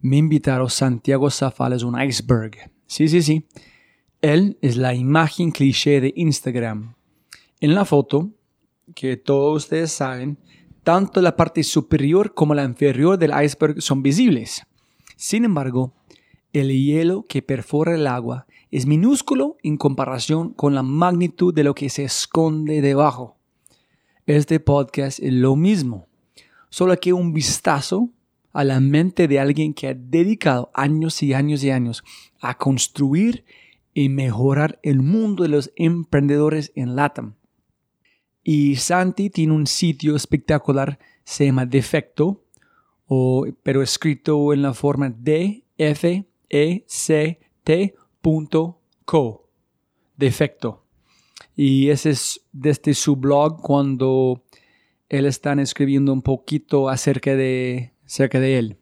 Mi invitado Santiago Zafal es un iceberg. Sí, sí, sí. Él es la imagen cliché de Instagram. En la foto, que todos ustedes saben, tanto la parte superior como la inferior del iceberg son visibles. Sin embargo, el hielo que perfora el agua es minúsculo en comparación con la magnitud de lo que se esconde debajo. Este podcast es lo mismo, solo que un vistazo a la mente de alguien que ha dedicado años y años y años a construir y mejorar el mundo de los emprendedores en LATAM. Y Santi tiene un sitio espectacular, se llama Defecto, o, pero escrito en la forma D F E C T co. Defecto. Y ese es desde su blog cuando él está escribiendo un poquito acerca de, acerca de él.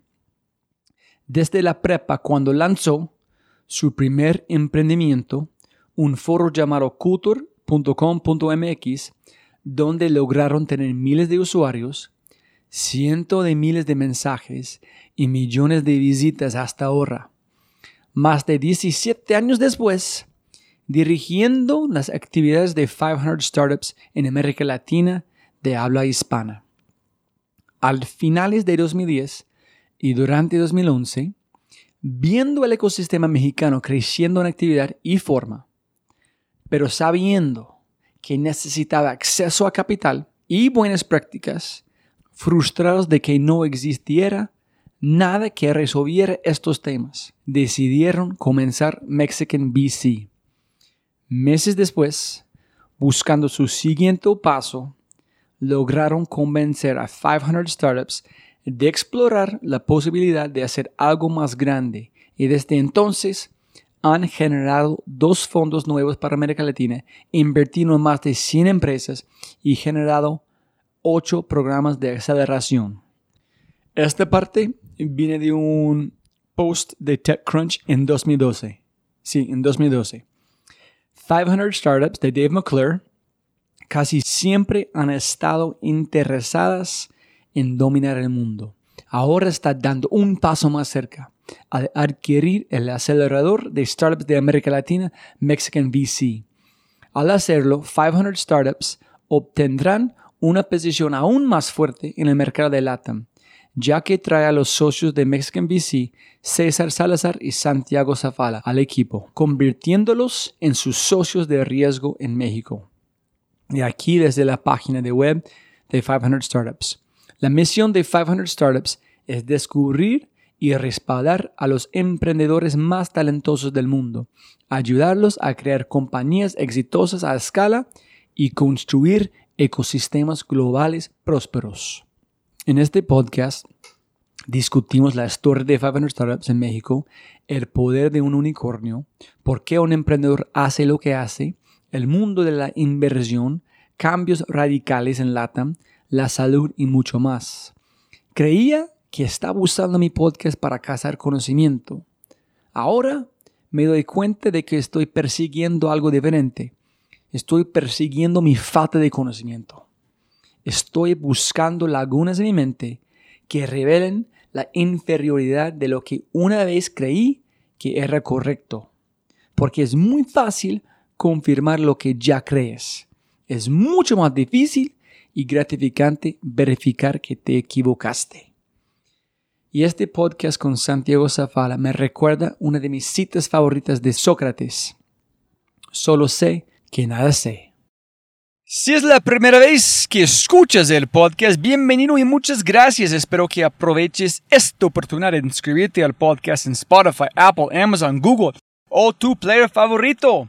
Desde la prepa, cuando lanzó su primer emprendimiento, un foro llamado culture.com.mx, donde lograron tener miles de usuarios, cientos de miles de mensajes y millones de visitas hasta ahora. Más de 17 años después, dirigiendo las actividades de 500 startups en América Latina de habla hispana. Al finales de 2010 y durante 2011, viendo el ecosistema mexicano creciendo en actividad y forma, pero sabiendo que necesitaba acceso a capital y buenas prácticas, frustrados de que no existiera nada que resolviera estos temas, decidieron comenzar Mexican BC. Meses después, buscando su siguiente paso, lograron convencer a 500 startups de explorar la posibilidad de hacer algo más grande y desde entonces han generado dos fondos nuevos para América Latina, invertido en más de 100 empresas y generado ocho programas de aceleración. Esta parte viene de un post de TechCrunch en 2012. Sí, en 2012. 500 Startups de Dave McClure casi siempre han estado interesadas en dominar el mundo. Ahora está dando un paso más cerca al adquirir el acelerador de startups de América Latina, Mexican VC. Al hacerlo, 500 Startups obtendrán una posición aún más fuerte en el mercado de LATAM, ya que trae a los socios de Mexican VC, César Salazar y Santiago Zafala, al equipo, convirtiéndolos en sus socios de riesgo en México. Y aquí desde la página de web de 500 Startups. La misión de 500 Startups es descubrir y respaldar a los emprendedores más talentosos del mundo, ayudarlos a crear compañías exitosas a escala y construir ecosistemas globales prósperos. En este podcast discutimos la historia de 500 Startups en México, el poder de un unicornio, por qué un emprendedor hace lo que hace, el mundo de la inversión, cambios radicales en LATAM, la salud y mucho más. Creía que estaba usando mi podcast para cazar conocimiento. Ahora me doy cuenta de que estoy persiguiendo algo diferente. Estoy persiguiendo mi falta de conocimiento. Estoy buscando lagunas en mi mente que revelen la inferioridad de lo que una vez creí que era correcto. Porque es muy fácil confirmar lo que ya crees. Es mucho más difícil y gratificante verificar que te equivocaste. Y este podcast con Santiago Zafala me recuerda una de mis citas favoritas de Sócrates. Solo sé que nada sé. Si es la primera vez que escuchas el podcast, bienvenido y muchas gracias. Espero que aproveches esta oportunidad de inscribirte al podcast en Spotify, Apple, Amazon, Google o tu player favorito.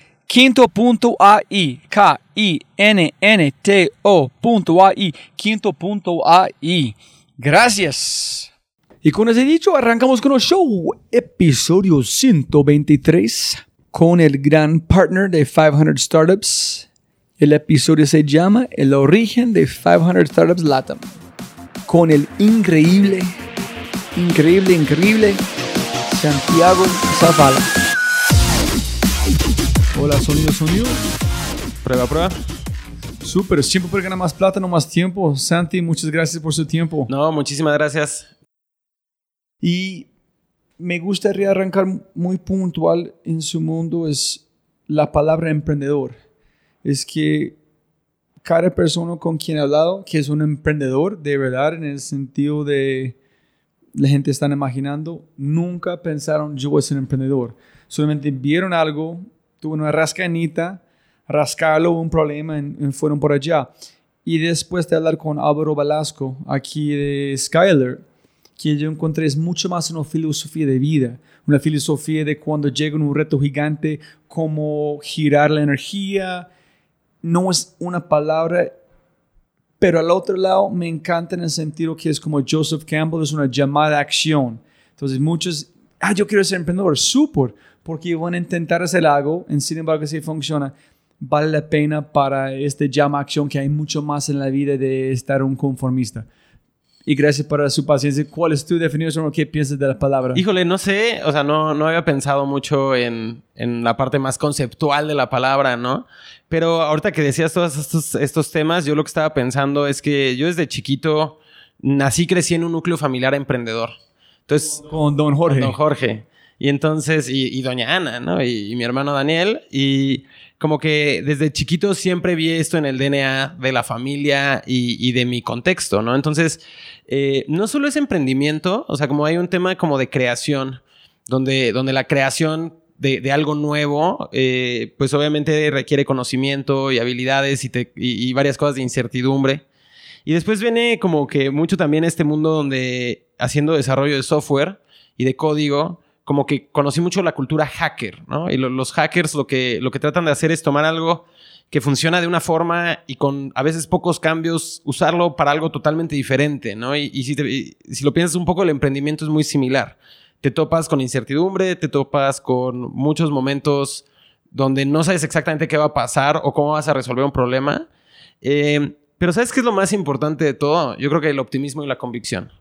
Quinto.ai, K-I-N-N-T-O.ai, quinto.ai. Gracias. Y con ese dicho, arrancamos con el show, episodio 123, con el gran partner de 500 Startups. El episodio se llama El origen de 500 Startups Latam, con el increíble, increíble, increíble Santiago Zavala. Hola, sonido, sonido. Prueba, prueba. Súper, siempre ganar más plata, no más tiempo. Santi, muchas gracias por su tiempo. No, muchísimas gracias. Y me gustaría arrancar muy puntual en su mundo es la palabra emprendedor. Es que cada persona con quien he hablado que es un emprendedor de verdad en el sentido de la gente está imaginando, nunca pensaron yo voy a ser emprendedor. Solamente vieron algo, tuvo una rascanita, rascarlo, un problema, y fueron por allá. Y después de hablar con Álvaro Velasco, aquí de Skyler, que yo encontré es mucho más una filosofía de vida, una filosofía de cuando llega un reto gigante, cómo girar la energía. No es una palabra, pero al otro lado me encanta en el sentido que es como Joseph Campbell, es una llamada a acción. Entonces muchos, ah, yo quiero ser emprendedor, súper, porque van a intentar hacer algo, en sin embargo si funciona, vale la pena para este llama acción que hay mucho más en la vida de estar un conformista. Y gracias por su paciencia. ¿Cuál es tu definición o qué piensas de la palabra? Híjole, no sé, o sea, no, no había pensado mucho en, en la parte más conceptual de la palabra, ¿no? Pero ahorita que decías todos estos, estos temas, yo lo que estaba pensando es que yo desde chiquito nací, crecí en un núcleo familiar emprendedor. Entonces, con Don Jorge. Don Jorge. Y entonces, y, Doña Ana, ¿no? Y, mi hermano Daniel. Y como que desde chiquito siempre vi esto en el DNA de la familia y, de mi contexto, ¿no? Entonces, eh, no solo es emprendimiento, o sea, como hay un tema como de creación, donde, donde la creación de, algo nuevo, eh, pues obviamente requiere conocimiento y habilidades y, te, y varias cosas de incertidumbre. Y después viene como que mucho también este mundo donde haciendo desarrollo de software y de código, como que conocí mucho la cultura hacker, ¿no? Y lo, los hackers lo que, lo que tratan de hacer es tomar algo que funciona de una forma y con a veces pocos cambios, usarlo para algo totalmente diferente, ¿no? Y si lo piensas un poco, el emprendimiento es muy similar. Te topas con incertidumbre, te topas con muchos momentos donde no sabes exactamente qué va a pasar o cómo vas a resolver un problema. Eh, pero ¿sabes qué es lo más importante de todo? Yo creo que el optimismo y la convicción.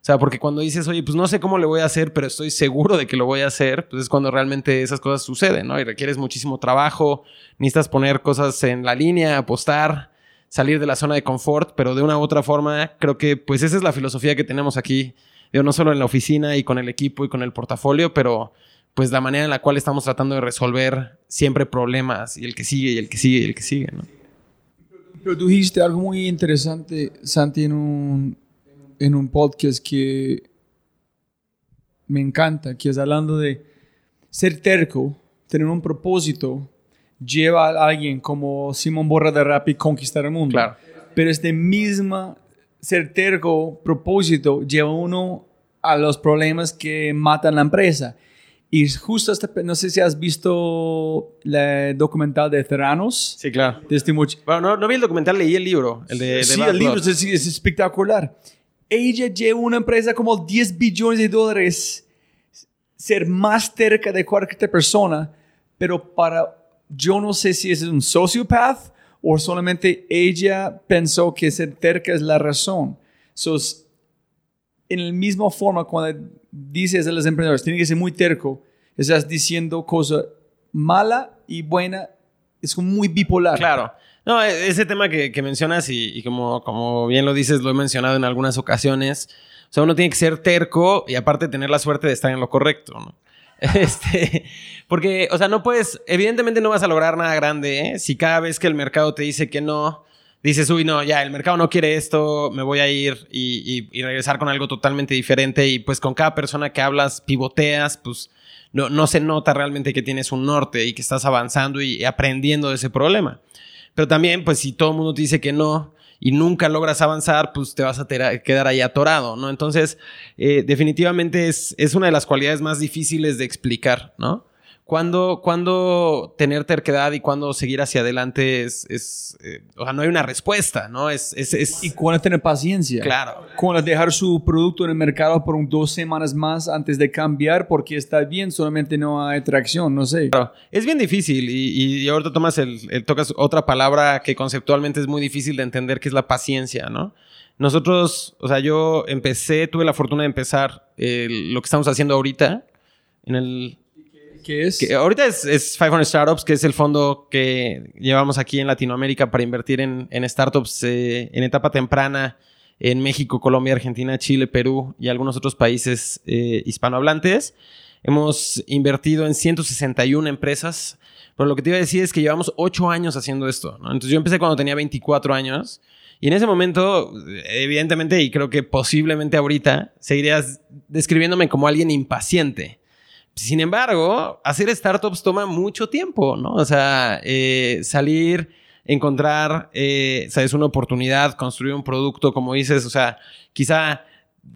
O sea, porque cuando dices, oye, pues no sé cómo le voy a hacer, pero estoy seguro de que lo voy a hacer, pues es cuando realmente esas cosas suceden, ¿no? Y requieres muchísimo trabajo, necesitas poner cosas en la línea, apostar, salir de la zona de confort, pero de una u otra forma, creo que pues esa es la filosofía que tenemos aquí, no solo en la oficina y con el equipo y con el portafolio, pero pues la manera en la cual estamos tratando de resolver siempre problemas y el que sigue y el que sigue y el que sigue, ¿no? Pero tú dijiste algo muy interesante, Santi, en un, en un podcast que me encanta, que es hablando de ser terco, tener un propósito, lleva a alguien como Simón Borra de Rappi conquistar el mundo. Claro. Pero este mismo ser terco, propósito, lleva uno a los problemas que matan la empresa. Y justo hasta, no sé si has visto el documental de Theranos. Sí, claro. De este much bueno, no, no, vi el documental, leí el libro. El de, de sí, el libro es, es, espectacular. Ella lleva una empresa como 10 billones de dólares, ser más terca de cualquier persona, pero para, yo no sé si es un sociopath o solamente ella pensó que ser terca es la razón. So, en la misma forma, cuando dices a los emprendedores, tienen que ser muy terco, estás diciendo cosa mala y buena, es muy bipolar. Claro. No, ese tema que, mencionas y, como, como bien lo dices, lo he mencionado en algunas ocasiones. O sea, uno tiene que ser terco y aparte tener la suerte de estar en lo correcto. Este, porque, o sea, no puedes, evidentemente no vas a lograr nada grande ¿eh? si cada vez que el mercado te dice que no, dices, uy, no, ya, el mercado no quiere esto, me voy a ir y, y, regresar con algo totalmente diferente. Y pues con cada persona que hablas, pivoteas, pues no, no se nota realmente que tienes un norte y que estás avanzando y aprendiendo de ese problema. Pero también, pues si todo el mundo te dice que no y nunca logras avanzar, pues te vas a quedar ahí atorado, ¿no? Entonces, eh, definitivamente es, es una de las cualidades más difíciles de explicar, ¿no? ¿Cuándo, cuándo tener terquedad y cuándo seguir hacia adelante es, es eh, o sea, no hay una respuesta, ¿no? Es, es, es, Y cuándo tener paciencia. Claro. Cuándo dejar su producto en el mercado por un, dos semanas más antes de cambiar porque está bien, solamente no hay tracción, no sé. Claro. Es bien difícil y, y ahorita tomas el, el, tocas otra palabra que conceptualmente es muy difícil de entender, que es la paciencia, ¿no? Nosotros, o sea, yo empecé, tuve la fortuna de empezar lo que estamos haciendo ahorita en el ¿Qué es? Que ahorita es, es, 500 Startups, que es el fondo que llevamos aquí en Latinoamérica para invertir en, startups eh, en etapa temprana en México, Colombia, Argentina, Chile, Perú y algunos otros países eh, hispanohablantes. Hemos invertido en 161 empresas. Pero lo que te iba a decir es que llevamos 8 años haciendo esto. Entonces yo empecé cuando tenía 24 años. Y en ese momento, evidentemente, y creo que posiblemente ahorita, seguirías describiéndome como alguien impaciente. Sin embargo, hacer startups toma mucho tiempo, ¿no? O sea, eh, salir, encontrar, eh, sabes, una oportunidad, construir un producto, como dices, o sea, quizá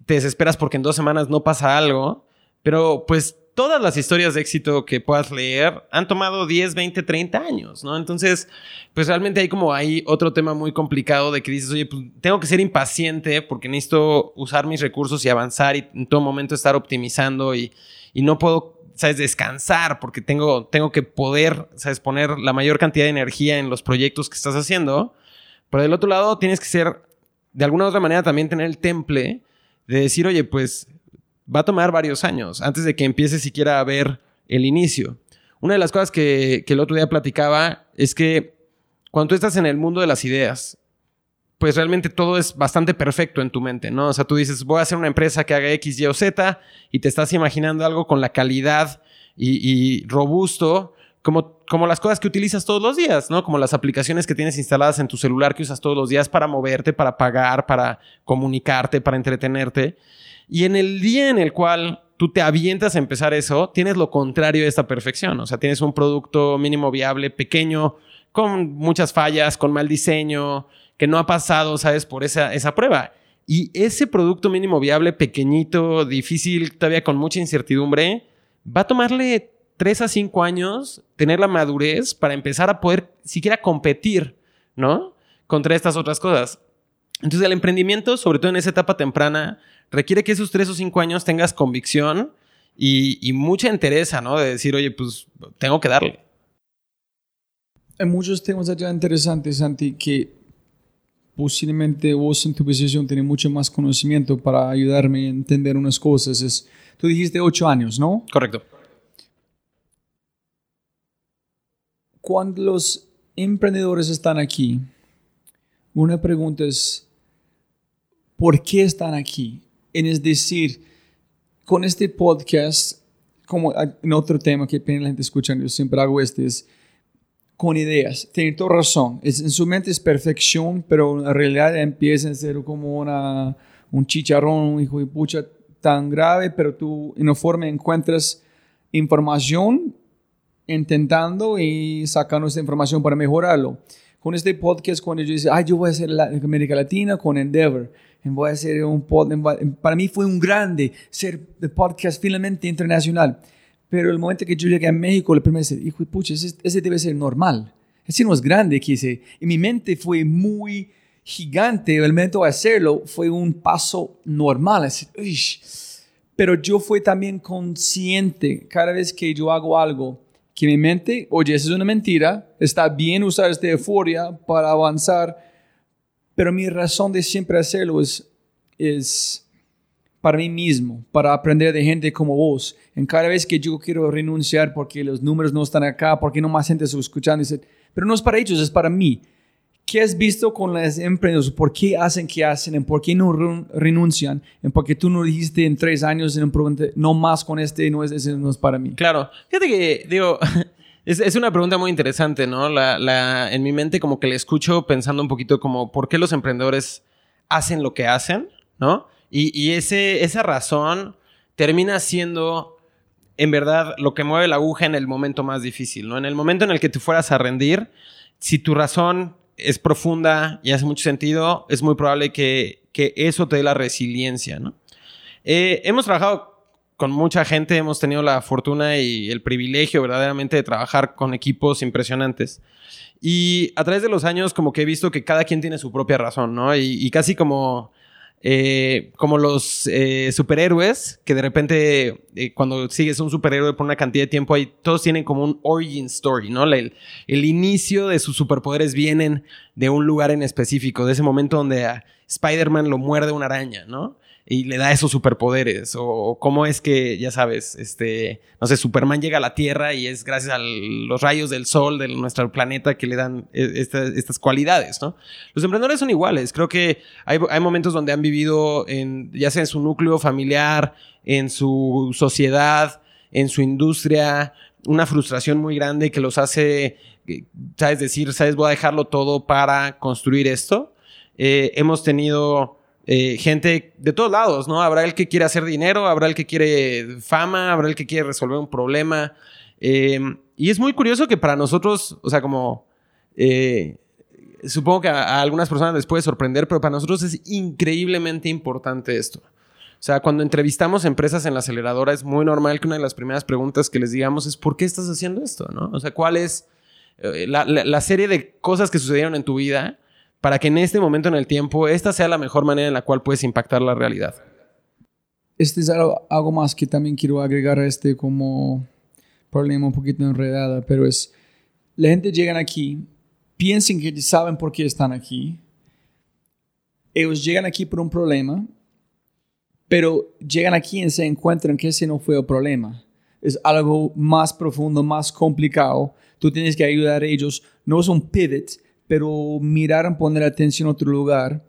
te desesperas porque en dos semanas no pasa algo, pero pues todas las historias de éxito que puedas leer han tomado 10, 20, 30 años, ¿no? Entonces, pues realmente hay como hay otro tema muy complicado de que dices, oye, pues tengo que ser impaciente porque necesito usar mis recursos y avanzar y en todo momento estar optimizando y, y no puedo ¿sabes? Descansar, porque tengo, tengo que poder, ¿sabes? Poner la mayor cantidad de energía en los proyectos que estás haciendo. Pero del otro lado, tienes que ser, de alguna u otra manera, también tener el temple de decir, oye, pues va a tomar varios años antes de que empieces siquiera a ver el inicio. Una de las cosas que, que el otro día platicaba es que cuando tú estás en el mundo de las ideas, pues realmente todo es bastante perfecto en tu mente, ¿no? O sea, tú dices, voy a hacer una empresa que haga X, Y o Z y te estás imaginando algo con la calidad y, robusto como, como las cosas que utilizas todos los días, ¿no? Como las aplicaciones que tienes instaladas en tu celular que usas todos los días para moverte, para pagar, para comunicarte, para entretenerte. Y en el día en el cual tú te avientas a empezar eso, tienes lo contrario de esta perfección. O sea, tienes un producto mínimo viable, pequeño, con muchas fallas, con mal diseño, que no ha pasado, ¿sabes? Por esa, esa prueba. Y ese producto mínimo viable, pequeñito, difícil, todavía con mucha incertidumbre, va a tomarle tres a cinco años tener la madurez para empezar a poder siquiera competir, ¿no? Contra estas otras cosas. Entonces, el emprendimiento, sobre todo en esa etapa temprana, requiere que esos tres o cinco años tengas convicción y, y mucha entereza, ¿no? De decir, oye, pues tengo que darle. Hay muchos temas allá interesantes, Santi, que posiblemente vos en tu posición tenés mucho más conocimiento para ayudarme a entender unas cosas. Es, tú dijiste ocho años, ¿no? Correcto. Cuando los emprendedores están aquí, una pregunta es, ¿por qué están aquí? Es decir, con este podcast, como en otro tema que la gente escucha, yo siempre hago este, es con ideas. Tiene toda razón. Es, en su mente es perfección, pero en realidad empieza a ser como una, un chicharrón, un hijo de pucha tan grave, pero tú en una forma encuentras información intentando y sacando esa información para mejorarlo. Con este podcast, cuando yo dice, ay, yo voy a hacer la, América Latina con Endeavor, voy a hacer un podcast, para mí fue un grande ser el podcast finalmente internacional. Pero el momento que yo llegué a México, la primera vez, hijo de pucha, ese, ese, debe ser normal. Ese no es grande, quise. Y mi mente fue muy gigante. El momento de hacerlo fue un paso normal. Así, Pero yo fui también consciente cada vez que yo hago algo que mi mente, oye, eso es una mentira, está bien usar esta euforia para avanzar, pero mi razón de siempre hacerlo es, es para mí mismo, para aprender de gente como vos. En cada vez que yo quiero renunciar porque los números no están acá, porque no más gente está escuchando, dice, pero no es para ellos, es para mí. ¿Qué has visto con las empresas? ¿Por qué hacen que hacen? ¿Por qué no renuncian? ¿Por qué tú no dijiste en tres años en un no más con este, no es, ese no es para mí? Claro. Fíjate que, digo, es, es una pregunta muy interesante, ¿no? La, la, en mi mente como que le escucho pensando un poquito como, ¿por qué los emprendedores hacen lo que hacen? ¿No? Y, ese, esa razón termina siendo, en verdad, lo que mueve la aguja en el momento más difícil, ¿no? En el momento en el que te fueras a rendir, si tu razón es profunda y hace mucho sentido, es muy probable que, que eso te dé la resiliencia, ¿no? Eh, hemos trabajado con mucha gente, hemos tenido la fortuna y el privilegio verdaderamente de trabajar con equipos impresionantes. Y a través de los años como que he visto que cada quien tiene su propia razón, ¿no? y casi como eh, como los eh, superhéroes, que de repente eh, cuando sigues un superhéroe por una cantidad de tiempo, ahí todos tienen como un origin story, ¿no? El, el, inicio de sus superpoderes vienen de un lugar en específico, de ese momento donde a Spider-Man lo muerde una araña, ¿no? Y le da esos superpoderes o, cómo es que, ya sabes, este, no sé, Superman llega a la Tierra y es gracias a los rayos del sol de nuestro planeta que le dan e, estas cualidades, ¿no? Los emprendedores son iguales, creo que hay, hay, momentos donde han vivido en, ya sea en su núcleo familiar, en su sociedad, en su industria, una frustración muy grande que los hace, eh, sabes, decir, sabes, voy a dejarlo todo para construir esto. Eh, hemos tenido eh, gente de todos lados, ¿no? Habrá el que quiere hacer dinero, habrá el que quiere fama, habrá el que quiere resolver un problema. Eh, y es muy curioso que para nosotros, o sea, como... Eh, supongo que a, algunas personas les puede sorprender, pero para nosotros es increíblemente importante esto. O sea, cuando entrevistamos empresas en la aceleradora es muy normal que una de las primeras preguntas que les digamos es ¿por qué estás haciendo esto? ¿no? O sea, ¿cuál es la serie de cosas que sucedieron en tu vida para que en este momento en el tiempo esta sea la mejor manera en la cual puedes impactar la realidad. este es algo, algo más que también quiero agregar a este como problema un poquito enredada, pero es, la gente llegan aquí, piensen que saben por qué están aquí, ellos llegan aquí por un problema, pero llegan aquí y se encuentran que ese no fue el problema. Es algo más profundo, más complicado. Tú tienes que ayudar a ellos. No es un pivot, pero mirar, poner atención a otro lugar.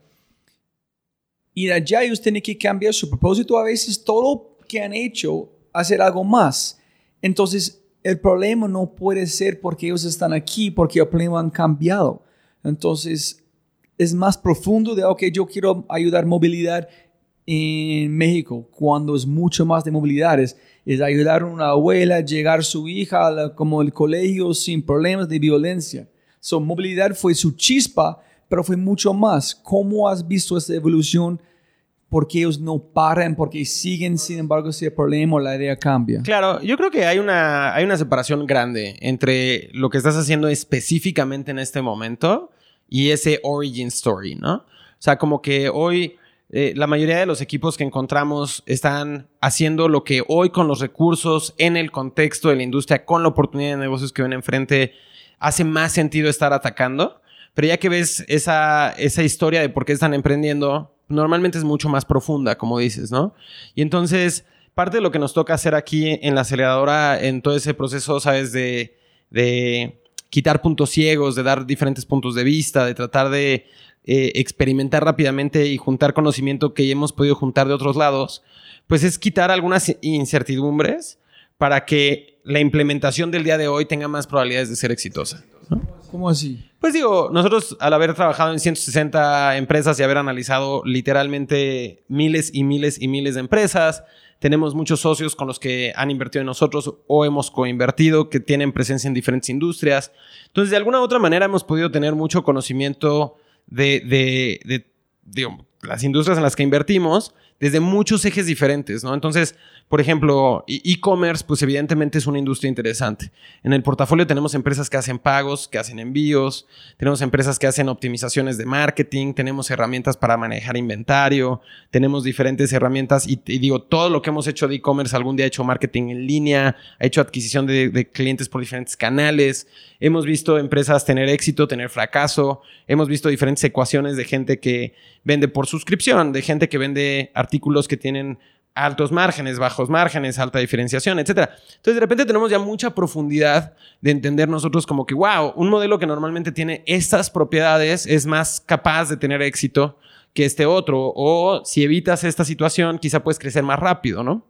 Y allá ellos tienen que cambiar su propósito. A veces todo lo que han hecho, hacer algo más. Entonces, el problema no puede ser porque ellos están aquí, porque el problema han cambiado. Entonces, es más profundo de, ok, yo quiero ayudar movilidad en México, cuando es mucho más de movilidad, es, ayudar a una abuela llegar su hija a como el colegio sin problemas de violencia. Su movilidad fue su chispa, pero fue mucho más. ¿Cómo has visto esa evolución? Porque ellos no paran, porque siguen, sin embargo, si el problema o la idea cambia. Claro, yo creo que hay una, hay una separación grande entre lo que estás haciendo específicamente en este momento y ese origin story, ¿no? O sea, como que hoy eh, la mayoría de los equipos que encontramos están haciendo lo que hoy con los recursos en el contexto de la industria, con la oportunidad de negocios que ven enfrente, hace más sentido estar atacando. Pero ya que ves esa, esa historia de por qué están emprendiendo, normalmente es mucho más profunda, como dices, ¿no? Y entonces, parte de lo que nos toca hacer aquí en la aceleradora, en todo ese proceso, ¿sabes? De, de quitar puntos ciegos, de dar diferentes puntos de vista, de tratar de eh, experimentar rápidamente y juntar conocimiento que ya hemos podido juntar de otros lados, pues es quitar algunas incertidumbres para que la implementación del día de hoy tenga más probabilidades de ser exitosa. ¿Cómo así? Pues digo, nosotros al haber trabajado en 160 empresas y haber analizado literalmente miles y miles y miles de empresas, tenemos muchos socios con los que han invertido en nosotros o hemos coinvertido, que tienen presencia en diferentes industrias. Entonces, de alguna u otra manera hemos podido tener mucho conocimiento de, de, de, de las industrias en las que invertimos desde muchos ejes diferentes, ¿no? Entonces, por ejemplo, e-commerce, pues evidentemente es una industria interesante. En el portafolio tenemos empresas que hacen pagos, que hacen envíos, tenemos empresas que hacen optimizaciones de marketing, tenemos herramientas para manejar inventario, tenemos diferentes herramientas y, digo, todo lo que hemos hecho de e-commerce algún día ha hecho marketing en línea, ha hecho adquisición de clientes por diferentes canales, hemos visto empresas tener éxito, tener fracaso, hemos visto diferentes ecuaciones de gente que vende por suscripción, de gente que vende artículos que tienen altos márgenes, bajos márgenes, alta diferenciación, etc. Entonces, de repente tenemos ya mucha profundidad de entender nosotros como que, wow, un modelo que normalmente tiene estas propiedades es más capaz de tener éxito que este otro. O si evitas esta situación, quizá puedes crecer más rápido, ¿no?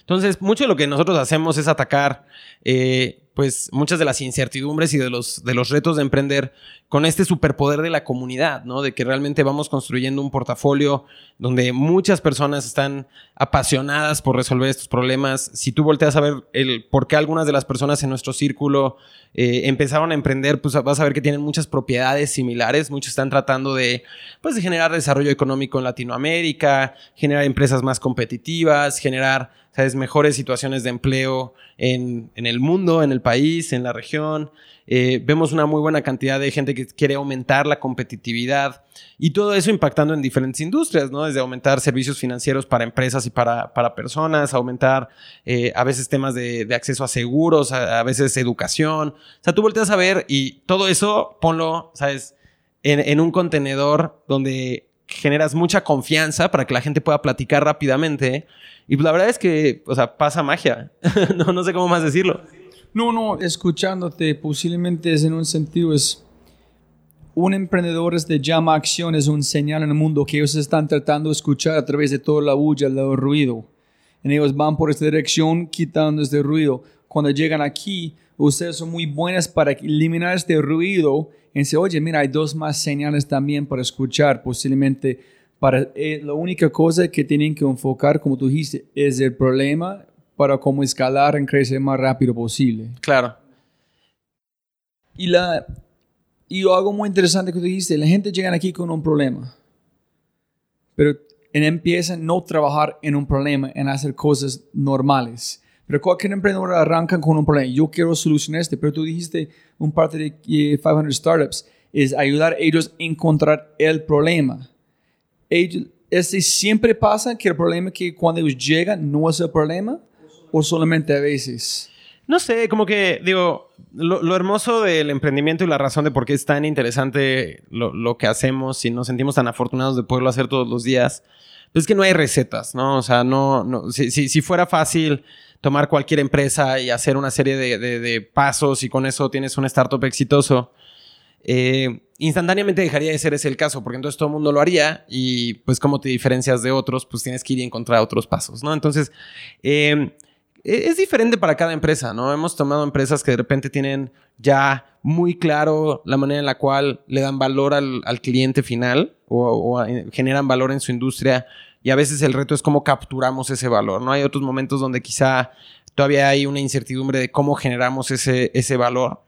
Entonces, mucho de lo que nosotros hacemos es atacar eh, pues muchas de las incertidumbres y de los, de los retos de emprender con este superpoder de la comunidad, ¿no? De que realmente vamos construyendo un portafolio donde muchas personas están apasionadas por resolver estos problemas. Si tú volteas a ver el por qué algunas de las personas en nuestro círculo eh, empezaron a emprender, pues vas a ver que tienen muchas propiedades similares. Muchos están tratando de, pues, de generar desarrollo económico en Latinoamérica, generar empresas más competitivas, generar, ¿sabes?, mejores situaciones de empleo en, en el mundo, en el país, en la región. Eh, vemos una muy buena cantidad de gente que quiere aumentar la competitividad y todo eso impactando en diferentes industrias, ¿no? Desde aumentar servicios financieros para empresas y para, para personas, aumentar eh, a veces temas de, de acceso a seguros, a, a, veces educación. O sea, tú volteas a ver y todo eso ponlo, ¿sabes? En, en un contenedor donde generas mucha confianza para que la gente pueda platicar rápidamente. Y la verdad es que, o sea, pasa magia. no, no sé cómo más decirlo. No, no, escuchándote posiblemente es en un sentido es un emprendedor de llama acción es un señal en el mundo que ellos están tratando de escuchar a través de toda la bulla, el ruido. Y ellos van por esta dirección quitando este ruido. Cuando llegan aquí, ustedes son muy buenas para eliminar este ruido y decir, oye, mira, hay dos más señales también para escuchar, posiblemente. Para, eh, la única cosa que tienen que enfocar, como tú dijiste, es el problema para cómo escalar en crecer más rápido posible. Claro. Y, la, y algo muy interesante que tú dijiste, la gente llega aquí con un problema, pero empiezan a no trabajar en un problema, en hacer cosas normales. Pero cualquier emprendedor arranca con un problema. Yo quiero solucionar este, pero tú dijiste un parte de 500 startups es ayudar a ellos a encontrar el problema. Ellos, ¿ese siempre pasa que el problema que cuando ellos llegan no es el problema? ¿O solamente a veces? No sé, como que, digo, lo, lo hermoso del emprendimiento y la razón de por qué es tan interesante lo, lo que hacemos y nos sentimos tan afortunados de poderlo hacer todos los días, pues es que no hay recetas, ¿no? O sea, no, no si, si, fuera fácil tomar cualquier empresa y hacer una serie de, de, de pasos y con eso tienes un startup exitoso, eh, instantáneamente dejaría de ser ese el caso, porque entonces todo el mundo lo haría y pues como te diferencias de otros, pues tienes que ir y encontrar otros pasos, ¿no? Entonces, eh, es diferente para cada empresa, ¿no? Hemos tomado empresas que de repente tienen ya muy claro la manera en la cual le dan valor al, al cliente final o, a- generan valor en su industria y a veces el reto es cómo capturamos ese valor, ¿no? Hay otros momentos donde quizá todavía hay una incertidumbre de cómo generamos ese, ese valor.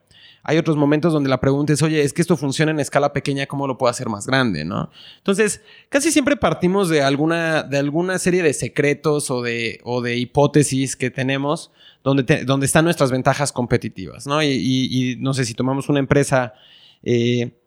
Hay otros momentos donde la pregunta es, oye, es que esto funciona en escala pequeña, ¿cómo lo puedo hacer más grande, no? Entonces, casi siempre partimos de alguna, de alguna serie de secretos o de, o de hipótesis que tenemos donde, donde están nuestras ventajas competitivas, ¿no? Y no sé, si tomamos una empresa eh,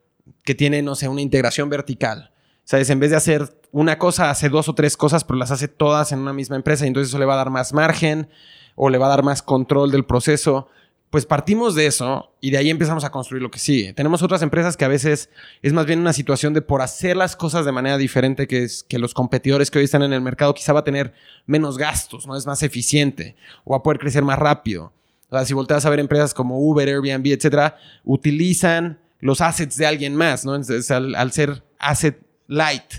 que tiene, no sé, una integración vertical. ¿Sabes? En vez de hacer una cosa, hace dos o tres cosas, pero las hace todas en una misma empresa y entonces eso le va a dar más margen o le va a dar más control del proceso. Pues partimos de eso y de ahí empezamos a construir lo que sigue. Tenemos otras empresas que a veces es más bien una situación de por hacer las cosas de manera diferente que, es, que los competidores que hoy están en el mercado quizá va a tener menos gastos, ¿no? Es más eficiente o va a poder crecer más rápido. O sea, si volteas a ver empresas como Uber, Airbnb, etcétera, utilizan los assets de alguien más, ¿no? Entonces, al, al ser asset light,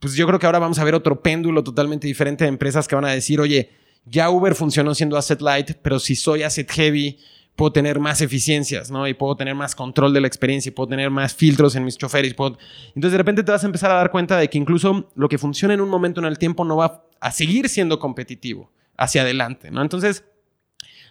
pues yo creo que ahora vamos a ver otro péndulo totalmente diferente de empresas que van a decir, oye, ya Uber funcionó siendo asset light, pero si soy asset heavy, puedo tener más eficiencias, ¿no? Y puedo tener más control de la experiencia, y puedo tener más filtros en mis choferes. puedo- Entonces de repente te vas a empezar a dar cuenta de que incluso lo que funciona en un momento en el tiempo no va a seguir siendo competitivo hacia adelante, ¿no? Entonces,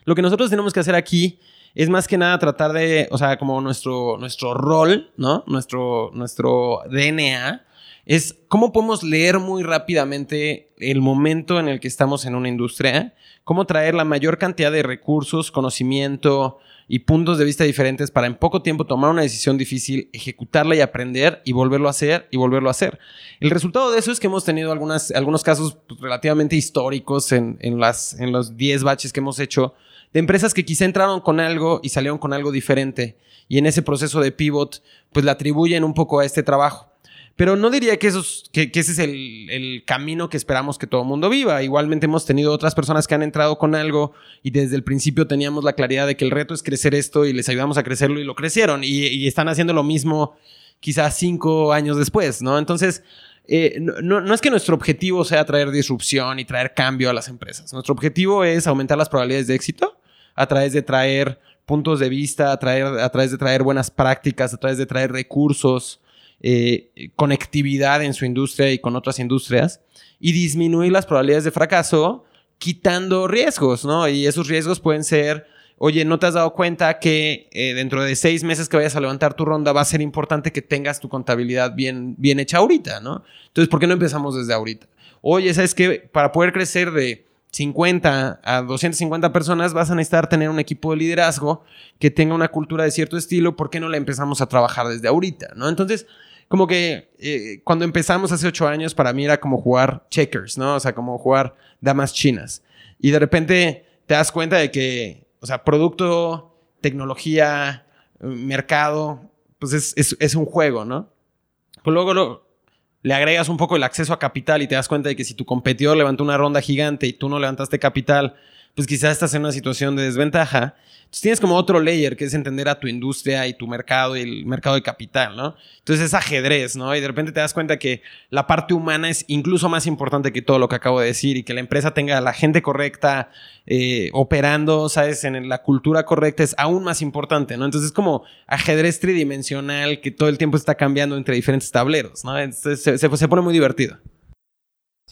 lo que nosotros tenemos que hacer aquí es más que nada tratar de, o sea, como nuestro, nuestro rol, ¿no? Nuestro, nuestro DNA es cómo podemos leer muy rápidamente el momento en el que estamos en una industria, cómo traer la mayor cantidad de recursos, conocimiento y puntos de vista diferentes para en poco tiempo tomar una decisión difícil, ejecutarla y aprender y volverlo a hacer y volverlo a hacer. El resultado de eso es que hemos tenido algunos casos relativamente históricos en, en, las, en los 10 baches que hemos hecho de empresas que quizá entraron con algo y salieron con algo diferente. Y en ese proceso de pivot, pues le atribuyen un poco a este trabajo. Pero no diría que, esos, que, que ese es el, el camino que esperamos que todo el mundo viva. Igualmente hemos tenido otras personas que han entrado con algo y desde el principio teníamos la claridad de que el reto es crecer esto y les ayudamos a crecerlo y lo crecieron. Y, están haciendo lo mismo quizás cinco años después, ¿no? Entonces, eh, no, no, no es que nuestro objetivo sea traer disrupción y traer cambio a las empresas. Nuestro objetivo es aumentar las probabilidades de éxito a través de traer puntos de vista, a, traer, a través de traer buenas prácticas, a través de traer recursos, eh, conectividad en su industria y con otras industrias y disminuir las probabilidades de fracaso quitando riesgos, ¿no? Y esos riesgos pueden ser, oye, ¿no te has dado cuenta que eh, dentro de seis meses que vayas a levantar tu ronda va a ser importante que tengas tu contabilidad bien, bien hecha ahorita, ¿no? Entonces, ¿por qué no empezamos desde ahorita? Oye, ¿sabes qué? Para poder crecer de 50 a 250 personas vas a necesitar tener un equipo de liderazgo que tenga una cultura de cierto estilo. ¿Por qué no la empezamos a trabajar desde ahorita? ¿no? Entonces, como que eh, cuando empezamos hace ocho años, para mí era como jugar checkers, ¿no? O sea, como jugar damas chinas. Y de repente te das cuenta de que, o sea, producto, tecnología, mercado, pues es, es, un juego, ¿no? Pues luego lo, le agregas un poco el acceso a capital y te das cuenta de que si tu competidor levantó una ronda gigante y tú no levantaste capital, pues quizás estás en una situación de desventaja. Entonces tienes como otro layer que es entender a tu industria y tu mercado y el mercado de capital, ¿no? Entonces es ajedrez, ¿no? Y de repente te das cuenta que la parte humana es incluso más importante que todo lo que acabo de decir y que la empresa tenga a la gente correcta eh, operando, ¿sabes? En la cultura correcta es aún más importante, ¿no? Entonces es como ajedrez tridimensional que todo el tiempo está cambiando entre diferentes tableros, ¿no? Entonces se, pone muy divertido.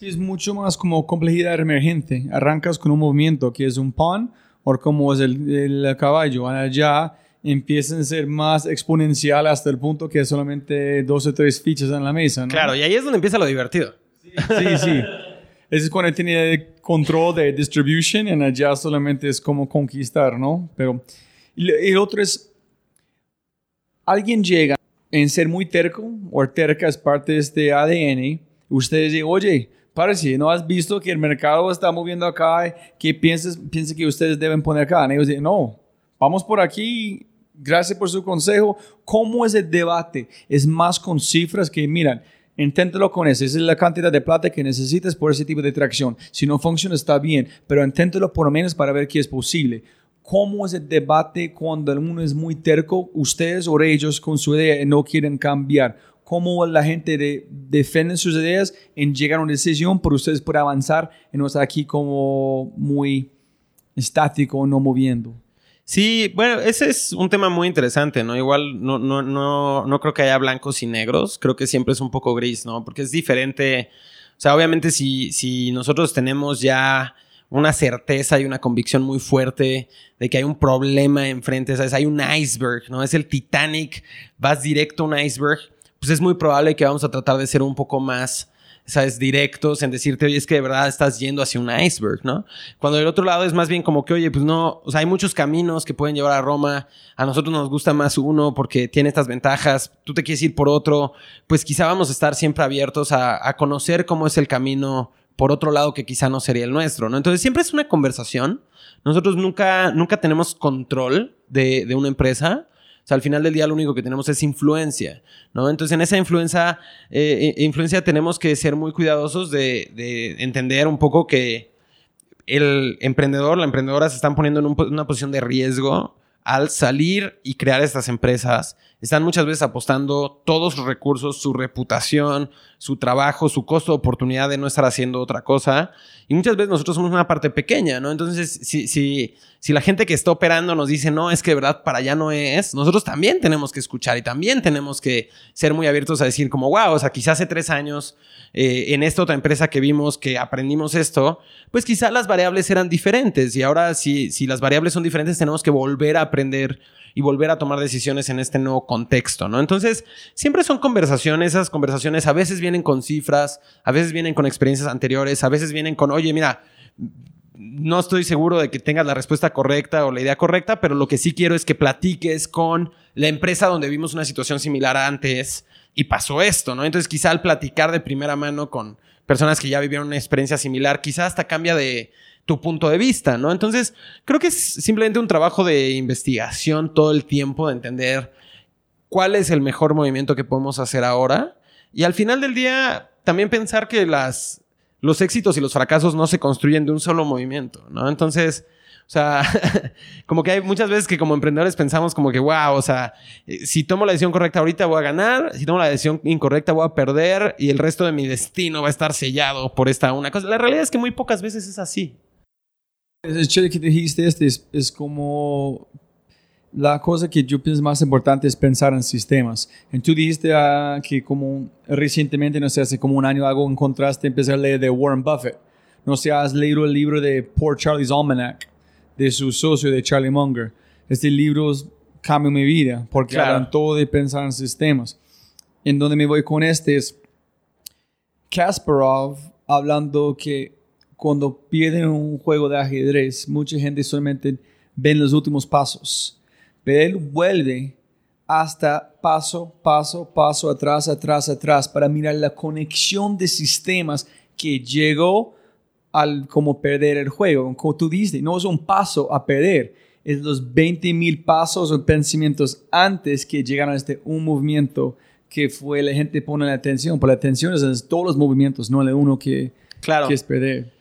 Sí, es mucho más como complejidad emergente. Arrancas con un movimiento que es un pawn o como es el, el caballo. Allá empiezan a ser más exponencial hasta el punto que es solamente dos o tres fichas en la mesa. ¿no? Claro, y ahí es donde empieza lo divertido. Sí, sí. Ese es cuando tiene control de distribution y allá solamente es como conquistar, ¿no? Pero el otro es, alguien llega en ser muy terco o terca es parte de este ADN Ustedes dicen, oye, parece, ¿no has visto que el mercado está moviendo acá? ¿Qué piensas, piensa que ustedes deben poner acá? Y ellos dicen, no, vamos por aquí. Gracias por su consejo. ¿Cómo es el debate? Es más con cifras que, miran, inténtalo con eso. Esa es la cantidad de plata que necesitas por ese tipo de tracción. Si no funciona, está bien, pero inténtalo por lo menos para ver qué es posible. ¿Cómo es el debate cuando uno es muy terco, ustedes o ellos con su idea y no quieren cambiar? ¿Cómo la gente de, defiende sus ideas en llegar a una decisión para ustedes poder avanzar y no estar aquí como muy estático, no moviendo? Sí, bueno, ese es un tema muy interesante, ¿no? Igual no, no, no, no creo que haya blancos y negros, creo que siempre es un poco gris, ¿no? Porque es diferente, o sea, obviamente si, si nosotros tenemos ya una certeza y una convicción muy fuerte de que hay un problema enfrente, ¿sabes? Hay un iceberg, ¿no? Es el Titanic, vas directo a un iceberg, pues es muy probable que vamos a tratar de ser un poco más ¿sabes? Directos en decirte, oye, es que de verdad estás yendo hacia un iceberg, ¿no? Cuando del otro lado es más bien como que, oye, pues no, o sea, hay muchos caminos que pueden llevar a Roma, a nosotros nos gusta más uno porque tiene estas ventajas, tú te quieres ir por otro, pues quizá vamos a estar siempre abiertos a, conocer cómo es el camino por otro lado que quizá no sería el nuestro, ¿no? Entonces siempre es una conversación. Nosotros nunca, nunca tenemos control de, de una empresa. Al final del día lo único que tenemos es influencia, ¿no? Entonces, en esa influencia, eh, influencia tenemos que ser muy cuidadosos de, de, entender un poco que el emprendedor, la emprendedora se están poniendo en un, una posición de riesgo al salir y crear estas empresas, están muchas veces apostando todos sus recursos, su reputación, su trabajo, su costo de oportunidad de no estar haciendo otra cosa. Y muchas veces nosotros somos una parte pequeña, ¿no? Entonces, si, si, si la gente que está operando nos dice, no, es que verdad para allá no es, nosotros también tenemos que escuchar y también tenemos que ser muy abiertos a decir como, wow, o sea, quizás hace tres años eh, en esta otra empresa que vimos que aprendimos esto, pues quizás las variables eran diferentes y ahora si, si las variables son diferentes tenemos que volver a aprender y volver a tomar decisiones en este nuevo contexto, ¿no? Entonces, siempre son conversaciones, esas conversaciones a veces vienen con cifras, a veces vienen con experiencias anteriores, a veces vienen con, oye, mira, no estoy seguro de que tengas la respuesta correcta o la idea correcta, pero lo que sí quiero es que platiques con la empresa donde vimos una situación similar antes y pasó esto, ¿no? Entonces, quizá al platicar de primera mano con personas que ya vivieron una experiencia similar, quizá hasta cambia de, tu punto de vista, ¿no? Entonces, creo que es simplemente un trabajo de investigación todo el tiempo, de entender cuál es el mejor movimiento que podemos hacer ahora. Y al final del día, también pensar que las, los éxitos y los fracasos no se construyen de un solo movimiento, ¿no? Entonces, o sea, como que hay muchas veces que como emprendedores pensamos como que, wow, o sea, eh, si tomo la decisión correcta ahorita voy a ganar, si tomo la decisión incorrecta voy a perder y el resto de mi destino va a estar sellado por esta una cosa. La realidad es que muy pocas veces es así. Es chévere que dijiste este, es, es, como la cosa que yo pienso más importante es pensar en sistemas. Y tú dijiste uh, que como recientemente, no sé, hace como un año algo encontraste, empecé a leer de Warren Buffett. No sé, has leído el libro de Poor Charlie's Almanac, de su socio, de Charlie Munger. Este libro cambió mi vida, porque claro. hablan todo de pensar en sistemas. En donde me voy con este es Kasparov hablando que cuando pierden un juego de ajedrez, mucha gente solamente ven los últimos pasos, pero él vuelve hasta paso, paso, paso, atrás, atrás, atrás, para mirar la conexión de sistemas que llegó al como perder el juego. Como tú dices, no es un paso a perder, es los 20 mil pasos o pensamientos antes que llegaron a este un movimiento que fue la gente pone la atención, por la atención es en todos los movimientos, no el uno que, claro. que es perder.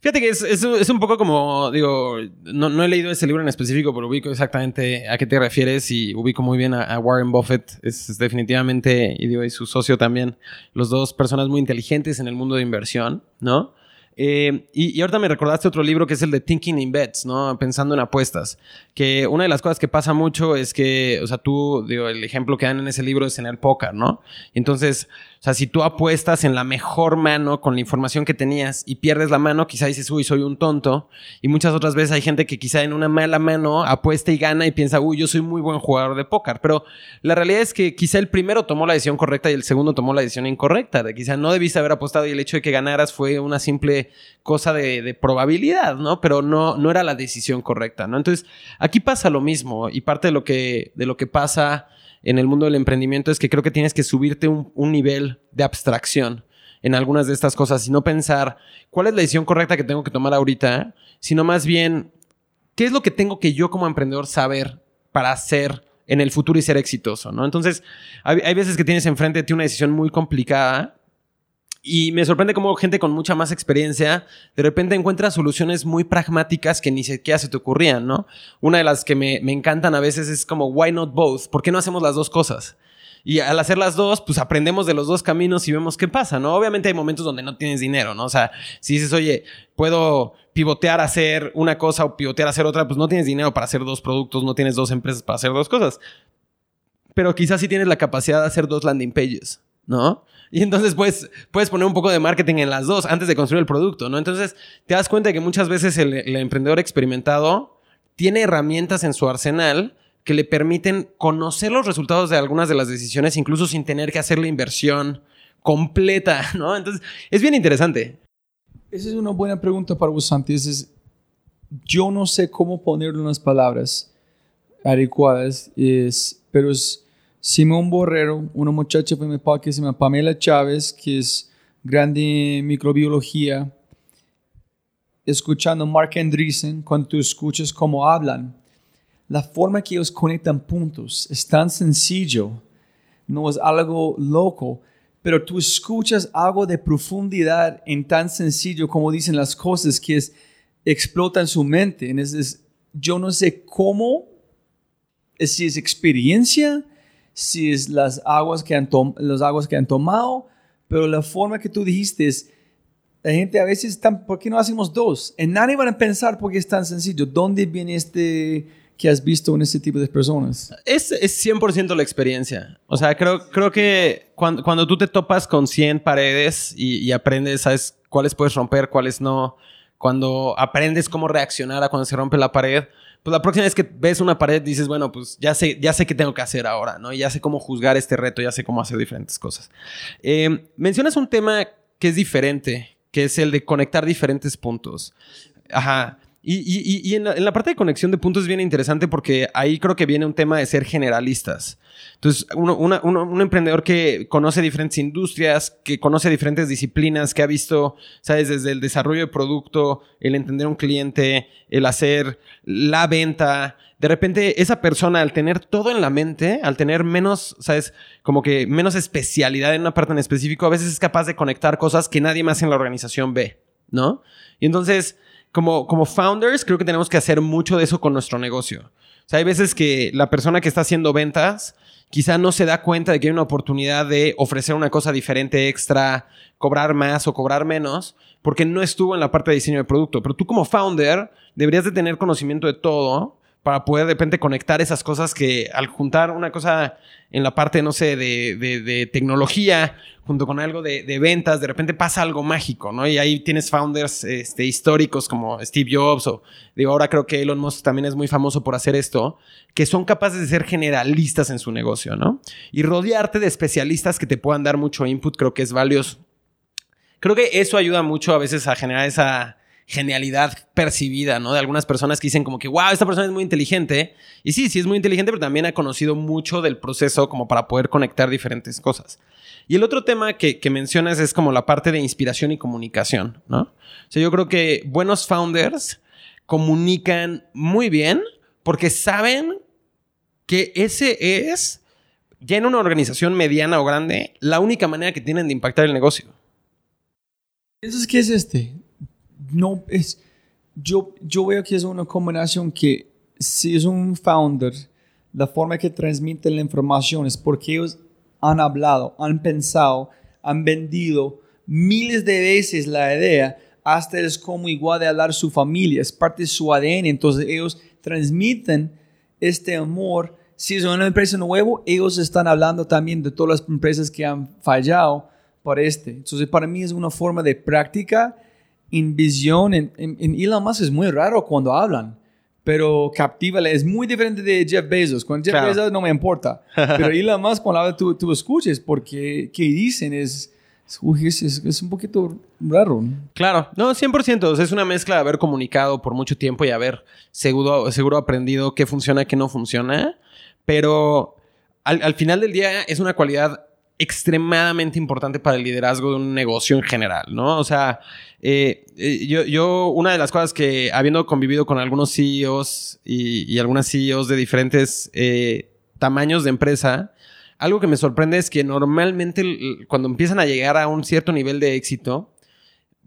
Fíjate que es, es, un poco como, digo, no, no, he leído ese libro en específico, pero ubico exactamente a qué te refieres y ubico muy bien a, Warren Buffett. Es, es, definitivamente, y digo, y su socio también, los dos personas muy inteligentes en el mundo de inversión, ¿no? Eh, y, y, ahorita me recordaste otro libro que es el de Thinking in Bets, ¿no? Pensando en apuestas. Que una de las cosas que pasa mucho es que, o sea, tú, digo, el ejemplo que dan en ese libro es en el póker, ¿no? Entonces, o sea, si tú apuestas en la mejor mano con la información que tenías y pierdes la mano, quizá dices, uy, soy un tonto. Y muchas otras veces hay gente que quizá en una mala mano apuesta y gana y piensa, uy, yo soy muy buen jugador de póker. Pero la realidad es que quizá el primero tomó la decisión correcta y el segundo tomó la decisión incorrecta. De quizá no debiste haber apostado y el hecho de que ganaras fue una simple cosa de, de probabilidad, ¿no? Pero no, no era la decisión correcta, ¿no? Entonces, aquí pasa lo mismo y parte de lo que, de lo que pasa en el mundo del emprendimiento es que creo que tienes que subirte un, un nivel de abstracción. en algunas de estas cosas y no pensar cuál es la decisión correcta que tengo que tomar ahorita, sino más bien qué es lo que tengo que yo como emprendedor saber para hacer en el futuro y ser exitoso, ¿no? Entonces, hay, hay veces que tienes enfrente de ti una decisión muy complicada y me sorprende cómo gente con mucha más experiencia de repente encuentra soluciones muy pragmáticas que ni siquiera se te ocurrían, ¿no? Una de las que me, me encantan a veces es como, why not both? ¿Por qué no hacemos las dos cosas? Y al hacer las dos, pues aprendemos de los dos caminos y vemos qué pasa, ¿no? Obviamente hay momentos donde no tienes dinero, ¿no? O sea, si dices, oye, puedo pivotear a hacer una cosa o pivotear a hacer otra, pues no tienes dinero para hacer dos productos, no tienes dos empresas para hacer dos cosas. Pero quizás sí tienes la capacidad de hacer dos landing pages, ¿no? Y entonces puedes, puedes poner un poco de marketing en las dos antes de construir el producto, ¿no? Entonces te das cuenta de que muchas veces el, emprendedor experimentado tiene herramientas en su arsenal que le permiten conocer los resultados de algunas de las decisiones, incluso sin tener que hacer la inversión completa, ¿no? Entonces, es bien interesante. Esa es una buena pregunta para vos, Santi. Es- yo no sé cómo ponerlo en las palabras adecuadas, es, pero es Simón Borrero, una muchacha de mi papá que se llama Pamela Chávez, que es grande en microbiología, escuchando Mark Andreessen, cuando tú escuchas cómo hablan, la forma que ellos conectan puntos es tan sencillo, no es algo loco, pero tú escuchas algo de profundidad en tan sencillo como dicen las cosas que es explota en su mente. Yo no sé cómo, si es experiencia, si es las aguas que han, las aguas que han tomado, pero la forma que tú dijiste es, la gente a veces está, ¿por qué no hacemos dos? En nadie van a pensar por qué es tan sencillo. ¿Dónde viene este que has visto en este tipo de personas? Es, es 100% la experiencia. O sea, creo, creo que cuando, cuando tú te topas con 100 paredes y, y aprendes, sabes cuáles puedes romper, cuáles no, cuando aprendes cómo reaccionar a cuando se rompe la pared, pues la próxima vez que ves una pared dices, bueno, pues ya sé, ya sé qué tengo que hacer ahora, ¿no? Y ya sé cómo juzgar este reto, ya sé cómo hacer diferentes cosas. Eh, mencionas un tema que es diferente, que es el de conectar diferentes puntos. Ajá. Y, y- y- en, la, en la parte de conexión de puntos es bien interesante porque ahí creo que viene un tema de ser generalistas. Entonces, uno- una- uno- un emprendedor que conoce diferentes industrias, que conoce diferentes disciplinas, que ha visto, ¿sabes? Desde el desarrollo de producto, el entender a un cliente, el hacer la venta. De repente, esa persona, al tener todo en la mente, al tener menos, ¿sabes? Como que menos especialidad en una parte en específico, a veces es capaz de conectar cosas que nadie más en la organización ve, ¿no? Y entonces, como, como founders, creo que tenemos que hacer mucho de eso con nuestro negocio. O sea, hay veces que la persona que está haciendo ventas quizá no se da cuenta de que hay una oportunidad de ofrecer una cosa diferente, extra, cobrar más o cobrar menos, porque no estuvo en la parte de diseño de producto. Pero tú como founder deberías de tener conocimiento de todo para poder de repente conectar esas cosas que al juntar una cosa en la parte, no sé, de, de- tecnología junto con algo de, de ventas, de repente pasa algo mágico, ¿no? Y ahí tienes founders este, históricos como Steve Jobs o, digo, ahora creo que Elon Musk también es muy famoso por hacer esto, que son capaces de ser generalistas en su negocio, ¿no? Y rodearte de especialistas que te puedan dar mucho input creo que es valioso. Creo que eso ayuda mucho a veces a generar esa genialidad percibida, ¿no? De algunas personas que dicen como que, wow, esta persona es muy inteligente. Y sí, sí es muy inteligente, pero también ha conocido mucho del proceso como para poder conectar diferentes cosas. Y el otro tema que, mencionas es como la parte de inspiración y comunicación, ¿no? O sea, yo creo que buenos founders comunican muy bien porque saben que ese es, ya en una organización mediana o grande, la única manera que tienen de impactar el negocio. Entonces, ¿qué es este? No, es, yo, yo veo que es una combinación que si es un founder, la forma que transmite la información es porque ellos han hablado, han pensado, han vendido miles de veces la idea, hasta es como igual de hablar su familia, es parte de su ADN, entonces ellos transmiten este amor. Si es una empresa nueva, ellos están hablando también de todas las empresas que han fallado para este. Entonces, para mí es una forma de práctica en visión. En, en, en Elon Musk es muy raro cuando hablan, pero captiva. Es muy diferente de Jeff Bezos. Con Jeff Claro. Bezos no me importa, pero Elon Musk cuando habla tú, tú escuches porque qué dicen es, es, uy, es, un poquito raro. Claro, no, 100%. O sea, es una mezcla de haber comunicado por mucho tiempo y haber seguro, seguro aprendido qué funciona, qué no funciona. Pero al, al final del día es una cualidad extremadamente importante para el liderazgo de un negocio en general, ¿no? O sea, eh, eh, yo, yo, una de las cosas que habiendo convivido con algunos CEOs y, y algunas CEOs de diferentes eh, tamaños de empresa, algo que me sorprende es que normalmente cuando empiezan a llegar a un cierto nivel de éxito,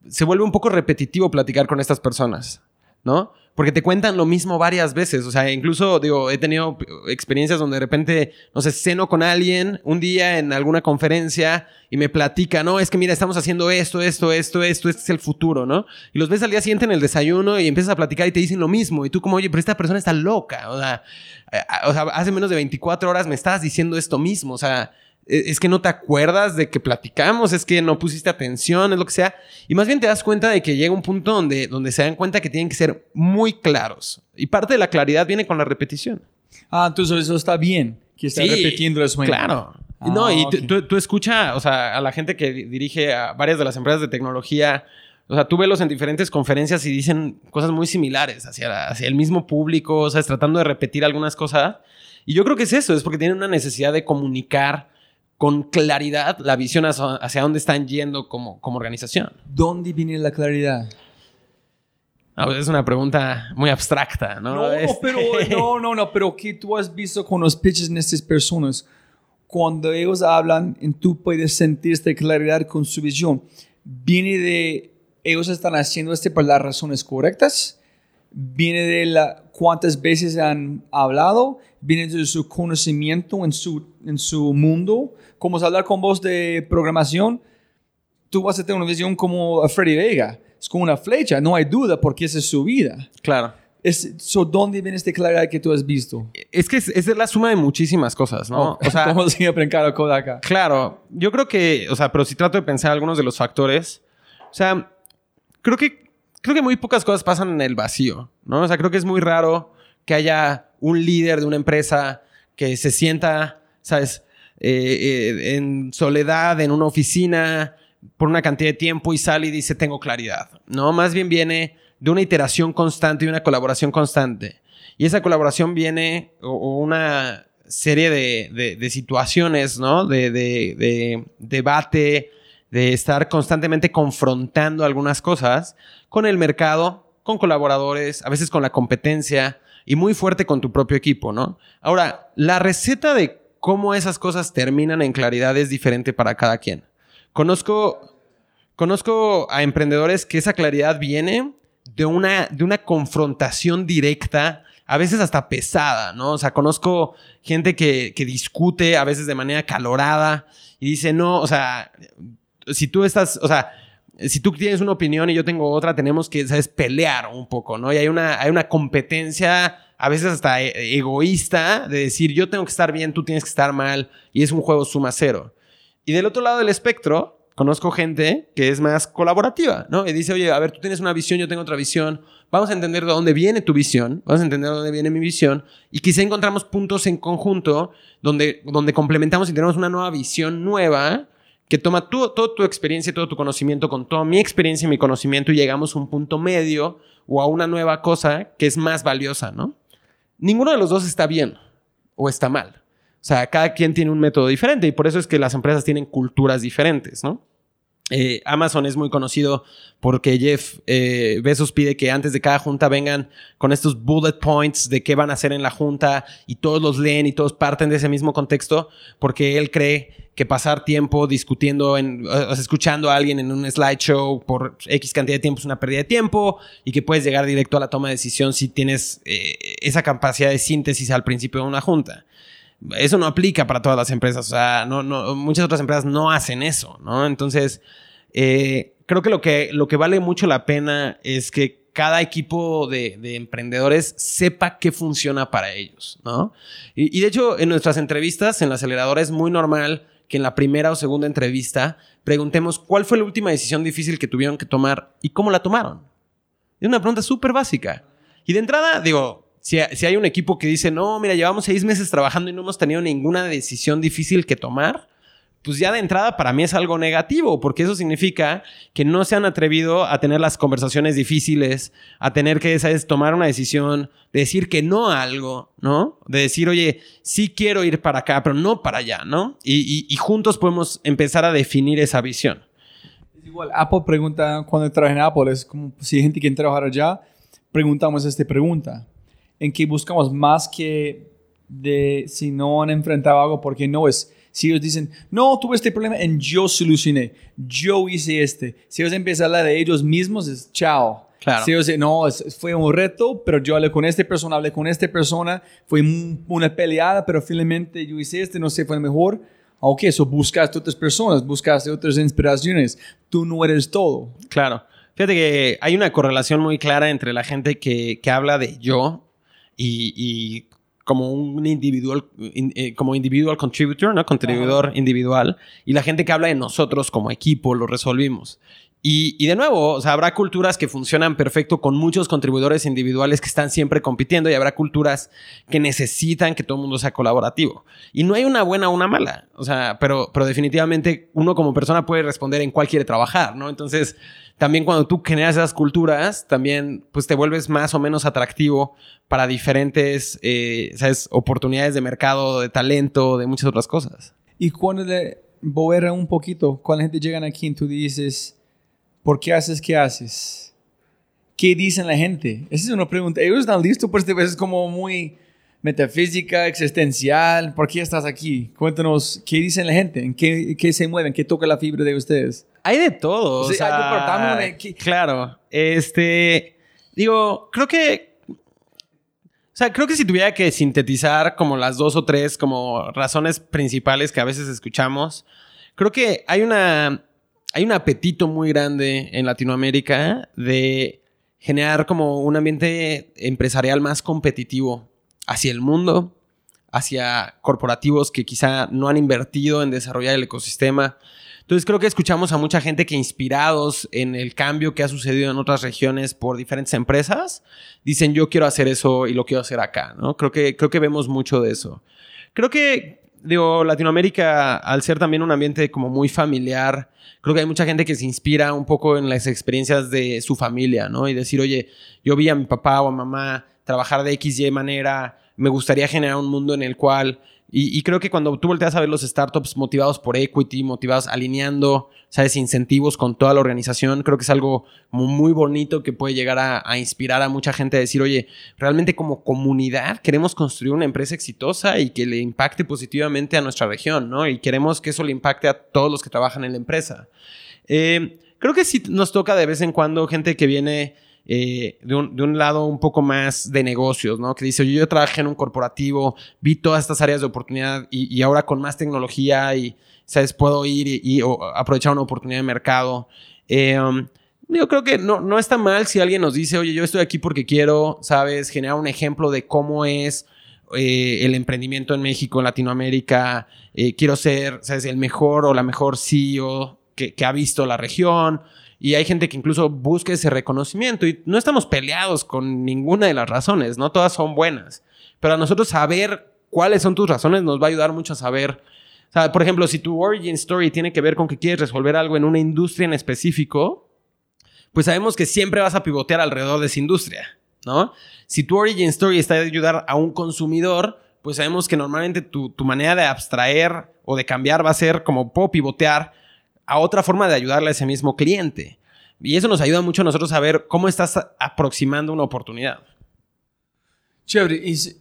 se vuelve un poco repetitivo platicar con estas personas, ¿no? Porque te cuentan lo mismo varias veces. O sea, incluso, digo, he tenido experiencias donde de repente, no sé, ceno con alguien un día en alguna conferencia y me platica, no, es que mira, estamos haciendo esto, esto, esto, esto, este es el futuro, ¿no? Y los ves al día siguiente en el desayuno y empiezas a platicar y te dicen lo mismo. Y tú como, oye, pero esta persona está loca. O sea, eh, o sea hace menos de 24 horas me estabas diciendo esto mismo. O sea, es que no te acuerdas de que platicamos, es que no pusiste atención, es lo que sea. Y más bien te das cuenta de que llega un punto donde, donde se dan cuenta que tienen que ser muy claros. Y parte de la claridad viene con la repetición. Ah, entonces eso está bien, que está Sí, repitiendo eso. Claro. Ah, no, y tú- ok. tú, tú escucha, o sea, a la gente que dirige a varias de las empresas de tecnología, o sea, tú velos en diferentes conferencias y dicen cosas muy similares hacia, la- hacia el mismo público, o sea, tratando de repetir algunas cosas. Y yo creo que es eso, es porque tienen una necesidad de comunicar con claridad la visión hacia, hacia dónde están yendo como, como organización. ¿Dónde viene la claridad? Ah, pues es una pregunta muy abstracta, ¿no? No, Este- pero no, no, no, pero ¿qué tú has visto con los pitches de estas personas? Cuando ellos hablan, tú puedes sentir esta claridad con su visión. Viene de ellos están haciendo esto por las razones correctas. Viene de la, cuántas veces han hablado. Viene de su conocimiento en su, en su mundo. Como es hablar con vos de programación, tú vas a tener una visión como a Freddy Vega. Es como una flecha, no hay duda, porque esa es su vida. Claro. Es, so, ¿Dónde viene esta claridad que tú has visto? Es que es, es la suma de muchísimas cosas, ¿no? Oh, ¿Cómo siempre en cada cosa acá? Claro, yo creo que, o sea, pero si trato de pensar algunos de los factores, o sea, creo que, creo que muy pocas cosas pasan en el vacío, ¿no? O sea, creo que es muy raro que haya un líder de una empresa que se sienta, ¿sabes? Eh, eh, en soledad, en una oficina, por una cantidad de tiempo y sale y dice, tengo claridad, ¿no? Más bien viene de una iteración constante y una colaboración constante. Y esa colaboración viene, o, una serie de, de- de situaciones, ¿no? De- de debate, de estar constantemente confrontando algunas cosas con el mercado, con colaboradores, a veces con la competencia y muy fuerte con tu propio equipo, ¿no? Ahora, la receta de cómo esas cosas terminan en claridad es diferente para cada quien. Conozco, conozco a emprendedores que esa claridad viene de una, de una confrontación directa, a veces hasta pesada, ¿no? O sea, conozco gente que, que discute a veces de manera calorada y dice, no, o sea, si tú estás, o sea, si tú tienes una opinión y yo tengo otra, tenemos que, ¿sabes? Pelear un poco, ¿no? Y hay una, hay una competencia, a veces hasta e- egoísta, de decir, yo tengo que estar bien, tú tienes que estar mal, y es un juego suma cero. Y del otro lado del espectro, conozco gente que es más colaborativa, ¿no? Y dice, oye, a ver, tú tienes una visión, yo tengo otra visión, vamos a entender de dónde viene tu visión, vamos a entender de dónde viene mi visión, y quizá encontramos puntos en conjunto donde, donde complementamos y tenemos una nueva visión nueva que toma tu, toda tu experiencia y todo tu conocimiento con toda mi experiencia y mi conocimiento y llegamos a un punto medio o a una nueva cosa que es más valiosa, ¿no? Ninguno de los dos está bien o está mal. O sea, cada quien tiene un método diferente y por eso es que las empresas tienen culturas diferentes, ¿no? Eh, Amazon es muy conocido porque Jeff eh, Bezos pide que antes de cada junta vengan con estos bullet points de qué van a hacer en la junta y todos los leen y todos parten de ese mismo contexto porque él cree que pasar tiempo discutiendo, en, o escuchando a alguien en un slideshow por X cantidad de tiempo es una pérdida de tiempo y que puedes llegar directo a la toma de decisión si tienes eh, esa capacidad de síntesis al principio de una junta. Eso no aplica para todas las empresas. O sea, no, no, muchas otras empresas no hacen eso, ¿no? Entonces, eh, creo que lo, que lo que vale mucho la pena es que cada equipo de, de emprendedores sepa qué funciona para ellos, ¿no? Y, y de hecho, en nuestras entrevistas, en la aceleradora, es muy normal que en la primera o segunda entrevista preguntemos cuál fue la última decisión difícil que tuvieron que tomar y cómo la tomaron. Es una pregunta súper básica. Y de entrada, digo, si, hay un equipo que dice, no, mira, llevamos seis meses trabajando y no hemos tenido ninguna decisión difícil que tomar, pues ya de entrada para mí es algo negativo, porque eso significa que no se han atrevido a tener las conversaciones difíciles, a tener que, tomar una decisión, de decir que no a algo, ¿no? De decir, oye, sí quiero ir para acá, pero no para allá, ¿no? Y, juntos podemos empezar a definir esa visión. Es igual, Apple pregunta, cuando trabaja en Apple, es como si hay gente quiere trabajar allá, preguntamos esta pregunta, en que buscamos más que de si no han enfrentado algo, porque no es si ellos dicen, no, tuve este problema y yo solucioné, yo hice este. Si ellos empiezan a hablar de ellos mismos, es chao. Claro. Si ellos dicen, no, fue un reto, pero yo hablé con esta persona, hablé con esta persona, fue una peleada, pero finalmente yo hice este, no sé, fue mejor. Ok, eso buscaste otras personas, buscaste otras inspiraciones. Tú no eres todo. Claro. Fíjate que hay una correlación muy clara entre la gente que, que habla de yo y, y como un individual, eh, como individual contributor, ¿no? Contribuidor individual. Y la gente que habla de nosotros como equipo, lo resolvimos. Y, y, de nuevo, o sea, habrá culturas que funcionan perfecto con muchos contribuidores individuales que están siempre compitiendo y habrá culturas que necesitan que todo el mundo sea colaborativo. Y no hay una buena o una mala, o sea, pero, pero definitivamente uno como persona puede responder en cuál quiere trabajar, ¿no? Entonces, también cuando tú generas esas culturas, también pues te vuelves más o menos atractivo para diferentes, eh, ¿sabes? Oportunidades de mercado, de talento, de muchas otras cosas. Y cuando le boera un poquito, cuando la gente llega aquí y tú dices, ¿por qué haces qué haces? ¿Qué dicen la gente? Esa es una pregunta. Ellos están listos, pues veces como muy metafísica, existencial. ¿Por qué estás aquí? Cuéntanos, ¿qué dicen la gente? ¿En qué, qué se mueven? ¿Qué toca la fibra de ustedes? Hay de todo. Sí, o sea, hay de- Claro. Este. Digo, creo que. O sea, creo que si tuviera que sintetizar como las dos o tres como razones principales que a veces escuchamos, creo que hay una. Hay un apetito muy grande en Latinoamérica de generar como un ambiente empresarial más competitivo hacia el mundo, hacia corporativos que quizá no han invertido en desarrollar el ecosistema. Entonces creo que escuchamos a mucha gente que inspirados en el cambio que ha sucedido en otras regiones por diferentes empresas, dicen yo quiero hacer eso y lo quiero hacer acá, ¿no? Creo que, creo que vemos mucho de eso. Creo que, digo, Latinoamérica, al ser también un ambiente como muy familiar, creo que hay mucha gente que se inspira un poco en las experiencias de su familia, ¿no? Y decir, oye, yo vi a mi papá o a mamá trabajar de X, Y manera, me gustaría generar un mundo en el cual y, creo que cuando tú volteas a ver los startups motivados por equity, motivados alineando, sabes, incentivos con toda la organización, creo que es algo muy bonito que puede llegar a, a, inspirar a mucha gente a decir, oye, realmente como comunidad queremos construir una empresa exitosa y que le impacte positivamente a nuestra región, ¿no? Y queremos que eso le impacte a todos los que trabajan en la empresa. Eh, creo que sí nos toca de vez en cuando gente que viene eh, de, un, de, un, lado un poco más de negocios, ¿no? Que dice, yo, yo trabajé en un corporativo, vi todas estas áreas de oportunidad y, y ahora con más tecnología y, ¿sabes? Puedo ir y, aprovechar una oportunidad de mercado. Eh, um, yo creo que no, no está mal si alguien nos dice, oye, yo estoy aquí porque quiero, ¿sabes? Generar un ejemplo de cómo es eh, el emprendimiento en México, en Latinoamérica. Quiero ser, ¿sabes? El mejor o la mejor CEO que, que ha visto la región. Y hay gente que incluso busca ese reconocimiento y no estamos peleados con ninguna de las razones, no todas son buenas. Pero a nosotros saber cuáles son tus razones nos va a ayudar mucho a saber. Por ejemplo, si tu origin story tiene que ver con que quieres resolver algo en una industria en específico, pues sabemos que siempre vas a pivotear alrededor de esa industria, ¿no? Si tu origin story está de ayudar a un consumidor, pues sabemos que normalmente tu, tu manera de abstraer o de cambiar va a ser como puedo pivotear a otra forma de ayudarle a ese mismo cliente. Y eso nos ayuda mucho a nosotros a ver cómo estás aproximando una oportunidad. Chévere. Y si,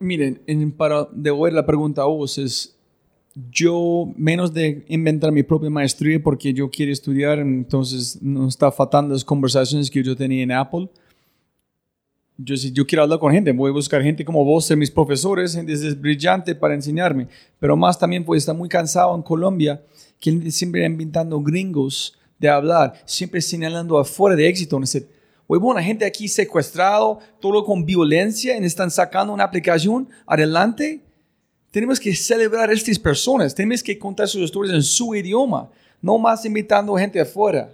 miren, en, para devolver la pregunta a vos es, yo, menos de inventar mi propia maestría porque yo quiero estudiar, entonces no está faltando las conversaciones que yo tenía en Apple. Yo, si yo quiero hablar con gente, voy a buscar gente como vos, mis profesores, gente es brillante para enseñarme, pero más también pues está muy cansado en Colombia, que siempre inventando gringos de hablar, siempre señalando afuera de éxito. Dice, huevón, la gente aquí secuestrado, todo con violencia, y están sacando una aplicación adelante. Tenemos que celebrar a estas personas, tenemos que contar sus historias en su idioma, no más invitando gente afuera.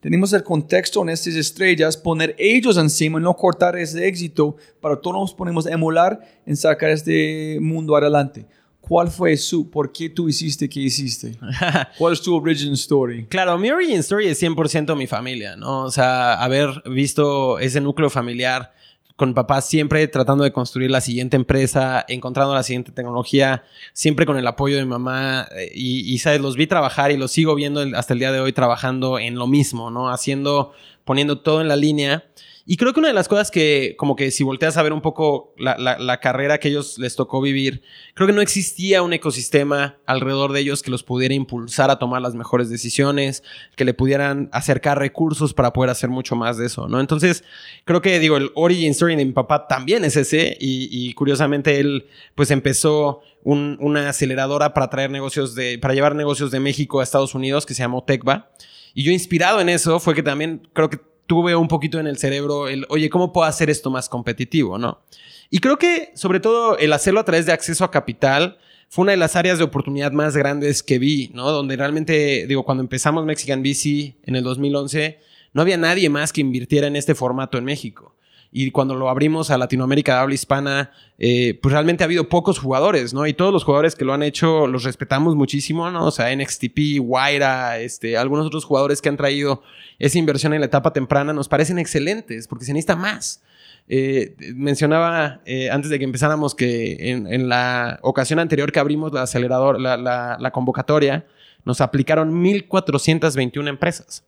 Tenemos el contexto en estas estrellas, poner ellos encima, no cortar ese éxito, para todos nos ponemos a emular en sacar este mundo adelante. ¿Cuál fue su, por qué tú hiciste que hiciste? ¿Cuál es tu origin story? Claro, mi origin story es 100% mi familia, ¿no? O sea, haber visto ese núcleo familiar con papá siempre tratando de construir la siguiente empresa, encontrando la siguiente tecnología, siempre con el apoyo de mi mamá. eh, Y, y, ¿sabes? Los vi trabajar y los sigo viendo hasta el día de hoy trabajando en lo mismo, ¿no? Haciendo, poniendo todo en la línea. Y creo que una de las cosas que, como que si volteas a ver un poco la, la- carrera que ellos les tocó vivir, creo que no existía un ecosistema alrededor de ellos que los pudiera impulsar a tomar las mejores decisiones, que le pudieran acercar recursos para poder hacer mucho más de eso, ¿no? Entonces, creo que, digo, el origin story de mi papá también es ese y, curiosamente él, pues empezó un- una aceleradora para traer negocios de, para llevar negocios de México a Estados Unidos que se llamó Tecva. Y yo inspirado en eso fue que también creo que tuve un poquito en el cerebro el, oye, ¿cómo puedo hacer esto más competitivo, no? Y creo que sobre todo el hacerlo a través de acceso a capital fue una de las áreas de oportunidad más grandes que vi, ¿no? Donde realmente, digo, cuando empezamos Mexican VC en el 2011, no había nadie más que invirtiera en este formato en México. Y cuando lo abrimos a Latinoamérica de habla hispana, eh, pues realmente ha habido pocos jugadores, ¿no? Y todos los jugadores que lo han hecho los respetamos muchísimo, ¿no? O sea, NXTP, Waira, este, algunos otros jugadores que han traído esa inversión en la etapa temprana nos parecen excelentes porque se necesita más. Eh, mencionaba eh, antes de que empezáramos que en, en la ocasión anterior que abrimos la acelerador, la, la- la convocatoria, nos aplicaron 1.421 empresas.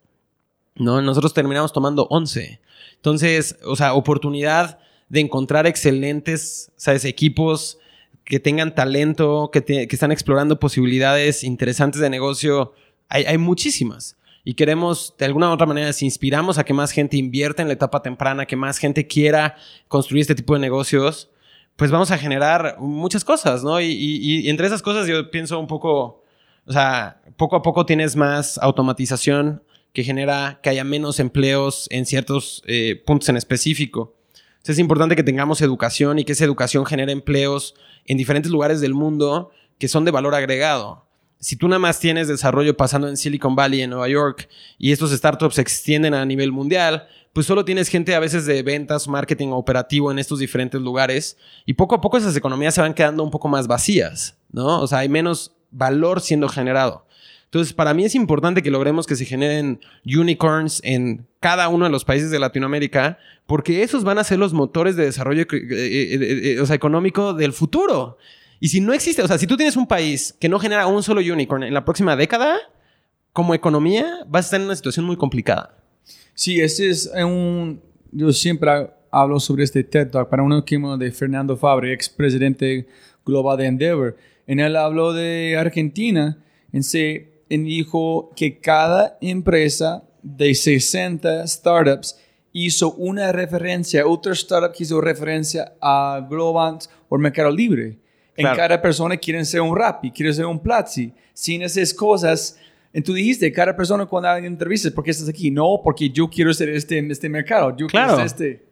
¿No? Nosotros terminamos tomando 11. Entonces, o sea, oportunidad de encontrar excelentes, ¿sabes? Equipos que tengan talento, que, que están explorando posibilidades interesantes de negocio. Hay, hay muchísimas. Y queremos, de alguna u otra manera, si inspiramos a que más gente invierta en la etapa temprana, que más gente quiera construir este tipo de negocios, pues vamos a generar muchas cosas, ¿no? Y, y- y entre esas cosas yo pienso un poco, o sea, poco a poco tienes más automatización que genera que haya menos empleos en ciertos eh, puntos en específico. Entonces es importante que tengamos educación y que esa educación genere empleos en diferentes lugares del mundo que son de valor agregado. Si tú nada más tienes desarrollo pasando en Silicon Valley, en Nueva York, y estos startups se extienden a nivel mundial, pues solo tienes gente a veces de ventas, marketing operativo en estos diferentes lugares, y poco a poco esas economías se van quedando un poco más vacías, ¿no? O sea, hay menos valor siendo generado. Entonces, para mí es importante que logremos que se generen unicorns en cada uno de los países de Latinoamérica, porque esos van a ser los motores de desarrollo eh, eh, eh, económico del futuro. Y si no existe, o sea, si tú tienes un país que no genera un solo unicorn en la próxima década, como economía, vas a estar en una situación muy complicada. Sí, este es un... Yo siempre hablo sobre este TED Talk para un equipo de Fernando Fabre, expresidente global de Endeavor. En él habló de Argentina, en se en dijo que cada empresa de 60 startups hizo una referencia, otra startup que hizo referencia a Globant o Mercado Libre. En Claro. cada persona quieren ser un Rappi, quieren ser un Platzi. Sin esas cosas, y tú dijiste, cada persona cuando alguien entrevistas, ¿por qué estás aquí? No, porque yo quiero ser este en este mercado. Yo Claro. quiero ser este.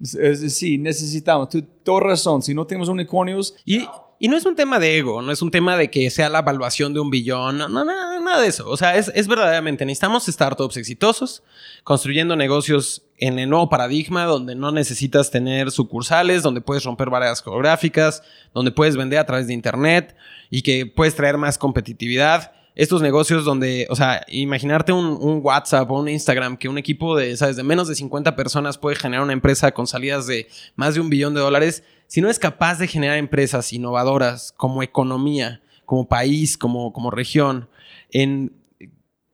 Es- es- sí, necesitamos. Tú, toda razón. Si no tenemos unicornios, Y, y no es un tema de ego, no es un tema de que sea la evaluación de un billón, no, no, no, nada de eso. O sea, es, es verdaderamente, necesitamos startups exitosos, construyendo negocios en el nuevo paradigma, donde no necesitas tener sucursales, donde puedes romper barreras geográficas, donde puedes vender a través de Internet y que puedes traer más competitividad. Estos negocios donde, o sea, imaginarte un, un WhatsApp o un Instagram que un equipo de, ¿sabes? De menos de 50 personas puede generar una empresa con salidas de más de un billón de dólares. Si no es capaz de generar empresas innovadoras como economía, como país, como, como región, en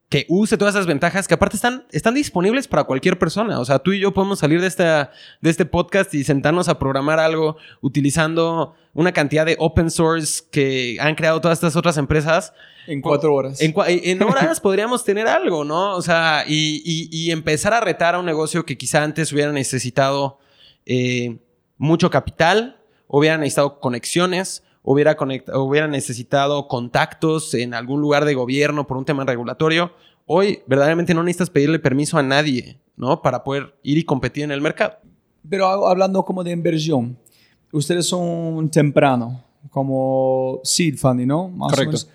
que use todas esas ventajas que aparte están, están disponibles para cualquier persona. O sea, tú y yo podemos salir de, esta, de este podcast y sentarnos a programar algo utilizando una cantidad de open source que han creado todas estas otras empresas. en cuatro horas. En, en horas podríamos tener algo, ¿no? O sea, y, y- y empezar a retar a un negocio que quizá antes hubiera necesitado eh, mucho capital, hubiera necesitado conexiones, hubiera, necesitado contactos en algún lugar de gobierno por un tema regulatorio. Hoy, verdaderamente no necesitas pedirle permiso a nadie, ¿no? Para poder ir y competir en el mercado. Pero ha- hablando como de inversión, ustedes son temprano, como seed funding, ¿no? Más o Correcto. menos.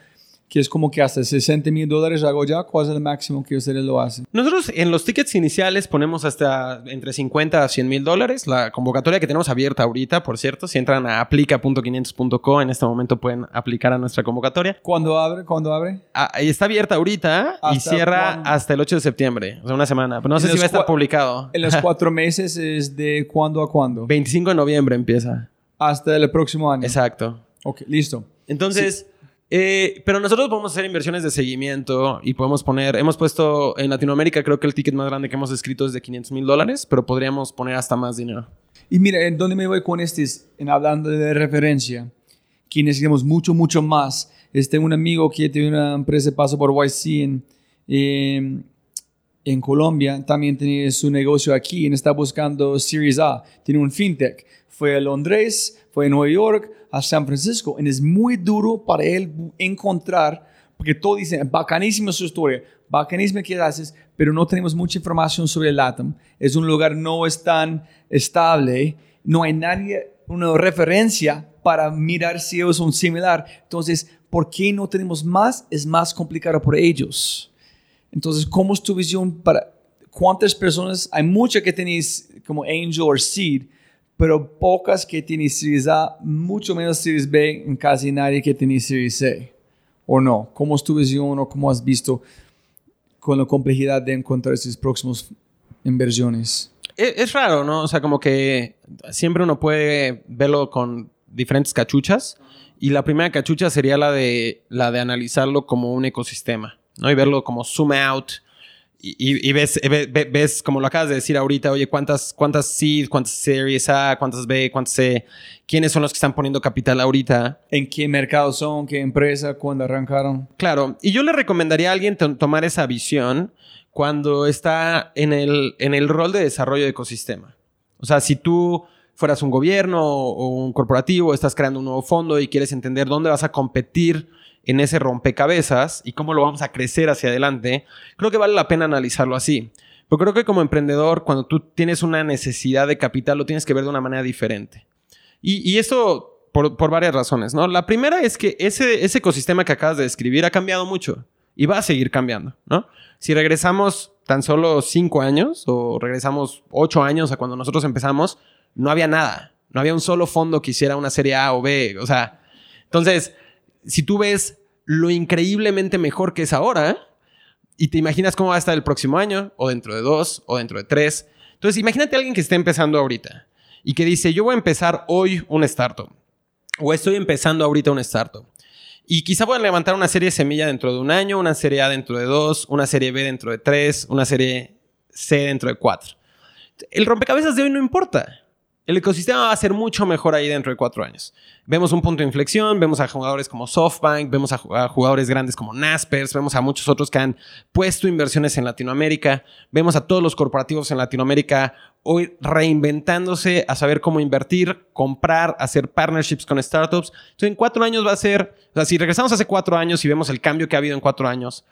Que es como que hasta 60 mil dólares hago ya, ¿cuál es el máximo que ustedes lo hacen? Nosotros en los tickets iniciales ponemos hasta entre 50 a 100 mil dólares. La convocatoria que tenemos abierta ahorita, por cierto, si entran a aplica.500.co, en este momento pueden aplicar a nuestra convocatoria. ¿Cuándo abre? ¿Cuándo abre? Ah, está abierta ahorita y ¿Hasta cierra cuándo? hasta el 8 de septiembre, o sea, una semana. Pero no sé En si va a estar publicado. En los cuatro meses es de cuándo a cuándo. 25 de noviembre empieza. Hasta el próximo año. Exacto. Ok, listo. Entonces, eh, pero nosotros podemos hacer inversiones de seguimiento y podemos poner, hemos puesto en Latinoamérica, creo que el ticket más grande que hemos escrito es de 500 mil dólares, pero podríamos poner hasta más dinero. Y mira, ¿en dónde me voy con este? Es En hablando de referencia, que necesitamos mucho, mucho más. Este, un amigo que tiene una empresa, pasó por YC en, en, en Colombia, también tiene su negocio aquí y está buscando Series A. Tiene un fintech. Fue a Londres, fue a Nueva York, a San Francisco. Y es muy duro para él encontrar, porque todos dicen, bacanísima su historia, bacanísima que haces, pero no tenemos mucha información sobre LATAM. Es un lugar no es tan estable, no hay nadie, una referencia para mirar si ellos son similar. Entonces, ¿por qué no tenemos más? Es más complicado por ellos. Entonces, ¿cómo es tu visión para cuántas personas? Hay muchas que tenéis como Angel o Seed, pero pocas que tienen Series A, mucho menos Series B, en casi nadie que tiene Series C. ¿O no? ¿Cómo es tu visión o cómo has visto con la complejidad de encontrar esas próximas inversiones? Es, es raro, ¿no? O sea, como que siempre uno puede verlo con diferentes cachuchas y la primera cachucha sería la de, la de analizarlo como un ecosistema, ¿no? Y verlo como zoom out. Y, ves, ve- ve- ves, como lo acabas de decir ahorita, oye, ¿cuántas, cuántas seed, cuántas series A, cuántas B, cuántas C? ¿Quiénes son los que están poniendo capital ahorita? ¿En qué mercado son? ¿Qué empresa? ¿Cuándo arrancaron? Claro, y yo le recomendaría a alguien to- tomar esa visión cuando está en el, en el rol de desarrollo de ecosistema. O sea, si tú fueras un gobierno o un corporativo, estás creando un nuevo fondo y quieres entender dónde vas a competir en ese rompecabezas y cómo lo vamos a crecer hacia adelante, creo que vale la pena analizarlo así. Pero creo que como emprendedor, cuando tú tienes una necesidad de capital, lo tienes que ver de una manera diferente. Y, y eso por, por varias razones, ¿no? La primera es que ese, ese ecosistema que acabas de describir ha cambiado mucho y va a seguir cambiando, ¿no? Si regresamos tan solo cinco años o regresamos ocho años a cuando nosotros empezamos, no había nada. No había un solo fondo que hiciera una serie A o B. O sea, entonces, si tú ves lo increíblemente mejor que es ahora y te imaginas cómo va a estar el próximo año o dentro de dos o dentro de tres. Entonces, imagínate a alguien que esté empezando ahorita y que dice, yo voy a empezar hoy un startup o estoy empezando ahorita un startup. Y quizá a levantar una serie semilla dentro de un año, una serie A dentro de dos, una serie B dentro de tres, una serie C dentro de cuatro. El rompecabezas de hoy no importa. El ecosistema va a ser mucho mejor ahí dentro de cuatro años. Vemos un punto de inflexión, vemos a jugadores como SoftBank, vemos a ju- a jugadores grandes como Naspers, vemos a muchos otros que han puesto inversiones en Latinoamérica, vemos a todos los corporativos en Latinoamérica hoy reinventándose a saber cómo invertir, comprar, hacer partnerships con startups. Entonces, en cuatro años va a ser, o sea, si regresamos hace cuatro años y vemos el cambio que ha habido en cuatro años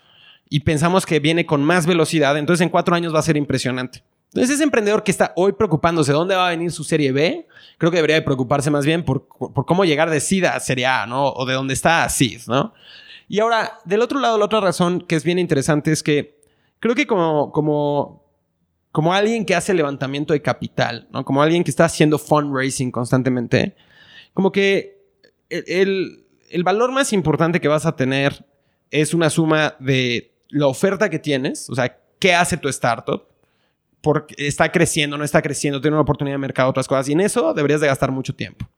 y pensamos que viene con más velocidad, entonces en cuatro años va a ser impresionante. Entonces, ese emprendedor que está hoy preocupándose de dónde va a venir su serie B, creo que debería de preocuparse más bien por, por cómo llegar de SIDA a serie A, ¿no? O de dónde está a SID, ¿no? Y ahora, del otro lado, la otra razón que es bien interesante es que creo que como, como, como alguien que hace levantamiento de capital, ¿no? Como alguien que está haciendo fundraising constantemente, como que el, el- el valor más importante que vas a tener es una suma de la oferta que tienes, o sea, qué hace tu startup, porque está creciendo, no está creciendo, tiene una oportunidad de mercado, otras cosas, y en eso deberías de gastar mucho tiempo.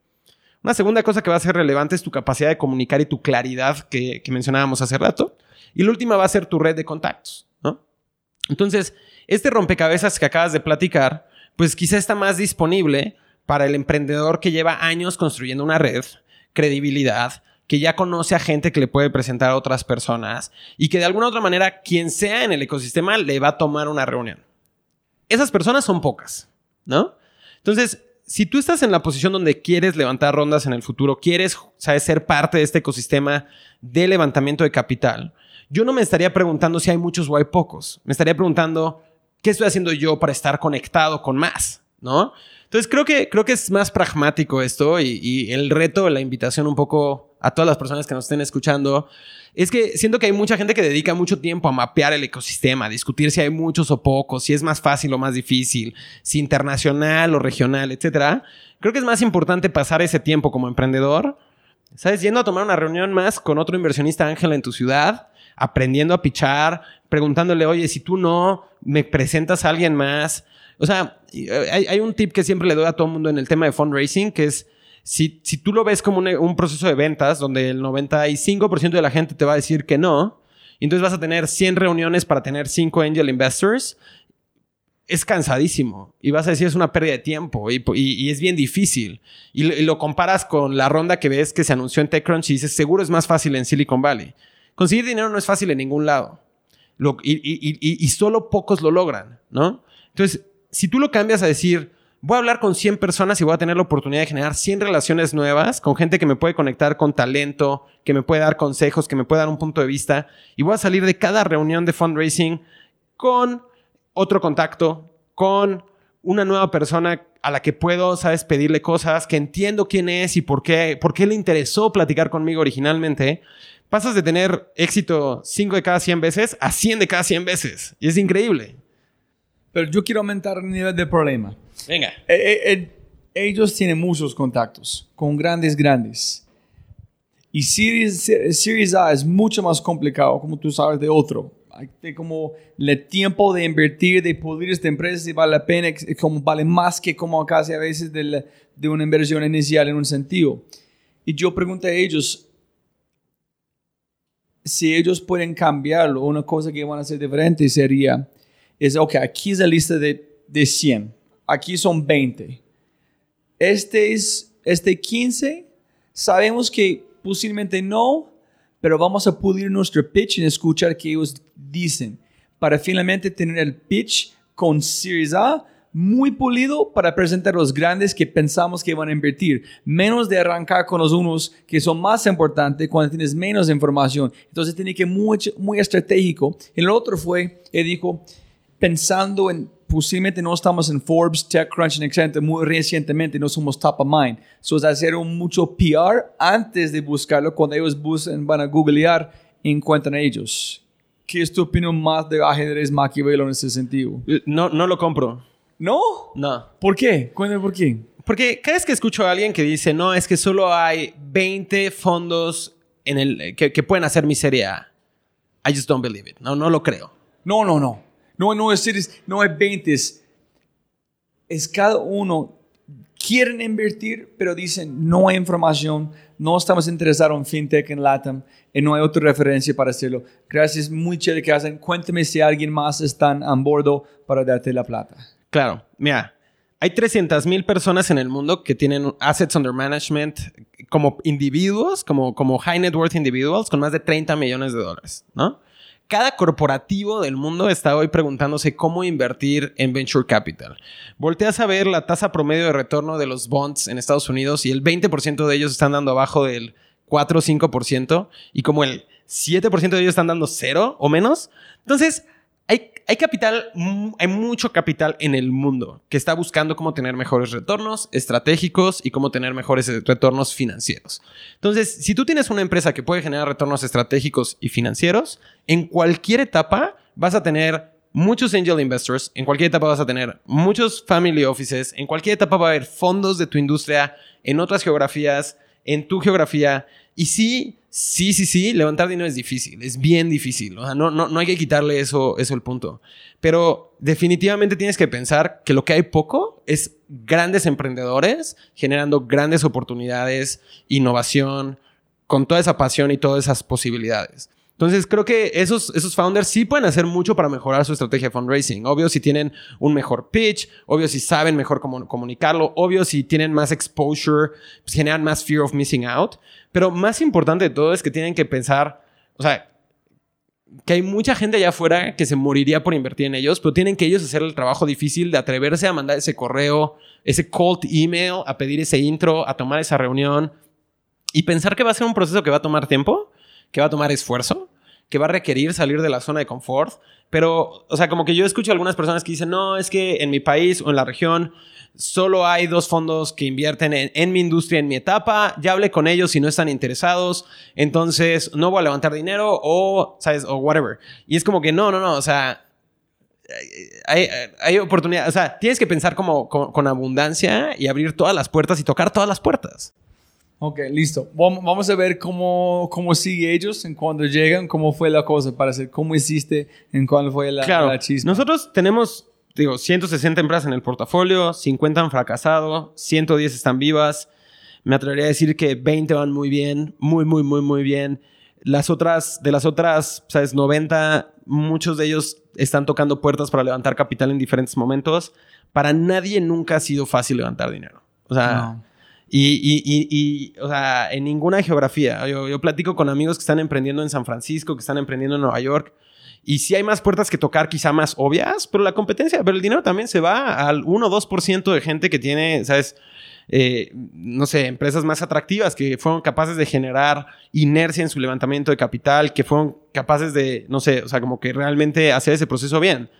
Una segunda cosa que va a ser relevante es tu capacidad de comunicar y tu claridad que, mencionábamos hace rato. Y la última va a ser tu red de contactos. Entonces, este rompecabezas que acabas de platicar, pues quizá está más disponible para el emprendedor que lleva años construyendo una red, credibilidad, que ya conoce a gente que le puede presentar a otras personas y que de alguna otra manera quien sea en el ecosistema le va a tomar una reunión. Esas personas son pocas, ¿no? Entonces, si tú estás en la posición donde quieres levantar rondas en el futuro, quieres, sabes, ser parte de este ecosistema de levantamiento de capital, yo no me estaría preguntando si hay muchos o hay pocos. Me estaría preguntando, ¿qué estoy haciendo yo para estar conectado con más? ¿No? Entonces creo que, creo que es más pragmático esto y, y el reto, la invitación un poco a todas las personas que nos estén escuchando, es que siento que hay mucha gente que dedica mucho tiempo a mapear el ecosistema, discutir si hay muchos o pocos, si es más fácil o más difícil, si internacional o regional, etcétera. Creo que es más importante pasar ese tiempo como emprendedor, ¿sabes? Yendo a tomar una reunión más con otro inversionista ángel en tu ciudad, aprendiendo a pichar, preguntándole, oye, si tú no, me presentas a alguien más. O sea, hay, hay un tip que siempre le doy a todo el mundo en el tema de fundraising, que es, si, tú lo ves como un, proceso de ventas, donde el 95% de la gente te va a decir que no, entonces vas a tener 100 reuniones para tener 5 angel investors, es cansadísimo y vas a decir es una pérdida de tiempo y, es bien difícil. Y, lo- y comparas con la ronda que ves que se anunció en TechCrunch y dices, seguro es más fácil en Silicon Valley. Conseguir dinero no es fácil en ningún lado. Y solo pocos lo logran, ¿no? Entonces, si tú lo cambias a decir, voy a hablar con 100 personas y voy a tener la oportunidad de generar 100 relaciones nuevas con gente que me puede conectar con talento, que me puede dar consejos, que me puede dar un punto de vista, y voy a salir de cada reunión de fundraising con otro contacto, con una nueva persona a la que puedo, sabes, pedirle cosas, que entiendo quién es y por qué, por qué le interesó platicar conmigo originalmente, pasas de tener éxito 5 de cada 100 veces a 100 de cada 100 veces. Y es increíble. Pero yo quiero aumentar el nivel de problema. Venga. Eh, eh, eh, ellos tienen muchos contactos con grandes, grandes. Y Series, Series A es mucho más complicado, como tú sabes, de otro. Hay como el tiempo de invertir de poder esta empresa si vale la pena, es como vale más que como casi a veces de, la- de una inversión inicial en un sentido. Y yo pregunté a ellos si ellos pueden cambiarlo. Una cosa que van a hacer diferente sería, es, ok, aquí es la lista de, de 100, aquí son 20. Este es, este 15, sabemos que posiblemente no, pero vamos a pulir nuestro pitch y escuchar qué ellos dicen para finalmente tener el pitch con Series A muy pulido para presentar los grandes que pensamos que van a invertir, menos de arrancar con los unos que son más importantes cuando tienes menos información. Entonces tiene que muy, muy estratégico. El otro fue, él dijo, pensando en posiblemente no estamos en Forbes, TechCrunch, etc. Muy recientemente no somos top of mind. So es hacer un mucho PR antes de buscarlo. Cuando ellos buscan, van a googlear, encuentran a ellos. ¿Qué es tu opinión más de ajedrez Maquiavelo en ese sentido? No, no lo compro. ¿No? No. ¿Por qué? Cuéntame por qué. Porque cada vez que escucho a alguien que dice, no, es que solo hay 20 fondos en el, que, que pueden hacer mi serie A. I just don't believe it. No, no lo creo. No, no, no. No, es, series- no es 20. Es, es cada uno. Quieren invertir, pero dicen no hay información, no estamos interesados en fintech en LATAM y no hay otra referencia para hacerlo. Gracias, muy chévere que hacen. Cuéntame si alguien más está a bordo para darte la plata. Claro, mira, hay 300 mil personas en el mundo que tienen assets under management como individuos, como, como high net worth individuals, con más de 30 millones de dólares, ¿no? Cada corporativo del mundo está hoy preguntándose cómo invertir en venture capital. Volteas a ver la tasa promedio de retorno de los bonds en Estados Unidos y el 20% de ellos están dando abajo del 4 o 5% y como el 7% de ellos están dando cero o menos. Entonces, hay, capital, mm, hay mucho capital en el mundo que está buscando cómo tener mejores retornos estratégicos y cómo tener mejores eh, retornos financieros. Entonces, si tú tienes una empresa que puede generar retornos estratégicos y financieros, en cualquier etapa vas a tener muchos angel investors, en cualquier etapa vas a tener muchos family offices, en cualquier etapa va a haber fondos de tu industria, en otras geografías, en tu geografía. Y sí, sí, sí, sí, levantar dinero es difícil, es bien difícil. O sea, no, no, no hay que quitarle eso, eso el punto. Pero definitivamente tienes que pensar que lo que hay poco es grandes emprendedores generando grandes oportunidades, innovación, con toda esa pasión y todas esas posibilidades. Entonces creo que esos, esos founders sí pueden hacer mucho para mejorar su estrategia de fundraising. Obvio si tienen un mejor pitch, obvio si saben mejor cómo comunicarlo, obvio si tienen más exposure, pues generan más fear of missing out. Pero más importante de todo es que tienen que pensar, o sea, que hay mucha gente allá afuera que se moriría por invertir en ellos, pero tienen que ellos hacer el trabajo difícil de atreverse a mandar ese correo, ese cold email, a pedir ese intro, a tomar esa reunión y pensar que va a ser un proceso que va a tomar tiempo, que va a tomar esfuerzo, que va a requerir salir de la zona de confort. Pero, o sea, como que yo escucho a algunas personas que dicen, no, es que en mi país o en la región solo hay dos fondos que invierten en, mi industria, en mi etapa, ya hablé con ellos y no están interesados, entonces no voy a levantar dinero o, ¿sabes? O whatever. Y es como que no, no, no, o sea, hay, hay oportunidad, o sea, tienes que pensar como, con abundancia y abrir todas las puertas y tocar todas las puertas. Ok, listo. Vam- Vamos a ver cómo, cómo sigue ellos en cuando llegan, cómo fue la cosa, para hacer cómo hiciste en cuál fue la, claro, la chispa. nosotros tenemos, digo, 160 empresas en el portafolio, 50 han fracasado, 110 están vivas. Me atrevería a decir que 20 van muy bien, muy, muy, muy, muy bien. Las otras, de las otras, sabes, 90, muchos de ellos están tocando puertas para levantar capital en diferentes momentos. Para nadie nunca ha sido fácil levantar dinero. O sea, No. Y, y, y, y, o sea, en ninguna geografía. Yo, yo platico con amigos que están emprendiendo en San Francisco, que están emprendiendo en Nueva York. Y sí hay más puertas que tocar, quizá más obvias, pero la competencia, pero el dinero también se va al 1 o 2% de gente que tiene, ¿sabes? Eh, no sé, empresas más atractivas que fueron capaces de generar inercia en su levantamiento de capital, que fueron capaces de, no sé, o sea, como que realmente hacer ese proceso bien.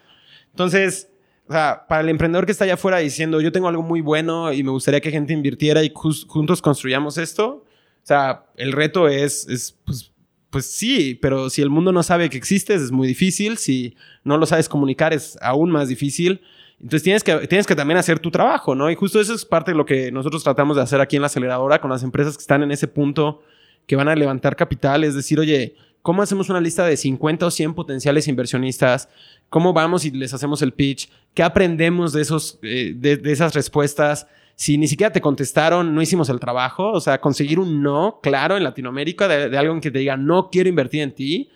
Entonces, o sea, para el emprendedor que está allá afuera diciendo, yo tengo algo muy bueno y me gustaría que gente invirtiera y juntos construyamos esto, o sea, el reto es, es pues, pues sí, pero si el mundo no sabe que existes, es muy difícil. Si no lo sabes comunicar, es aún más difícil. Entonces tienes que, tienes que también hacer tu trabajo, ¿no? Y justo eso es parte de lo que nosotros tratamos de hacer aquí en la aceleradora con las empresas que están en ese punto que van a levantar capital. Es decir, oye, ¿cómo hacemos una lista de 50 o 100 potenciales inversionistas? ¿Cómo vamos y les hacemos el pitch? ¿Qué aprendemos de, esos, eh, de, esas respuestas? Si ni siquiera te contestaron, no hicimos el trabajo. O sea, conseguir un no claro en Latinoamérica de, de alguien que te diga no quiero invertir en ti,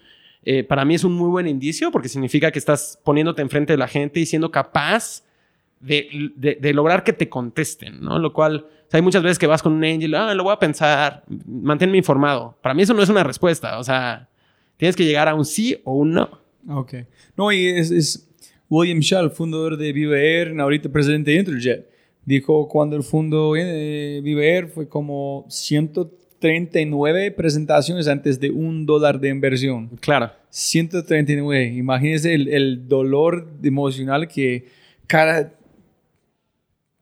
eh, para mí es un muy buen indicio porque significa que estás poniéndote enfrente de la gente y siendo capaz de, de- lograr que te contesten, ¿no? Lo cual, hay muchas veces que vas con un angel, ah, lo voy a pensar, manténme informado. Para mí eso no es una respuesta, o sea, tienes que llegar a un sí o un no. Ok. No, y es, es William Shell, fundador de Vive Air, ahorita presidente de Interjet. Dijo cuando el fondo eh, Vive Air fue como 139 presentaciones antes de un dólar de inversión. Claro. 139. Imagínense el, el dolor emocional que cada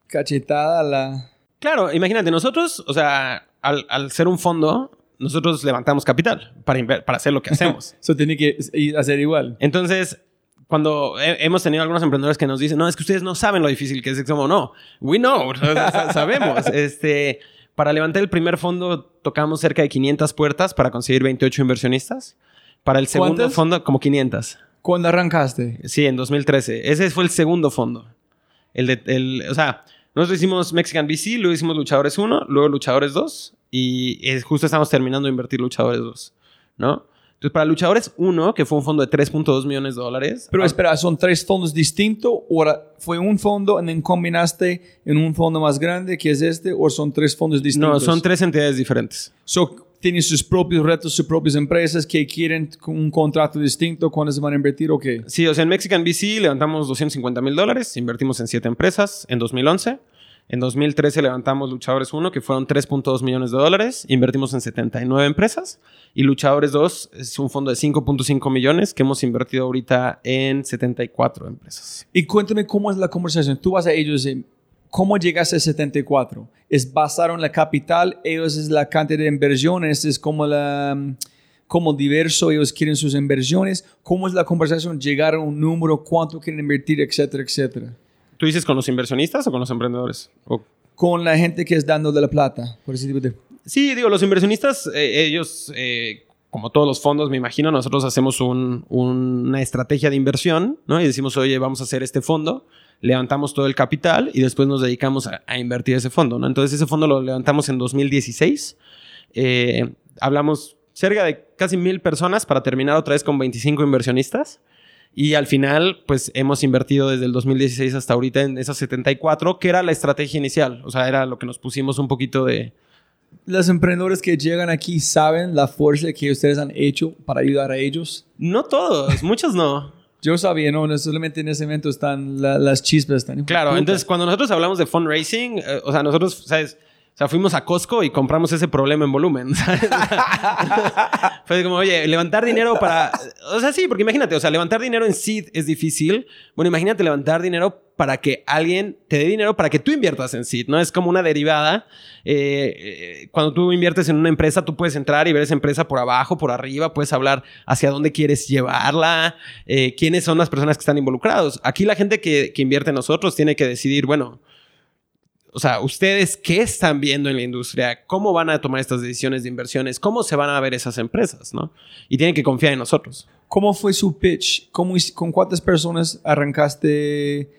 cachetada la... Claro, imagínate, nosotros, o sea, al, al ser un fondo, nosotros levantamos capital para, para hacer lo que hacemos. Eso tiene que hacer igual. Entonces, cuando he- hemos tenido algunos emprendedores que nos dicen, no, es que ustedes no saben lo difícil que es, como, no, we know, sabemos. Este, para levantar el primer fondo tocamos cerca de 500 puertas para conseguir 28 inversionistas. Para el segundo ¿Cuántas? fondo, como 500. ¿Cuándo arrancaste? Sí, en 2013. Ese fue el segundo fondo. El de, el, o sea, nosotros hicimos Mexican VC, luego hicimos Luchadores 1, luego Luchadores 2 y es- justo estamos terminando de invertir Luchadores 2, ¿no? Entonces, para Luchadores 1, que fue un fondo de 3.2 millones de dólares. Pero ah, espera, ¿son tres fondos distintos? ¿O fue un fondo y then combinaste en un fondo más grande que es este? ¿O son tres fondos distintos? No, son tres entidades diferentes. So, tienen sus propios retos, sus propias empresas que quieren un contrato distinto cuando se van a invertir o qué? Sí, o sea, en Mexican VC levantamos 250 mil dólares, invertimos en siete empresas en 2011. En 2013 levantamos Luchadores 1, que fueron 3.2 millones de dólares, invertimos en 79 empresas. Y Luchadores 2 es un fondo de 5.5 millones que hemos invertido ahorita en 74 empresas. Y cuéntame cómo es la conversación. Tú vas a ellos y ¿cómo llegaste a 74? ¿Es basado en la capital? ¿Ellos es la cantidad de inversiones? ¿Es como la... como diverso ellos quieren sus inversiones? ¿Cómo es la conversación? ¿Llegar a un número? ¿Cuánto quieren invertir? Etcétera, etcétera. ¿Tú dices con los inversionistas o con los emprendedores? O- Con la gente que es dando de la plata. Por ese tipo de... Sí, digo, los inversionistas, eh, ellos, eh, como todos los fondos, me imagino, nosotros hacemos un- una estrategia de inversión, ¿no? Y decimos, oye, vamos a hacer este fondo, levantamos todo el capital y después nos dedicamos a, a invertir ese fondo, ¿no? Entonces, ese fondo lo levantamos en 2016. Eh, hablamos cerca de casi mil personas para terminar otra vez con 25 inversionistas. Y al final, pues hemos invertido desde el 2016 hasta ahorita en esas 74, que era la estrategia inicial. O sea, era lo que nos pusimos un poquito de, Los emprendedores que llegan aquí saben la fuerza que ustedes han hecho para ayudar a ellos. No todos, muchos no. Yo sabía, no, no solamente en ese evento están la- las chispas. Están Claro, entonces cuando nosotros hablamos de fundraising, eh, o sea, nosotros, ¿sabes? O sea, fuimos a Costco y compramos ese problema en volumen. ¿sabes? Fue como, oye, levantar dinero para... O sea, sí, porque imagínate, o sea, levantar dinero en seed es difícil. Bueno, imagínate levantar dinero para que alguien te dé dinero para que tú inviertas en seed, ¿no? Es como una derivada. Eh, eh, cuando tú inviertes en una empresa, tú puedes entrar y ver esa empresa por abajo, por arriba, puedes hablar hacia dónde quieres llevarla, eh, quiénes son las personas que están involucrados. Aquí la gente que, que invierte en nosotros tiene que decidir, bueno, o sea, ustedes qué están viendo en la industria, cómo van a tomar estas decisiones de inversiones, cómo se van a ver esas empresas, ¿no? Y tienen que confiar en nosotros. ¿Cómo fue su pitch? ¿Cómo, ¿Con cuántas personas arrancaste?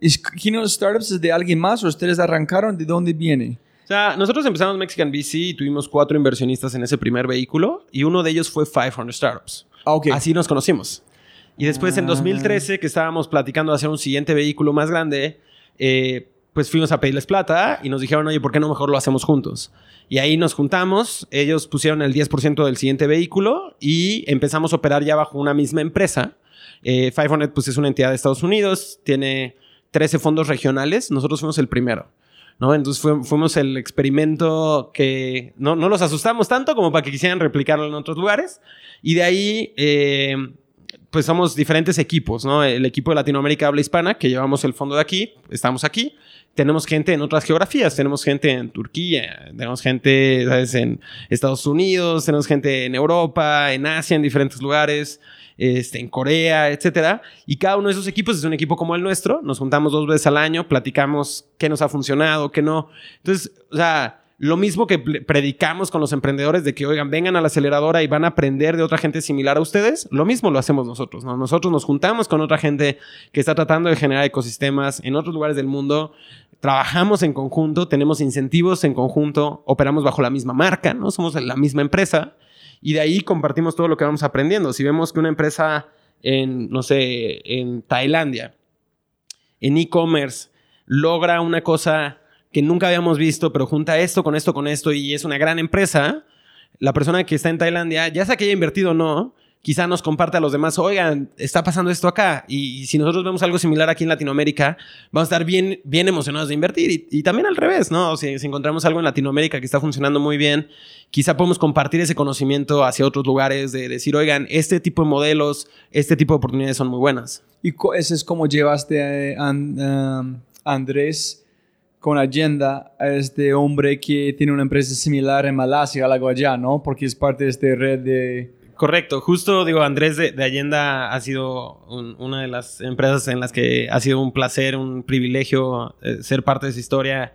¿Es Keynote Startups es de alguien más o ustedes arrancaron? ¿De dónde viene? O sea, nosotros empezamos Mexican VC y tuvimos cuatro inversionistas en ese primer vehículo y uno de ellos fue 500 Startups. Ah, ok. Así nos conocimos. Y después en Ah. 2013, que estábamos platicando de hacer un siguiente vehículo más grande, eh, pues fuimos a pedirles plata y nos dijeron, oye, ¿por qué no mejor lo hacemos juntos? Y ahí nos juntamos, ellos pusieron el 10% del siguiente vehículo y empezamos a operar ya bajo una misma empresa. Eh, 500 pues es una entidad de Estados Unidos, tiene 13 fondos regionales, nosotros fuimos el primero. ¿no? Entonces fue- fuimos el experimento que no, no los asustamos tanto como para que quisieran replicarlo en otros lugares. Y de ahí, eh, pues somos diferentes equipos, ¿no? El equipo de Latinoamérica habla hispana, que llevamos el fondo de aquí, estamos aquí. Tenemos gente en otras geografías, tenemos gente en Turquía, tenemos gente, ¿sabes? En Estados Unidos, tenemos gente en Europa, en Asia, en diferentes lugares, este, en Corea, etcétera. Y cada uno de esos equipos es un equipo como el nuestro. Nos juntamos dos veces al año, platicamos qué nos ha funcionado, qué no. Entonces, o sea, lo mismo que predicamos con los emprendedores de que, oigan, vengan a la aceleradora y van a aprender de otra gente similar a ustedes, lo mismo lo hacemos nosotros, ¿no? Nosotros nos juntamos con otra gente que está tratando de generar ecosistemas en otros lugares del mundo, trabajamos en conjunto, tenemos incentivos en conjunto, operamos bajo la misma marca, ¿no? Somos la misma empresa y de ahí compartimos todo lo que vamos aprendiendo. Si vemos que una empresa en, no sé, en Tailandia, en e-commerce, logra una cosa que nunca habíamos visto, pero junta esto con esto con esto y es una gran empresa, la persona que está en Tailandia, ya sea que haya invertido o no, quizá nos comparte a los demás, oigan, está pasando esto acá. Y, y si nosotros vemos algo similar aquí en Latinoamérica, vamos a estar bien, bien emocionados de invertir. Y, y también al revés, ¿no? Si, si encontramos algo en Latinoamérica que está funcionando muy bien, quizá podemos compartir ese conocimiento hacia otros lugares, de decir, oigan, este tipo de modelos, este tipo de oportunidades son muy buenas. Y ese es como llevaste a, An- um, Andrés con agenda este hombre que tiene una empresa similar en Malasia, algo allá, ¿no? Porque es parte de esta red de... Correcto, justo digo, Andrés de, de Allenda ha sido un- una de las empresas en las que ha sido un placer, un privilegio eh, ser parte de esa historia.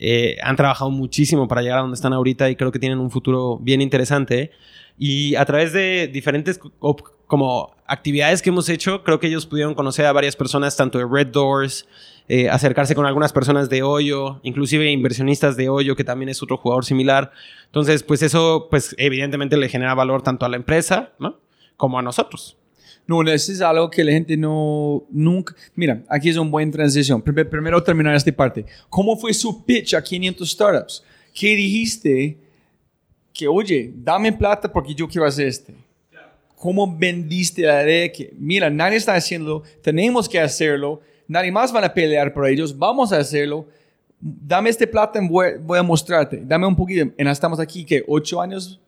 Eh, han trabajado muchísimo para llegar a donde están ahorita y creo que tienen un futuro bien interesante. Y a través de diferentes como actividades que hemos hecho, creo que ellos pudieron conocer a varias personas, tanto de Red Doors, eh, acercarse con algunas personas de Hoyo, inclusive inversionistas de Hoyo, que también es otro jugador similar. Entonces, pues eso, pues evidentemente le genera valor tanto a la empresa, ¿no? Como a nosotros. No, eso es algo que la gente no, nunca... Mira, aquí es una buena transición. Prim- Primero terminar esta parte. ¿Cómo fue su pitch a 500 startups? ¿Qué dijiste? Que, oye, dame plata porque yo quiero hacer este. ¿Cómo vendiste la idea que, mira, nadie está haciendo, tenemos que hacerlo, nadie más van a pelear por ellos, vamos a hacerlo, dame este plata y voy, a mostrarte, dame un poquito, estamos aquí, que ¿Ocho años?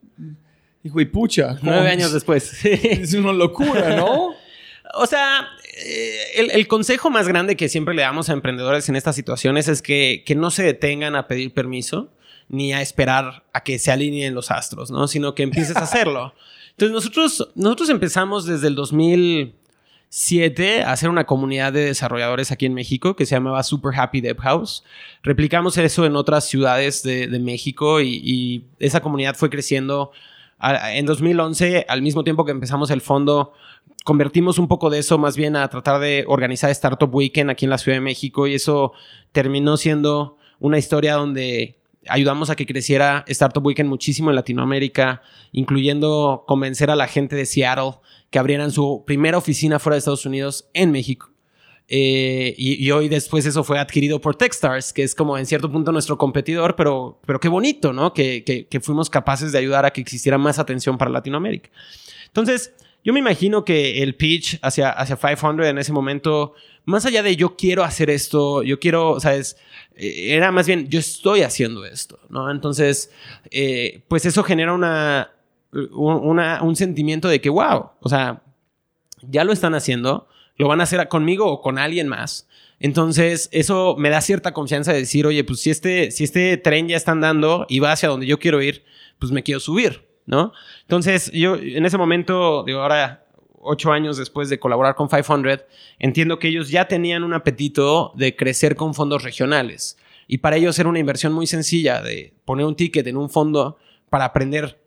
Hijo y pucha. Nueve años después. Es una locura, ¿no? O sea, eh, el, el consejo más grande que siempre le damos a emprendedores en estas situaciones es que, que no se detengan a pedir permiso ni a esperar a que se alineen los astros, ¿no? Sino que empieces a hacerlo. Entonces nosotros, nosotros empezamos desde el 2007 a hacer una comunidad de desarrolladores aquí en México que se llamaba Super Happy Dev House. Replicamos eso en otras ciudades de, México y, y esa comunidad fue creciendo. En 2011, al mismo tiempo que empezamos el fondo, convertimos un poco de eso más bien a tratar de organizar Startup Weekend aquí en la Ciudad de México y eso terminó siendo una historia donde ayudamos a que creciera Startup Weekend muchísimo en Latinoamérica, incluyendo convencer a la gente de Seattle que abrieran su primera oficina fuera de Estados Unidos en México. Eh, y, y hoy después eso fue adquirido por Techstars, que es como en cierto punto nuestro competidor, pero, pero qué bonito, ¿no? Que, que, que fuimos capaces de ayudar a que existiera más atención para Latinoamérica. Entonces, yo me imagino que el pitch hacia, hacia 500 en ese momento, más allá de yo quiero hacer esto, yo quiero, ¿sabes? Eh, era más bien yo estoy haciendo esto, ¿no? Entonces, eh, pues eso genera una, un- un sentimiento de que, wow, o sea, ya lo están haciendo, lo van a hacer conmigo o con alguien más. Entonces, eso me da cierta confianza de decir, oye, pues si este, si este tren ya está andando y va hacia donde yo quiero ir, pues me quiero subir, ¿no? Entonces, yo en ese momento, digo, ahora ocho años después de colaborar con 500, entiendo que ellos ya tenían un apetito de crecer con fondos regionales. Y para ellos era una inversión muy sencilla de poner un ticket en un fondo para aprender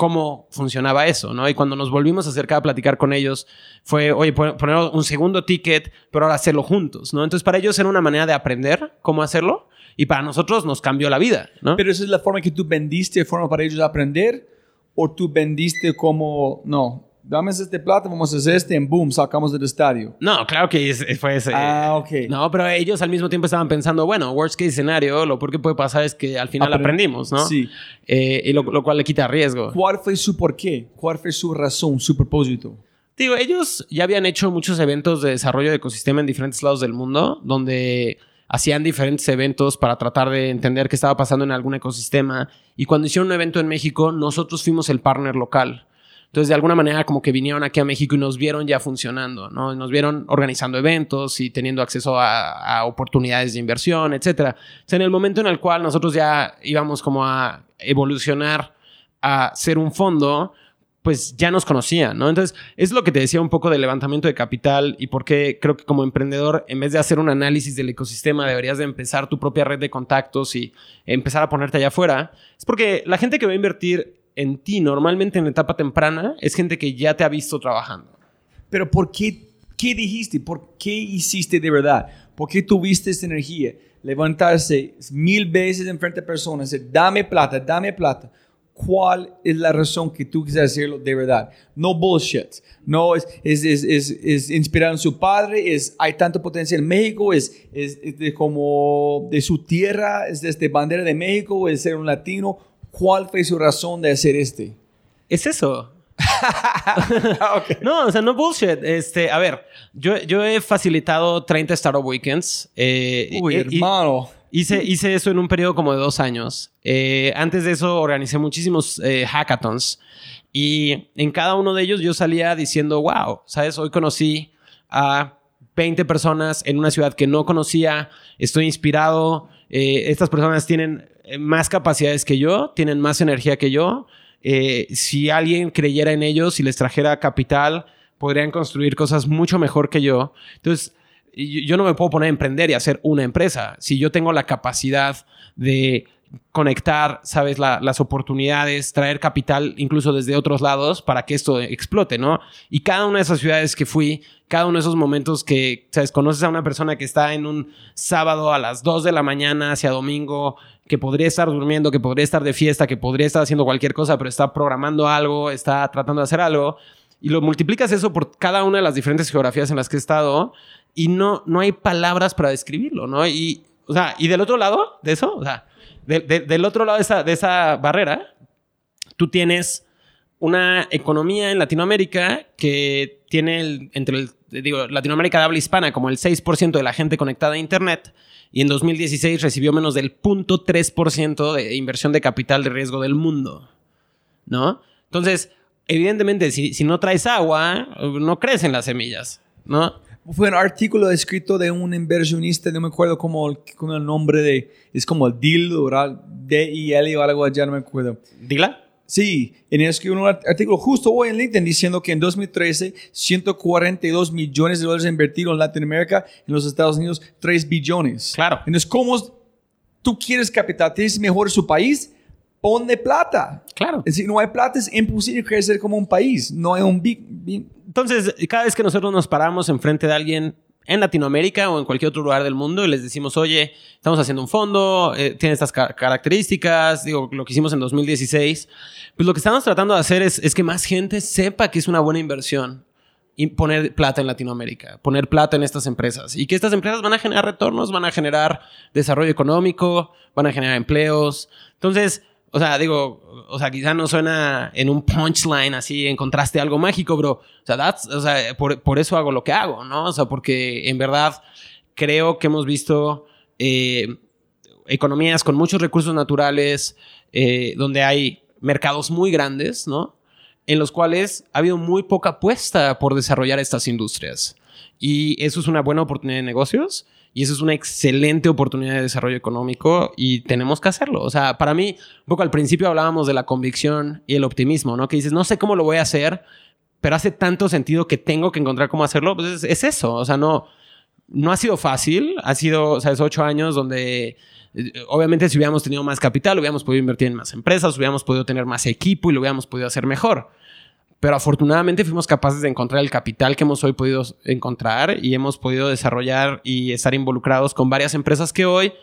cómo funcionaba eso, ¿no? Y cuando nos volvimos a acercar a platicar con ellos, fue, oye, pon- poner un segundo ticket, pero ahora hacerlo juntos, ¿no? Entonces, para ellos era una manera de aprender cómo hacerlo y para nosotros nos cambió la vida, ¿no? Pero esa es la forma que tú vendiste, forma para ellos aprender, o tú vendiste como, no, dame este plata, vamos a hacer este, en boom, sacamos del estadio. No, claro que fue ese. Ah, ok. No, pero ellos al mismo tiempo estaban pensando, bueno, worst case escenario, lo peor que puede pasar es que al final Aprend- aprendimos, ¿no? Sí. Eh, y lo, lo cual le quita riesgo. ¿Cuál fue su porqué? ¿Cuál fue su razón, su propósito? Digo, ellos ya habían hecho muchos eventos de desarrollo de ecosistema en diferentes lados del mundo, donde hacían diferentes eventos para tratar de entender qué estaba pasando en algún ecosistema. Y cuando hicieron un evento en México, nosotros fuimos el partner local. Entonces, de alguna manera, como que vinieron aquí a México y nos vieron ya funcionando, ¿no? Nos vieron organizando eventos y teniendo acceso a, oportunidades de inversión, etcétera. En el momento en el cual nosotros ya íbamos como a evolucionar a ser un fondo, pues ya nos conocían, ¿no? Entonces, es lo que te decía un poco del levantamiento de capital y por qué creo que como emprendedor, en vez de hacer un análisis del ecosistema, deberías de empezar tu propia red de contactos y empezar a ponerte allá afuera. Es porque la gente que va a invertir en ti normalmente en la etapa temprana es gente que ya te ha visto trabajando. Pero ¿por qué, qué dijiste? ¿Por qué hiciste de verdad? ¿Por qué tuviste esa energía? Levantarse mil veces enfrente de personas, decir, dame plata, dame plata. ¿Cuál es la razón que tú quieres hacerlo de verdad? No bullshit. No es, es, es, es, es inspirar en su padre, es, hay tanto potencial en México, es, es, de como de su tierra, es desde bandera de México, es ser un latino. ¿Cuál fue su razón de hacer este? Es eso. No, o sea, no bullshit. Este, a ver, yo, yo he facilitado 30 Startup Weekends. eh, Uy, eh, hermano. Hice, hice eso en un periodo como de dos años. Eh, antes de eso organicé muchísimos eh, hackathons y en cada uno de ellos yo salía diciendo, wow, ¿sabes? Hoy conocí a 20 personas en una ciudad que no conocía, estoy inspirado, eh, estas personas tienen más capacidades que yo, tienen más energía que yo. Eh, si alguien creyera en ellos y les trajera capital, podrían construir cosas mucho mejor que yo. Entonces, yo no me puedo poner a emprender y hacer una empresa. Si yo tengo la capacidad de conectar, sabes, La- las oportunidades, traer capital incluso desde otros lados para que esto explote, ¿no? Y cada una de esas ciudades que fui, cada uno de esos momentos que, sabes, conoces a una persona que está en un sábado a las 2 de la mañana hacia domingo, que podría estar durmiendo, que podría estar de fiesta, que podría estar haciendo cualquier cosa, pero está programando algo, está tratando de hacer algo y lo multiplicas eso por cada una de las diferentes geografías en las que he estado y no, no hay palabras para describirlo, ¿no? Y, o sea, y del otro lado de eso, o sea, de- de- del otro lado de esa, de esa barrera, tú tienes una economía en Latinoamérica que tiene el- entre el, digo, Latinoamérica de habla hispana como el 6% de la gente conectada a Internet y en 2016 recibió menos del 0.3% de inversión de capital de riesgo del mundo, ¿no? Entonces, evidentemente, si, si no traes agua, no crecen las semillas, ¿no? Fue un artículo escrito de un inversionista, no me acuerdo cómo, cómo el nombre de, es como el DIL, ¿verdad? D-I-L o algo allá, no me acuerdo. Dila. Sí, en escribió un artículo justo hoy en LinkedIn diciendo que en 2013 142 millones de dólares invertidos en Latinoamérica, en los Estados Unidos 3 billones. Claro. Entonces, ¿cómo tú quieres capital? ¿Tienes mejor su país? Ponle plata. Claro. Si no hay plata, es imposible crecer como un país. No hay un big... big- Entonces, cada vez que nosotros nos paramos enfrente de alguien en Latinoamérica o en cualquier otro lugar del mundo y les decimos, oye, estamos haciendo un fondo, eh, tiene estas ca- características, digo, lo que hicimos en 2016, pues lo que estamos tratando de hacer es, es que más gente sepa que es una buena inversión y poner plata en Latinoamérica, poner plata en estas empresas y que estas empresas van a generar retornos, van a generar desarrollo económico, van a generar empleos. Entonces, O sea, digo, o sea, quizá no suena en un punchline así, encontraste algo mágico, bro. O sea, that's- o sea por, por eso hago lo que hago, ¿no? O sea, porque en verdad creo que hemos visto eh, economías con muchos recursos naturales, eh, donde hay mercados muy grandes, ¿no? En los cuales ha habido muy poca apuesta por desarrollar estas industrias. Y eso es una buena oportunidad de negocios y eso es una excelente oportunidad de desarrollo económico y tenemos que hacerlo. O sea, para mí, un poco al principio hablábamos de la convicción y el optimismo, ¿no? Que dices, no sé cómo lo voy a hacer, pero hace tanto sentido que tengo que encontrar cómo hacerlo. Pues es, es eso. O sea, no, no ha sido fácil. Ha sido, ¿sabes? Ocho años donde, eh, obviamente, si hubiéramos tenido más capital, hubiéramos podido invertir en más empresas, hubiéramos podido tener más equipo y lo hubiéramos podido hacer mejor. Pero afortunadamente fuimos capaces de encontrar el capital que hemos hoy podido encontrar y hemos podido desarrollar y estar involucrados con varias empresas que hoy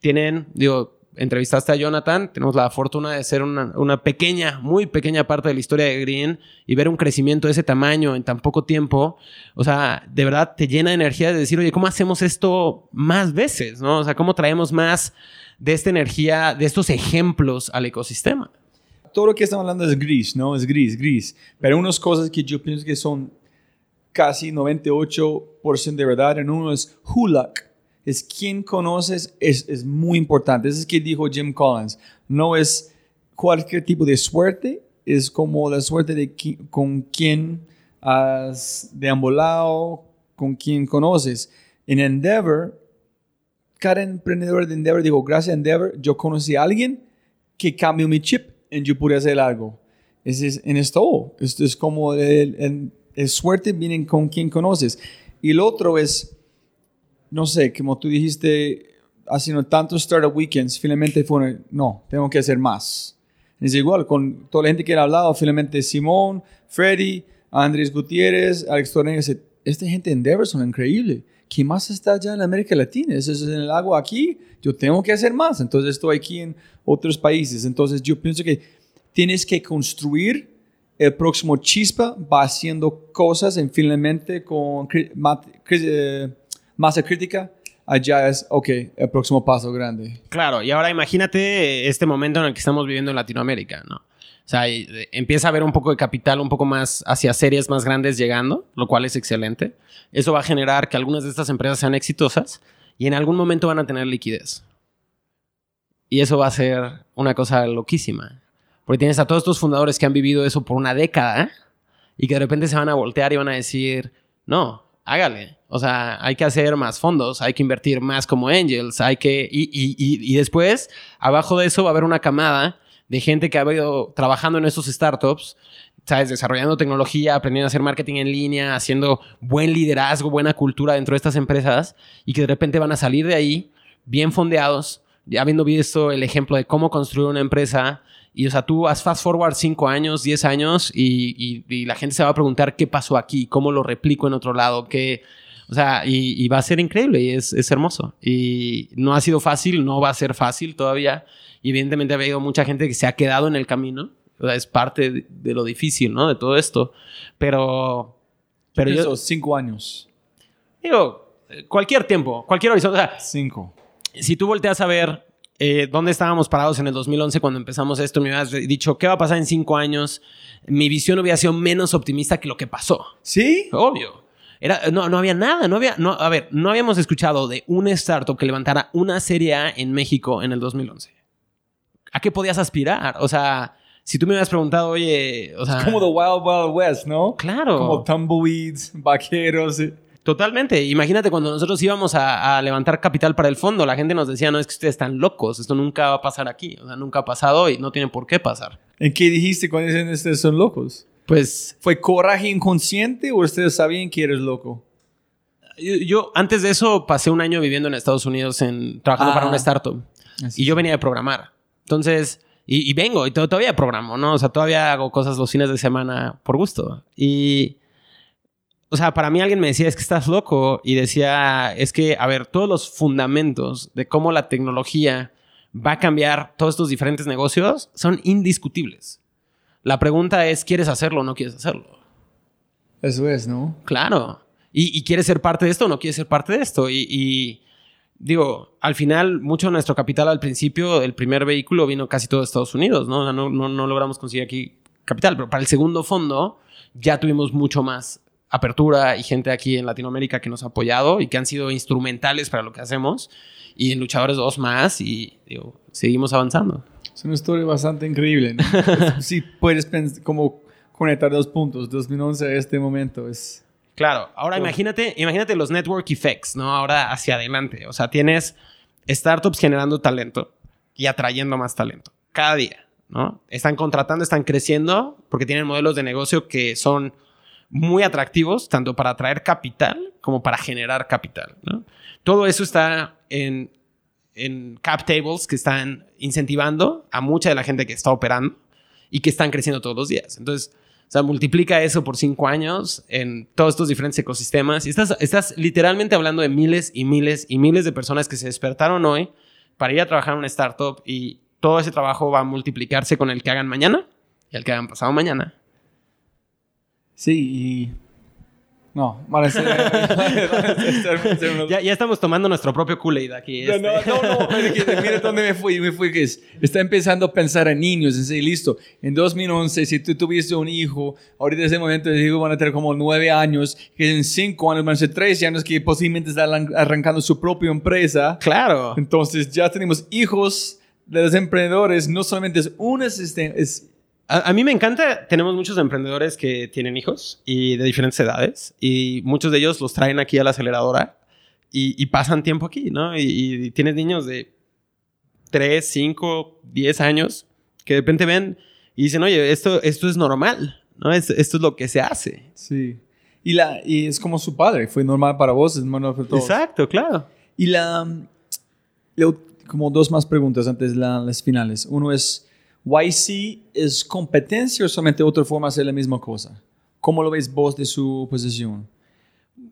tienen, digo, entrevistaste a Jonathan, tenemos la fortuna de ser una, pequeña, muy pequeña parte de la historia de Green y ver un crecimiento de ese tamaño en tan poco tiempo, o sea, de verdad te llena de energía de decir, oye, ¿cómo hacemos esto más veces? ¿No? O sea, ¿cómo traemos más de esta energía, de estos ejemplos al ecosistema? Todo lo que estamos hablando es gris, ¿no? Es gris, gris. Pero unas cosas que yo pienso que son casi 98% de verdad en uno es who luck. Es quien conoces, es, es muy importante. Eso es que dijo Jim Collins. No es cualquier tipo de suerte, es como la suerte de qui- con quien has deambulado, con quien conoces. En Endeavor, cada emprendedor de Endeavor dijo, gracias a Endeavor, yo conocí a alguien que cambió mi chip y yo pude hacer algo. Es, es, en esto, esto es como el, el- el suerte viene con quien conoces. Y el otro es, no sé, como tú dijiste, haciendo tantos startup weekends, finalmente fue, no, tengo que hacer más. Es igual con toda la gente que ha hablado, finalmente Simón, Freddy, Andrés Gutiérrez, Alex Torres, esta gente en Endeavor son increíble. ¿Qué más está allá en América Latina? Eso es en el agua aquí. Yo tengo que hacer más. Entonces estoy aquí en otros países. Entonces yo pienso que tienes que construir el próximo chispa, va haciendo cosas en finalmente con eh, masa crítica. Allá es, ok, el próximo paso grande. Claro, y ahora imagínate este momento en el que estamos viviendo en Latinoamérica, ¿no? O sea, eh, empieza a haber un poco de capital, un poco más hacia series más grandes llegando, lo cual es excelente. Eso va a generar que algunas de estas empresas sean exitosas y en algún momento van a tener liquidez. Y eso va a ser una cosa loquísima. Porque tienes a todos estos fundadores que han vivido eso por una década y que de repente se van a voltear y van a decir, no, hágale. O sea, hay que hacer más fondos, hay que invertir más como angels, hay que... Y, y- y- y después, abajo de eso va a haber una camada de gente que ha ido trabajando en esos startups, ¿sabes? Desarrollando tecnología, aprendiendo a hacer marketing en línea, haciendo buen liderazgo, buena cultura dentro de estas empresas y que de repente van a salir de ahí bien fondeados, ya habiendo visto el ejemplo de cómo construir una empresa. Y, o sea, tú haz fast forward 5 años, 10 años y, y- y la gente se va a preguntar qué pasó aquí, cómo lo replico en otro lado, qué... O sea, y, y va a ser increíble y es, es hermoso. Y no ha sido fácil, no va a ser fácil todavía. Y evidentemente ha habido mucha gente que se ha quedado en el camino. O sea, es parte de, de lo difícil, ¿no? De todo esto. Pero... Pero yo Esos cinco años. digo, cualquier tiempo, cualquier horizonte. O sea, Cinco. si tú volteas a ver eh, dónde estábamos parados en el 2011 cuando empezamos esto, me hubieras dicho, ¿qué va a pasar en cinco años? Mi visión hubiera sido menos optimista que lo que pasó. ¿Sí? Obvio. Era, no, no había nada, no había, no, a ver, no habíamos escuchado de una startup que levantara una serie A en México en el 2011. ¿A qué podías aspirar? O sea, si tú me hubieras preguntado, oye, o sea... Como The Wild Wild West, ¿no? Claro. Como tumbleweeds, vaqueros. eh. Totalmente. Imagínate cuando nosotros íbamos a, a levantar capital para el fondo, la gente nos decía, no, es que ustedes están locos, esto nunca va a pasar aquí, o sea, nunca ha pasado y no tiene por qué pasar. ¿En qué dijiste cuando dicen ustedes son locos? Pues ¿Fue coraje inconsciente o ustedes sabían que eres loco? yo, yo antes de eso pasé un año viviendo en Estados Unidos en, trabajando Ah. para una startup y yo venía de programar. Entonces, y, y vengo y to- todavía programo, ¿no? O sea, todavía hago cosas los fines de semana por gusto. Y, o sea, para mí alguien me decía, es que estás loco. Y decía, es que, a ver, todos los fundamentos de cómo la tecnología va a cambiar todos estos diferentes negocios son indiscutibles. La pregunta es, ¿quieres hacerlo o no quieres hacerlo? Eso es, ¿no? Claro. ¿Y, y quieres ser parte de esto o no quieres ser parte de esto? Y, y digo, al final, mucho de nuestro capital al principio, el primer vehículo vino casi todo de Estados Unidos, ¿no? O sea, no, no, no logramos conseguir aquí capital, pero para el segundo fondo ya tuvimos mucho más apertura y gente aquí en Latinoamérica que nos ha apoyado y que han sido instrumentales para lo que hacemos. Y en Luchadores 2 más y digo, seguimos avanzando. Es una historia bastante increíble. ¿no? sí, puedes como conectar dos puntos, 2011 a este momento. Es... Claro, ahora imagínate, imagínate los network effects, ¿no? Ahora hacia adelante. O sea, tienes startups generando talento y atrayendo más talento cada día, ¿no? Están contratando, están creciendo porque tienen modelos de negocio que son muy atractivos, tanto para atraer capital como para generar capital, ¿no? Todo eso está en, en cap tables que están incentivando a mucha de la gente que está operando y que están creciendo todos los días. Entonces, sea, multiplica eso por cinco años en todos estos diferentes ecosistemas y estás, estás literalmente hablando de miles y miles y miles de personas que se despertaron hoy para ir a trabajar en una startup y todo ese trabajo va a multiplicarse con el que hagan mañana y el que hagan pasado mañana. Sí, y... No, van a ser... van a ser unos- Ya, ya estamos tomando nuestro propio Kool-Aid aquí. No, este. no, no, no, es que mira dónde me fui, me fui que es, está empezando a pensar en niños, en decir, listo, en 2011, si tú tuviste un hijo, ahorita en ese momento el hijo van a tener como nueve años, que en cinco años van a ser 13 años que posiblemente están arran- arrancando su propia empresa. Claro. Entonces ya tenemos hijos de los emprendedores, no solamente es un sistema, es... A, a mí me encanta, tenemos muchos emprendedores que tienen hijos y de diferentes edades y muchos de ellos los traen aquí a la aceleradora y, y pasan tiempo aquí, ¿no? Y, y tienes niños de 3, 5, 10 años que de repente ven y dicen, oye, esto, esto es normal, ¿no? Es- esto es lo que se hace. Sí. Y, la, y es como su padre, fue normal para vos, es normal para todos. Exacto, claro. Y la, la- como dos más preguntas antes de la- las finales. Uno es, ¿YC es competencia o solamente otra forma de hacer la misma cosa? ¿Cómo lo ves vos de su posición?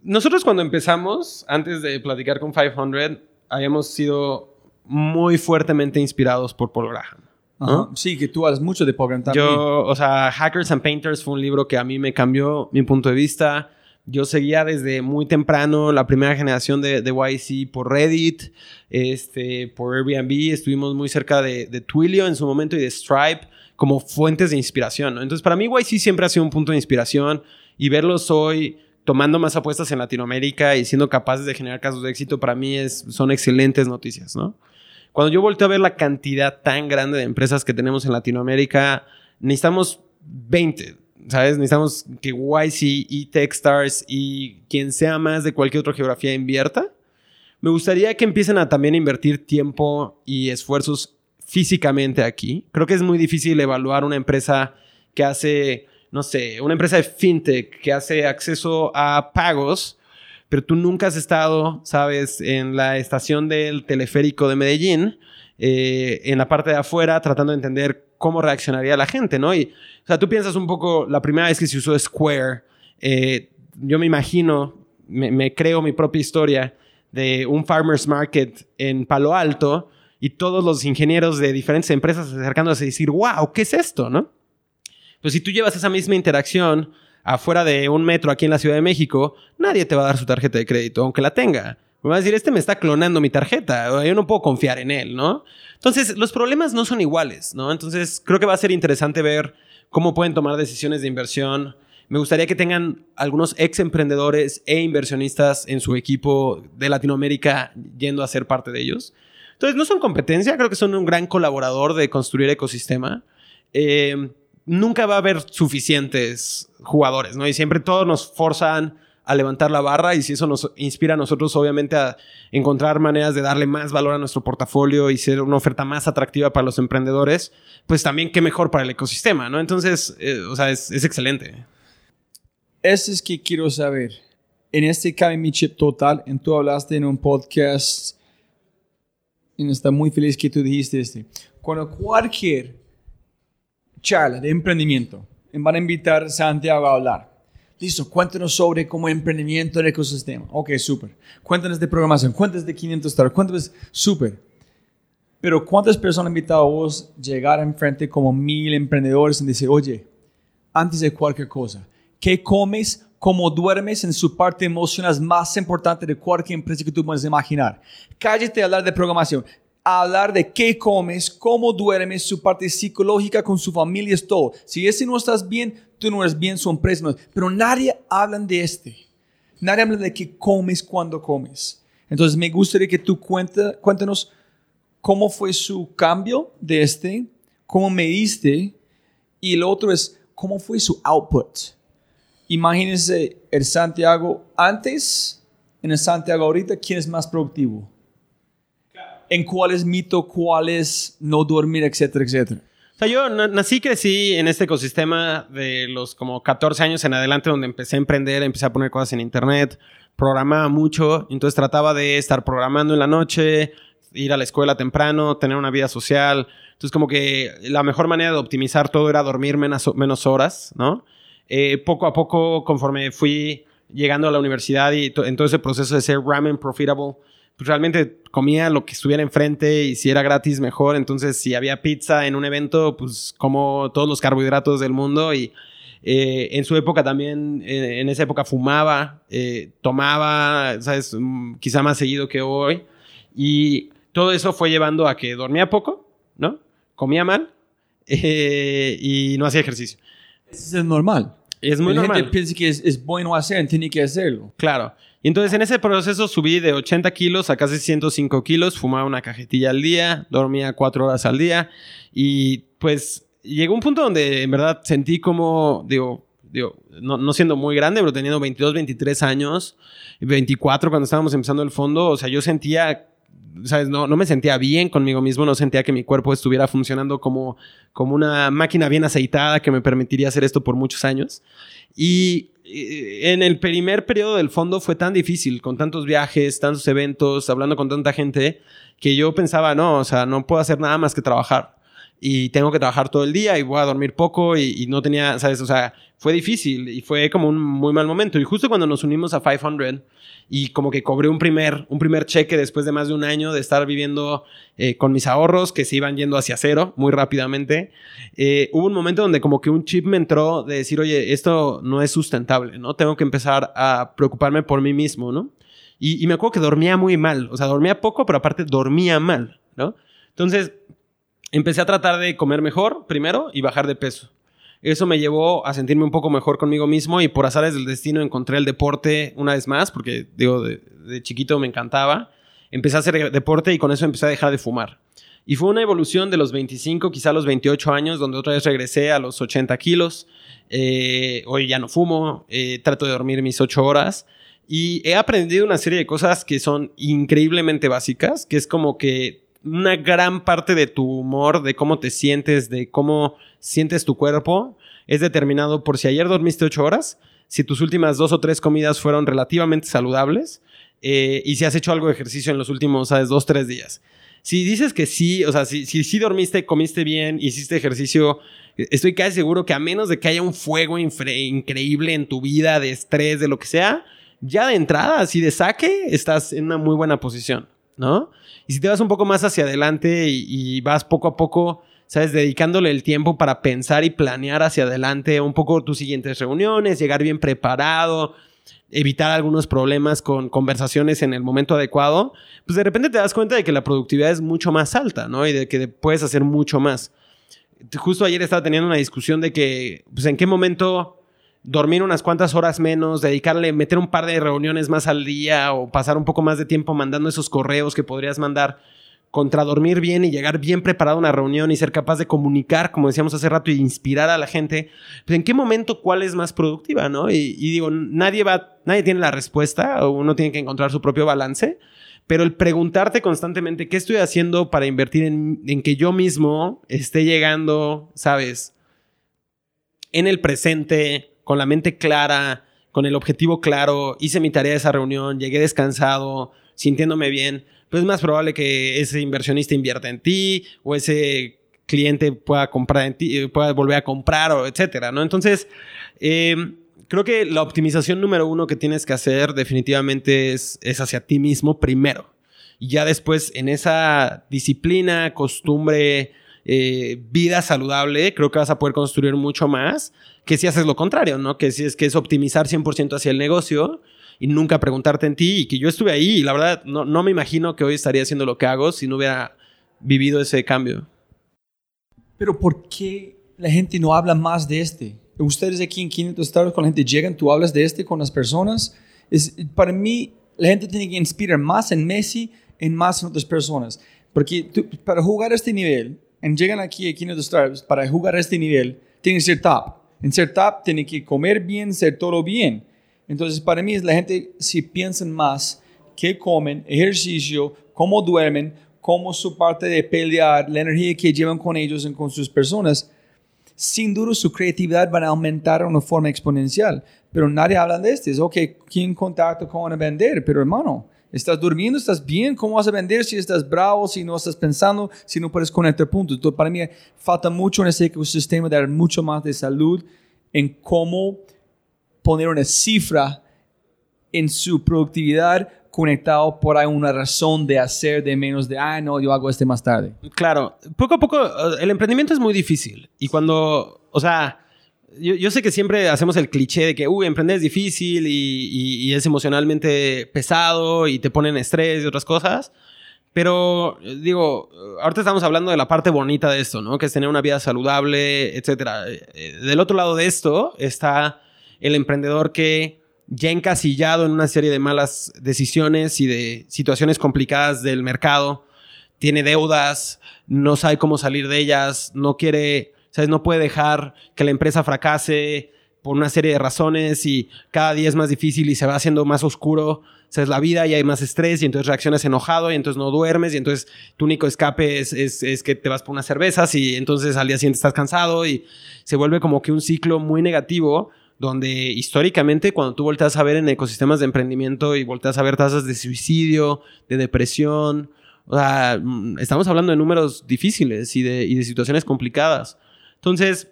Nosotros cuando empezamos, antes de platicar con 500, habíamos sido muy fuertemente inspirados por Paul Graham. ¿no? Sí, que tú hablas mucho de Pokémon también. Yo, o sea, Hackers and Painters fue un libro que a mí me cambió mi punto de vista. Yo seguía desde muy temprano la primera generación de, de YC por Reddit, este, por Airbnb. Estuvimos muy cerca de, Twilio en su momento y de Stripe como fuentes de inspiración. Entonces, para mí YC siempre ha sido un punto de inspiración y verlos hoy tomando más apuestas en Latinoamérica y siendo capaces de generar casos de éxito, para mí es, son excelentes noticias, ¿no? Cuando yo volteo a ver la cantidad tan grande de empresas que tenemos en Latinoamérica, necesitamos 20, ¿sabes? Necesitamos que YC y Techstars y quien sea más de cualquier otra geografía invierta. Me gustaría que empiecen a también invertir tiempo y esfuerzos físicamente aquí. Creo que es muy difícil evaluar una empresa que hace, no sé, una empresa de fintech que hace acceso a pagos pero tú nunca has estado, sabes, en la estación del teleférico de Medellín, eh, en la parte de afuera, tratando de entender cómo reaccionaría la gente, ¿no? Y, o sea, tú piensas un poco, la primera vez que se usó Square, eh, yo me imagino, me, creo mi propia historia de un farmer's market en Palo Alto y todos los ingenieros de diferentes empresas acercándose a decir, wow, ¿qué es esto, no? Pues si tú llevas esa misma interacción afuera de un metro aquí en la Ciudad de México, nadie te va a dar su tarjeta de crédito, aunque la tenga. Me va a decir, este me está clonando mi tarjeta, yo no puedo confiar en él, ¿no? Entonces, los problemas no son iguales, ¿no? Entonces, creo que va a ser interesante ver cómo pueden tomar decisiones de inversión. Me gustaría que tengan algunos ex emprendedores e inversionistas en su equipo de Latinoamérica yendo a ser parte de ellos. Entonces, no son competencia, creo que son un gran colaborador de construir ecosistema. Eh, nunca va a haber suficientes jugadores, ¿no? Y siempre todos nos forzan a levantar la barra y si eso nos inspira a nosotros obviamente a encontrar maneras de darle más valor a nuestro portafolio y ser una oferta más atractiva para los emprendedores, pues también qué mejor para el ecosistema, ¿no? Entonces, eh, o sea, es, excelente. Eso es que quiero saber. En este Mi Chip Total, en tú hablaste en un podcast, y está muy feliz que tú dijiste este. Cuando cualquier charla de emprendimiento, van a invitar a Santiago a hablar. Listo, cuéntanos sobre cómo emprendimiento en el ecosistema. Ok, súper. Cuéntanos de programación, cuéntanos de 500 stars, cuéntanos, súper. Pero ¿cuántas personas han invitado a vos llegar enfrente como mil emprendedores y decir, oye, antes de cualquier cosa, ¿qué comes cómo duermes en su parte emocional más importante de cualquier empresa que tú puedes imaginar. Cállate a hablar de programación. Hablar de qué comes, cómo duermes, su parte psicológica con su familia es todo. Si ese no estás bien, tú no eres bien, no es. Pero nadie habla de este. Nadie habla de qué comes cuando comes. Entonces me gustaría que tú cuenta, cuéntanos cómo fue su cambio de este, cómo mediste y el otro es cómo fue su output. Imagínense el Santiago antes, en el Santiago ahorita, ¿quién es más productivo? En cuál es mito, cuál es no dormir, etcétera, etcétera. Sea, yo na- nací crecí en este ecosistema de los como 14 años en adelante donde empecé a emprender, empecé a poner cosas en internet, programaba mucho, entonces trataba de estar programando en la noche, ir a la escuela temprano, tener una vida social. Entonces como que la mejor manera de optimizar todo era dormir menos, horas, ¿no? Eh, poco a poco, conforme fui llegando a la universidad y en todo ese proceso de ser ramen profitable, pues realmente comía lo que estuviera enfrente y si era gratis mejor. Entonces, si había pizza en un evento, pues como todos los carbohidratos del mundo y eh, en su época también, en esa época fumaba, eh, tomaba, ¿sabes? Mm, Quizá más seguido que hoy. Y todo eso fue llevando a que dormía poco, ¿no? Comía mal eh, y no hacía ejercicio. Eso es normal. Es muy la normal. gente piensa que es, es bueno hacer, tiene que hacerlo. Claro. Y entonces en ese proceso subí de 80 kilos a casi 105 kilos, fumaba una cajetilla al día, dormía cuatro horas al día y pues llegó un punto donde en verdad sentí como, digo, digo no, no siendo muy grande, pero teniendo 22, 23 años, 24 cuando estábamos empezando el fondo, o sea, yo sentía... ¿Sabes? No, no me sentía bien conmigo mismo, no sentía que mi cuerpo estuviera funcionando como, como una máquina bien aceitada que me permitiría hacer esto por muchos años. Y eh, en el primer periodo del fondo fue tan difícil, con tantos viajes, tantos eventos, hablando con tanta gente, que yo pensaba, no, o sea, no puedo hacer nada más que trabajar. Y tengo que trabajar todo el día y voy a dormir poco y, no tenía, ¿sabes? O sea, fue difícil y fue como un muy mal momento. Y justo cuando nos unimos a 500 y como que cobré un primer, un primer cheque después de más de un año de estar viviendo eh, con mis ahorros que se iban yendo hacia cero muy rápidamente, eh, hubo un momento donde como que un chip me entró de decir, oye, esto no es sustentable, ¿no? Tengo que empezar a preocuparme por mí mismo, ¿no? Y, y me acuerdo que dormía muy mal, o sea, dormía poco, pero aparte dormía mal, ¿no? Entonces, empecé a tratar de comer mejor primero y bajar de peso. Eso me llevó a sentirme un poco mejor conmigo mismo y por azares del destino encontré el deporte una vez más, porque digo, de, chiquito me encantaba. Empecé a hacer deporte y con eso empecé a dejar de fumar. Y fue una evolución de los 25, quizá los 28 años, donde otra vez regresé a los 80 kilos. Eh, hoy ya no fumo, eh, trato de dormir mis 8 horas. Y he aprendido una serie de cosas que son increíblemente básicas, que es como que una gran parte de tu humor, de cómo te sientes, de cómo sientes tu cuerpo, es determinado por si ayer dormiste 8 horas, si tus últimas dos o tres comidas fueron relativamente saludables eh, y si has hecho algo de ejercicio en los últimos, ¿sabes? Dos, tres días. Si dices que sí, o sea, si, si, dormiste, comiste bien, hiciste ejercicio, estoy casi seguro que a menos de que haya un fuego increíble en tu vida, de estrés, de lo que sea, ya de entrada, así de saque, estás en una muy buena posición, ¿no? Y si te vas un poco más hacia adelante y, y vas poco a poco, ¿sabes? Dedicándole el tiempo para pensar y planear hacia adelante un poco tus siguientes reuniones, llegar bien preparado, evitar algunos problemas con conversaciones en el momento adecuado, pues de repente te das cuenta de que la productividad es mucho más alta, ¿no? Y de que puedes hacer mucho más. Justo ayer estaba teniendo una discusión de que, pues en qué momento dormir unas cuantas horas menos, dedicarle, meter un par de reuniones más al día o pasar un poco más de tiempo mandando esos correos que podrías mandar contra dormir bien y llegar bien preparado a una reunión y ser capaz de comunicar, como decíamos hace rato, y inspirar a la gente, pues en qué momento cuál es más productiva, ¿no? Y, digo, nadie va, nadie tiene la respuesta, uno tiene que encontrar su propio balance, pero el preguntarte constantemente qué estoy haciendo para invertir en, en que yo mismo esté llegando, ¿sabes? En el presente, con la mente clara, con el objetivo claro, hice mi tarea de esa reunión, llegué descansado, sintiéndome bien, pues es más probable que ese inversionista invierta en ti o ese cliente pueda comprar en ti, pueda volver a comprar o etcétera, ¿no? Entonces, eh, creo que la optimización número uno que tienes que hacer definitivamente es, es hacia ti mismo primero. Y ya después en esa disciplina, costumbre eh, vida saludable, creo que vas a poder construir mucho más que si haces lo contrario, ¿no? Que si es que es optimizar 100% hacia el negocio y nunca preguntarte en ti y que yo estuve ahí y la verdad no, no me imagino que hoy estaría haciendo lo que hago si no hubiera vivido ese cambio. Pero ¿por qué la gente no habla más de este? Ustedes aquí en 500 estados con la gente llegan, tú hablas de este con las personas. Es, para mí, la gente tiene que inspirar más en Messi, en más en otras personas. Porque tú, para jugar a este nivel, llegan aquí a 500 stars, para jugar este nivel, tiene que ser top. En ser top, tiene que comer bien, ser todo bien. Entonces, para mí, la gente, si piensan más qué comen, ejercicio, cómo duermen, cómo su parte de pelear, la energía que llevan con ellos y con sus personas, sin duda su creatividad va a aumentar de una forma exponencial. Pero nadie habla de esto. Es, ok, ¿quién contacta cómo van a vender? Pero hermano, estás durmiendo, estás bien, ¿cómo vas a vender si estás bravo, si no estás pensando, si no puedes conectar puntos? Entonces, para mí falta mucho en ese ecosistema dar mucho más de salud en cómo poner una cifra en su productividad conectado por alguna razón de hacer de menos de, ah, no, yo hago este más tarde. Claro, poco a poco, el emprendimiento es muy difícil. Y cuando, o sea, yo, yo sé que siempre hacemos el cliché de que, uy, emprender es difícil y, es emocionalmente pesado y te ponen estrés y otras cosas. Pero, digo, ahorita estamos hablando de la parte bonita de esto, ¿no? Que es tener una vida saludable, etcétera. Eh, del otro lado de esto está el emprendedor que ya encasillado en una serie de malas decisiones y de situaciones complicadas del mercado, tiene deudas, no sabe cómo salir de ellas, no quiere, ¿sabes? No puede dejar que la empresa fracase por una serie de razones y cada día es más difícil y se va haciendo más oscuro. O es la vida y hay más estrés y entonces reaccionas enojado y entonces no duermes y entonces tu único escape es, es, es que te vas por unas cervezas y entonces al día siguiente estás cansado y se vuelve como que un ciclo muy negativo donde históricamente cuando tú volteas a ver en ecosistemas de emprendimiento y volteas a ver tasas de suicidio, de depresión, o sea, mm, estamos hablando de números difíciles y de, y de situaciones complicadas. Entonces,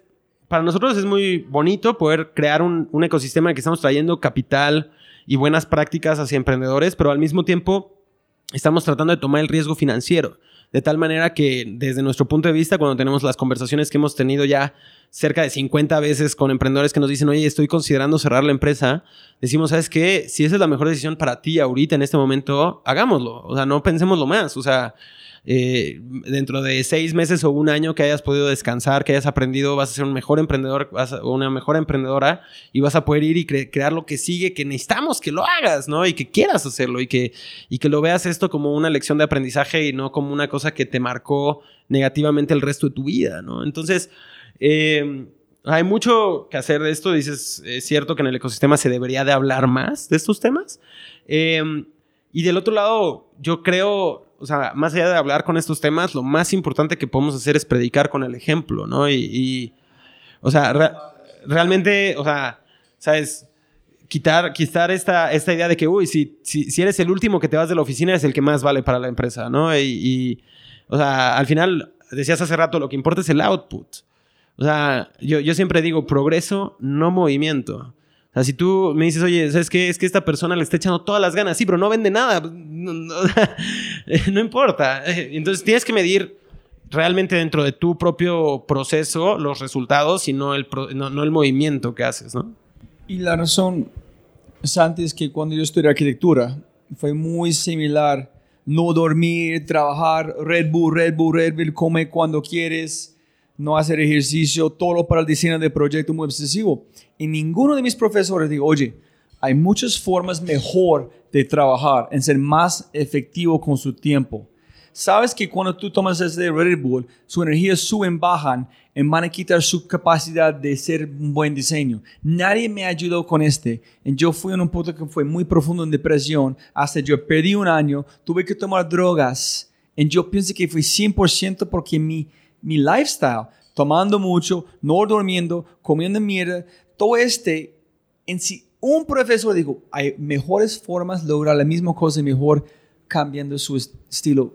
para nosotros es muy bonito poder crear un, ecosistema en el que estamos trayendo capital y buenas prácticas hacia emprendedores, pero al mismo tiempo estamos tratando de tomar el riesgo financiero. De tal manera que desde nuestro punto de vista, cuando tenemos las conversaciones que hemos tenido ya cerca de 50 veces con emprendedores que nos dicen, oye, estoy considerando cerrar la empresa, decimos, ¿sabes qué? Si esa es la mejor decisión para ti ahorita, en este momento, hagámoslo. O sea, no pensemos lo más. O sea, eh, dentro de seis meses o un año que hayas podido descansar, que hayas aprendido, vas a ser un mejor emprendedor o una mejor emprendedora y vas a poder ir y crear lo que sigue, que necesitamos que lo hagas, ¿no? Y que quieras hacerlo y que, y que lo veas esto como una lección de aprendizaje y no como una cosa que te marcó negativamente el resto de tu vida, ¿no? Entonces, eh, hay mucho que hacer de esto. Dices, es cierto que en el ecosistema se debería de hablar más de estos temas. Eh, y del otro lado, yo creo, o sea, más allá de hablar con estos temas, lo más importante que podemos hacer es predicar con el ejemplo, ¿no? Y, o sea, realmente, o sea, ¿sabes? Quitar, quitar esta, esta idea de que, uy, si, si, si, eres el último que te vas de la oficina, es el que más vale para la empresa, ¿no? Y, y, o sea, al final, decías hace rato, lo que importa es el output. O sea, yo, yo siempre digo progreso, no movimiento. O sea, si tú me dices, oye, ¿sabes qué? Es que esta persona le está echando todas las ganas, sí, pero no vende nada. No, no, no importa. Entonces tienes que medir realmente dentro de tu propio proceso los resultados y no el, no, no el movimiento que haces, ¿no? Y la razón, Santi, es que cuando yo estudié arquitectura fue muy similar. No dormir, trabajar, Red Bull, Red Bull, Red Bull, come cuando quieres no hacer ejercicio, todo para el diseño de proyecto muy obsesivo. Y ninguno de mis profesores digo, oye, hay muchas formas mejor de trabajar, en ser más efectivo con su tiempo. Sabes que cuando tú tomas ese Red Bull, su energía suben, bajan, y van a quitar su capacidad de ser un buen diseño. Nadie me ayudó con este. Yo fui en un punto que fue muy profundo en depresión, hasta yo perdí un año, tuve que tomar drogas. Y yo pienso que fue 100% porque mi mi lifestyle, tomando mucho, no durmiendo, comiendo mierda, todo este, en sí, un profesor dijo, hay mejores formas de lograr la misma cosa mejor cambiando su estilo.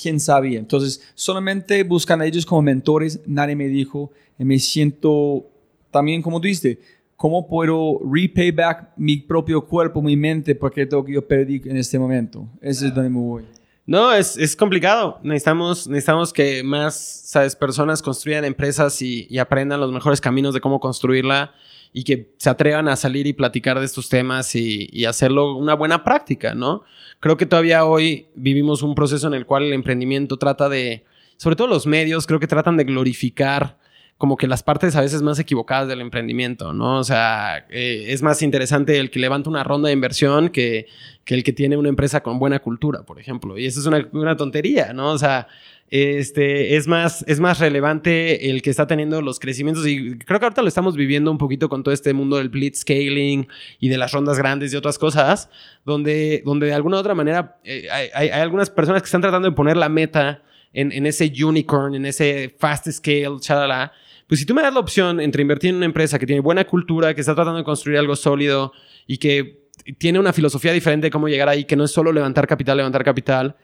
¿Quién sabía? Entonces, solamente buscan a ellos como mentores, nadie me dijo, y me siento también como tú dijiste, ¿cómo puedo repay back mi propio cuerpo, mi mente, porque todo que yo perdí en este momento? Ese es donde me voy. No, es, es complicado. Necesitamos, necesitamos que más, ¿sabes? Personas construyan empresas y, aprendan los mejores caminos de cómo construirla y que se atrevan a salir y platicar de estos temas y, y hacerlo una buena práctica, ¿no? Creo que todavía hoy vivimos un proceso en el cual el emprendimiento trata de, sobre todo los medios, creo que tratan de glorificar como que las partes a veces más equivocadas del emprendimiento, ¿no? O sea, eh, es más interesante el que levanta una ronda de inversión que, que el que tiene una empresa con buena cultura, por ejemplo. Y eso es una, una tontería, ¿no? O sea, este, es, más, es más relevante el que está teniendo los crecimientos y creo que ahorita lo estamos viviendo un poquito con todo este mundo del blitz scaling y de las rondas grandes y otras cosas, donde, donde de alguna u otra manera eh, hay, hay, hay algunas personas que están tratando de poner la meta en, en ese unicorn, en ese fast scale, chalala. Pues si tú me das la opción entre invertir en una empresa que tiene buena cultura, que está tratando de construir algo sólido y que tiene una filosofía diferente de cómo llegar ahí, que no es solo levantar capital, levantar capital,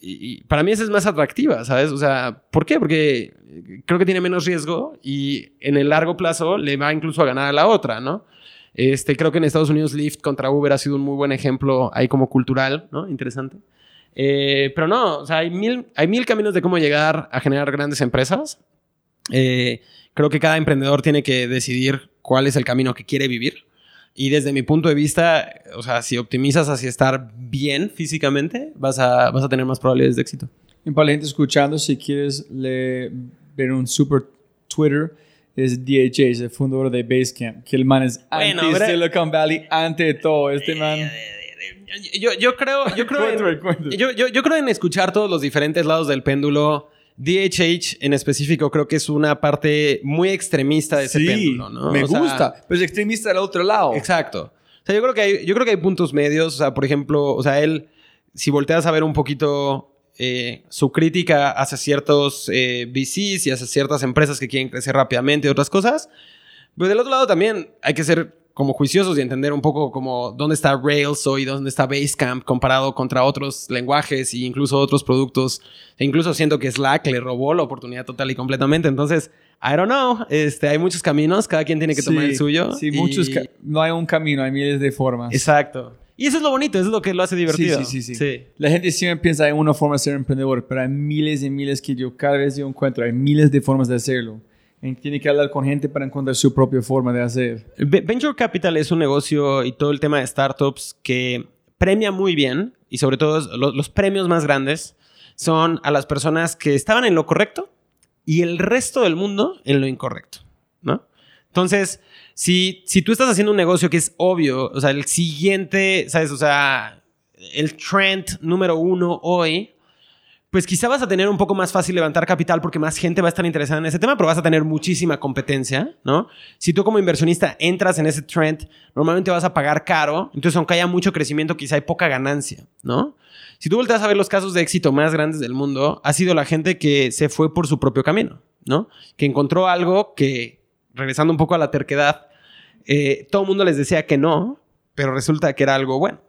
y, y para mí esa es más atractiva, ¿sabes? O sea, ¿por qué? Porque creo que tiene menos riesgo y en el largo plazo le va incluso a ganar a la otra, ¿no? Este, creo que en Estados Unidos Lyft contra Uber ha sido un muy buen ejemplo ahí como cultural, ¿no? Interesante. Eh, pero no, o sea, hay mil, hay mil caminos de cómo llegar a generar grandes empresas. Eh, creo que cada emprendedor tiene que decidir cuál es el camino que quiere vivir. Y desde mi punto de vista, o sea, si optimizas hacia estar bien físicamente, vas a, vas a tener más probabilidades de éxito. Y para la gente escuchando, si quieres le, ver un super Twitter, es DHA, es el fundador de Basecamp, que el man es Bueno, anti pero- Silicon Valley, ante todo. Este man... Yo, yo creo, yo creo, en, yo, yo- yo creo en escuchar todos los diferentes lados del péndulo. DHH en específico creo que es una parte muy extremista de ese sí, péndulo, ¿no? me O sea, gusta. Pero es extremista del otro lado. Exacto. O sea, yo creo que hay, yo creo que hay puntos medios. O sea, por ejemplo, o sea, él, si volteas a ver un poquito eh, su crítica hacia ciertos eh, VCs y hacia ciertas empresas que quieren crecer rápidamente y otras cosas, pues del otro lado también hay que ser como juiciosos y entender un poco como dónde está Rails hoy, dónde está Basecamp comparado contra otros lenguajes e incluso otros productos. E incluso siento que Slack le robó la oportunidad total y completamente. Entonces, I don't know. Este, hay muchos caminos, cada quien tiene que tomar Sí, el suyo. Sí, y- muchos. No hay un camino, hay miles de formas. Exacto. Y eso es lo bonito, eso es lo que lo hace divertido. Sí, sí, sí, sí. La gente siempre piensa en una forma de ser emprendedor, pero hay miles y miles que yo cada vez yo encuentro. Hay miles de formas de hacerlo. Tiene que hablar con gente para encontrar su propia forma de hacer. Ve- Venture Capital es un negocio y todo el tema de startups que premia muy bien y sobre todo lo- los premios más grandes son a las personas que estaban en lo correcto y el resto del mundo en lo incorrecto, ¿no? Entonces, si, si tú estás haciendo un negocio que es obvio, o sea, el siguiente, ¿sabes? O sea, el trend número uno hoy, pues quizá vas a tener un poco más fácil levantar capital porque más gente va a estar interesada en ese tema, pero vas a tener muchísima competencia, ¿no? Si tú como inversionista entras en ese trend, normalmente vas a pagar caro, entonces aunque haya mucho crecimiento, quizá hay poca ganancia, ¿no? Si tú volteas a ver los casos de éxito más grandes del mundo, ha sido la gente que se fue por su propio camino, ¿no? Que encontró algo que, regresando un poco a la terquedad, eh, todo el mundo les decía que no, pero resulta que era algo bueno,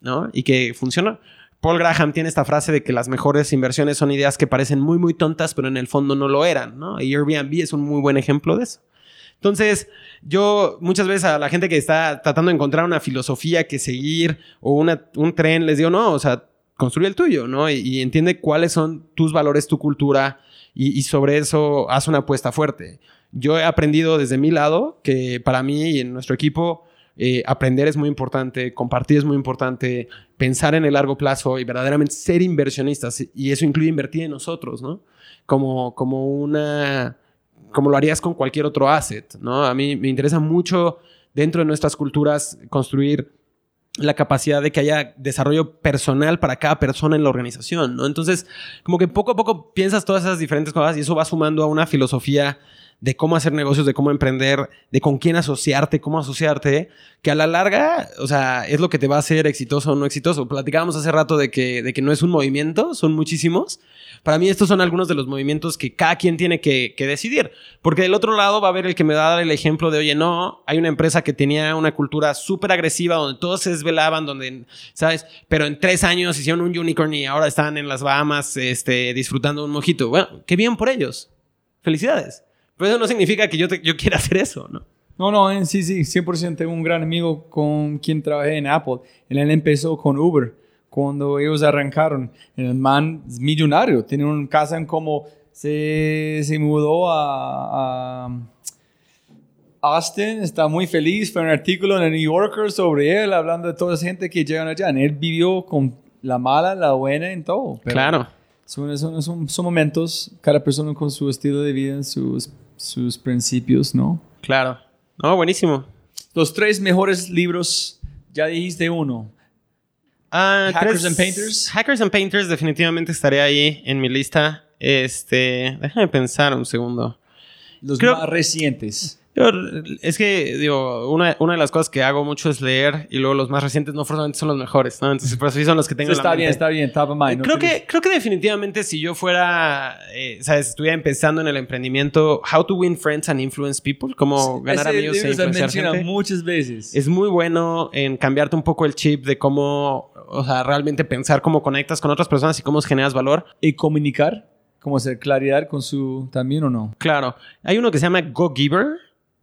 ¿no? Y que funcionó. Paul Graham tiene esta frase de que las mejores inversiones son ideas que parecen muy, muy tontas, pero en el fondo no lo eran, ¿no? Y Airbnb es un muy buen ejemplo de eso. Entonces, yo muchas veces a la gente que está tratando de encontrar una filosofía que seguir o una- un tren, les digo, no, o sea, construye el tuyo, ¿no? Y, y entiende cuáles son tus valores, tu cultura, y, y sobre eso haz una apuesta fuerte. Yo he aprendido desde mi lado que para mí y en nuestro equipo, eh, aprender es muy importante, compartir es muy importante, pensar en el largo plazo y verdaderamente ser inversionistas. Y eso incluye invertir en nosotros, ¿no? Como, como una como lo harías con cualquier otro asset, ¿no? A mí me interesa mucho dentro de nuestras culturas construir la capacidad de que haya desarrollo personal para cada persona en la organización, ¿no? Entonces, como que poco a poco piensas todas esas diferentes cosas y eso va sumando a una filosofía de cómo hacer negocios, de cómo emprender, de con quién asociarte, cómo asociarte, que a la larga, o sea, es lo que te va a hacer exitoso o no exitoso. Platicábamos hace rato de que, de que no es un movimiento, son muchísimos. Para mí estos son algunos de los movimientos que cada quien tiene que, decidir. Porque del otro lado va a haber el que me va a dar el ejemplo de, oye, no, hay una empresa que tenía una cultura súper agresiva donde todos se desvelaban, donde, ¿sabes? Pero en tres años hicieron un unicorn y ahora están en las Bahamas este, disfrutando un mojito. Bueno, qué bien por ellos. Felicidades. Pero eso no significa que yo, te- yo quiera hacer eso, ¿no? No, no, en- sí, sí, 100%. Tengo un gran amigo con quien trabajé en Apple. Él, empezó con Uber cuando ellos arrancaron. El man es millonario, tiene una casa en como se, se mudó a, a Austin, está muy feliz. Fue un artículo en el New Yorker sobre él, hablando de toda esa gente que llegan allá. Él vivió con la mala, la buena, en todo. Pero Claro. Son, son, son, son momentos, cada persona con su estilo de vida, sus, sus principios, ¿no? Claro. No, buenísimo. Los tres mejores libros, ya dijiste uno. Ah, Hackers tres- and Painters. Hackers and Painters definitivamente estaría ahí en mi lista. Este, déjame pensar un segundo. Los Creo- más recientes. Yo, es que, digo, una, una de las cosas que hago mucho es leer y luego los más recientes no forzosamente son los mejores, ¿no? Entonces, por eso sí son los que tengo en la está bien, mente. está bien, top of mind. Eh, no creo, tienes- que, creo que definitivamente si yo fuera, eh, ¿sabes? Estuviera empezando en el emprendimiento, How to Win Friends and Influence People, cómo ganar Ese amigos e influenciar gente. muchas veces. Es muy bueno en cambiarte un poco el chip de cómo, o sea, realmente pensar cómo conectas con otras personas y cómo generas valor. y comunicar, como hacer claridad con su también o no. Claro. Hay uno que se llama Go Giver.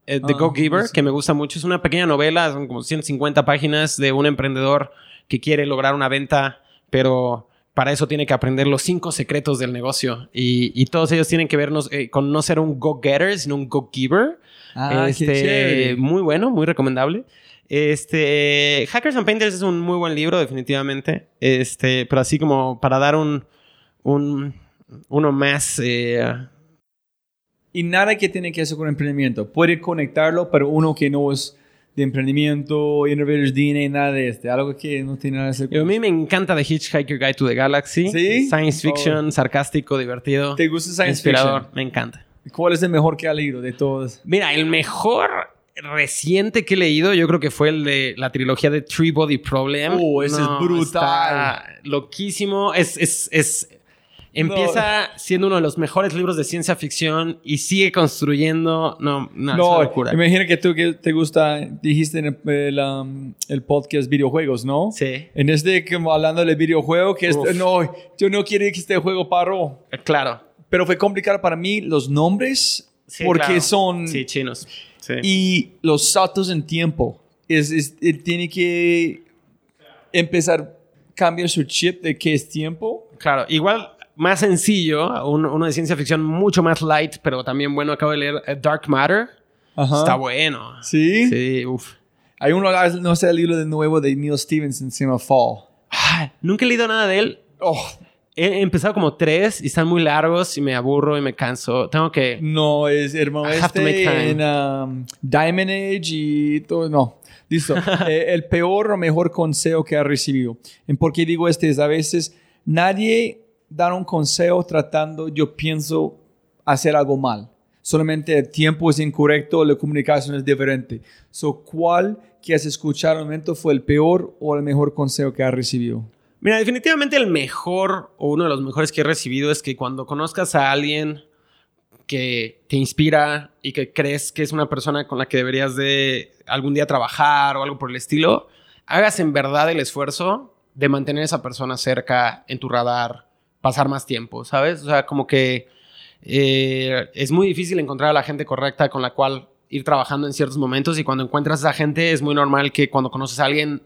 Eh, The Ah, Go Giver, sí. que me gusta mucho. Es una pequeña novela, son como 150 páginas de un emprendedor que quiere lograr una venta, pero para eso tiene que aprender los cinco secretos del negocio. Y, y todos ellos tienen que vernos eh, con no ser un go-getter, sino un go-giver. Ah, este, muy bueno, muy recomendable. Este, Hackers and Painters es un muy buen libro, definitivamente. Este, pero así como para dar un, un uno más, eh, Y nada que tiene que hacer con emprendimiento. Puede conectarlo, pero uno que no es de emprendimiento, Innovators DNA, nada de este. Algo que no tiene nada que hacer a con... mí me encanta The Hitchhiker Guide to the Galaxy. ¿Sí? Science fiction, Oh. sarcástico, divertido. ¿Te gusta science inspirador. fiction? Me encanta. ¿Cuál es el mejor que ha leído de todos? Mira, el mejor reciente que he leído, yo creo que fue el de la trilogía de Three Body Problem. Oh, ese es brutal. está loquísimo. Es, es, es- empieza siendo uno de los mejores libros de ciencia ficción y sigue construyendo. No, no, es No, una locura. imagina que tú que te gusta, dijiste en el, el, um, el podcast videojuegos, ¿no? Sí. En este, como hablando de videojuego, que este, no, yo no quiero que este juego paró. Claro. Pero fue complicado para mí los nombres, Sí, porque claro. son... Sí, chinos. Sí. Y los saltos en tiempo. Es, es- él tiene que empezar a cambiar su chip de qué es tiempo. Claro, igual más sencillo, un- uno de ciencia ficción mucho más light, pero también bueno. Acabo de leer eh, Dark Matter. Ajá. Está bueno. ¿Sí? Sí, uff. Hay uno, ah, no sé, el libro de nuevo de Neil Stevenson, se llama Fall. Ah, Nunca he leído nada de él. Oh, He empezado como tres y están muy largos y me aburro y me canso. Tengo que. no, es hermano I este en um, Diamond Age y todo. No, listo. Eh, el peor o mejor consejo que ha recibido. ¿En por qué digo este? Es a veces nadie da un consejo tratando, yo pienso, hacer algo mal. Solamente el tiempo es incorrecto, la comunicación es diferente. So, ¿Cuál que has escuchado al momento fue el peor o el mejor consejo que has recibido? Mira, definitivamente el mejor o uno de los mejores que he recibido es que cuando conozcas a alguien que te inspira y que crees que es una persona con la que deberías de algún día trabajar o algo por el estilo, hagas en verdad el esfuerzo de mantener esa persona cerca en tu radar, pasar más tiempo, ¿sabes? O sea, como que eh, es muy difícil encontrar a la gente correcta con la cual ir trabajando en ciertos momentos y cuando encuentras a esa gente es muy normal que cuando conoces a alguien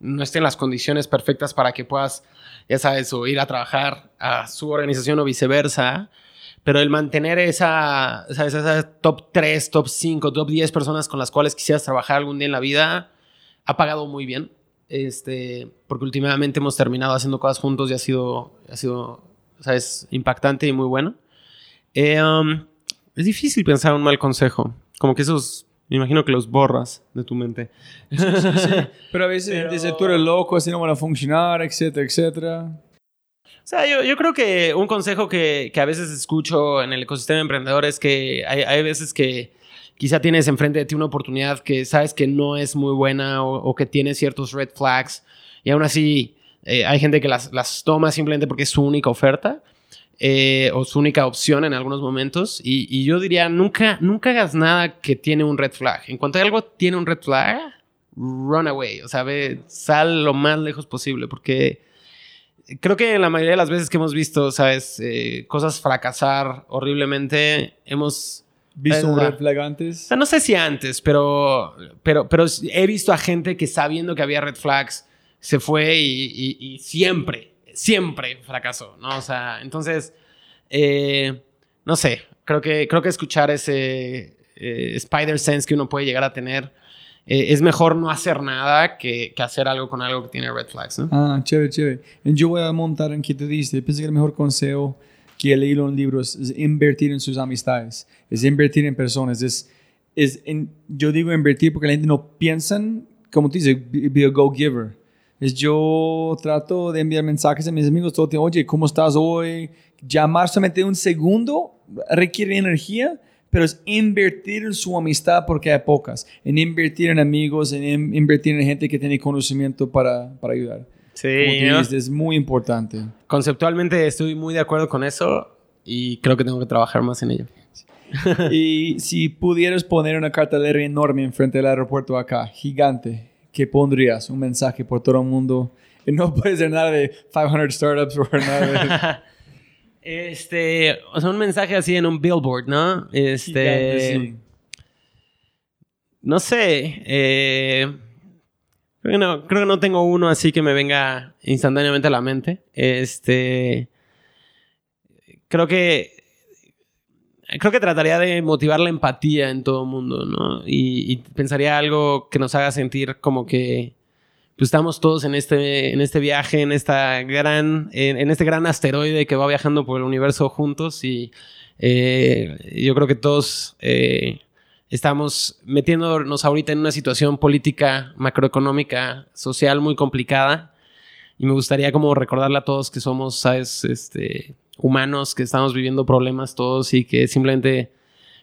no esté en las condiciones perfectas para que puedas, ya sabes, o ir a trabajar a su organización o viceversa. Pero el mantener esa, ¿sabes? esa top 3, top 5, top 10 personas con las cuales quisieras trabajar algún día en la vida ha pagado muy bien. Este, porque últimamente hemos terminado haciendo cosas juntos y ha sido, ha sido ¿sabes? impactante y muy bueno. Eh, um, es difícil pensar un mal consejo. Como que esos, me imagino que los borras de tu mente. Pero a veces dice, tú eres loco, así no van a funcionar, etcétera, etcétera. O sea, yo, yo creo que un consejo que, que a veces escucho en el ecosistema emprendedor es que hay, hay veces que quizá tienes enfrente de ti una oportunidad que sabes que no es muy buena o, o que tiene ciertos red flags y aún así eh, hay gente que las, las toma simplemente porque es su única oferta eh, o su única opción en algunos momentos y, y yo diría nunca, nunca hagas nada que tiene un red flag. En cuanto algo tiene un red flag, run away, o sea, ve, sal lo más lejos posible porque creo que la mayoría de las veces que hemos visto, ¿sabes? Eh, cosas fracasar horriblemente, hemos... ¿Visto un red flag O antes? sea, no sé si antes, pero, pero, pero he visto a gente que sabiendo que había red flags, se fue y, y- y siempre, siempre fracasó, ¿no? O sea, entonces, eh, no sé, creo que, creo que escuchar ese eh, spider sense que uno puede llegar a tener, eh, es mejor no hacer nada que, que hacer algo con algo que tiene red flags, ¿no? Ah, chévere, chévere. Yo voy a montar en que te diste. Pienso que el mejor consejo que he leído en libros es invertir en sus amistades, es invertir en personas. Es, es en- yo digo invertir porque la gente no piensa, como tú dices, be, a go-giver. Es yo trato de enviar mensajes a mis amigos todo el tiempo, oye, ¿cómo estás hoy? Llamar solamente un segundo requiere energía, pero es invertir en su amistad porque hay pocas, en invertir en amigos, en in- invertir en gente que tiene conocimiento para, para ayudar. Sí, es muy importante. Conceptualmente estoy muy de acuerdo con eso y creo que tengo que trabajar más en ello. y si pudieras poner una cartelera enorme enfrente del aeropuerto acá, gigante, ¿qué pondrías? Un mensaje por todo el mundo. Y no puede ser nada de 500 startups o nada de... Este, o sea, un mensaje así en un billboard, ¿no? Este, Gigante, sí. no sé, eh, creo, que no, creo que no tengo uno así que me venga instantáneamente a la mente. Este, creo que creo que trataría de motivar la empatía en todo el mundo, ¿no? Y, pensaría algo que nos haga sentir como que pues estamos todos en este, en este viaje, en esta gran, en, en este gran asteroide que va viajando por el universo juntos y eh, yo creo que todos eh, estamos metiéndonos ahorita en una situación política, macroeconómica, social muy complicada y me gustaría como recordarle a todos que somos, sabes, este, humanos, que estamos viviendo problemas todos y que simplemente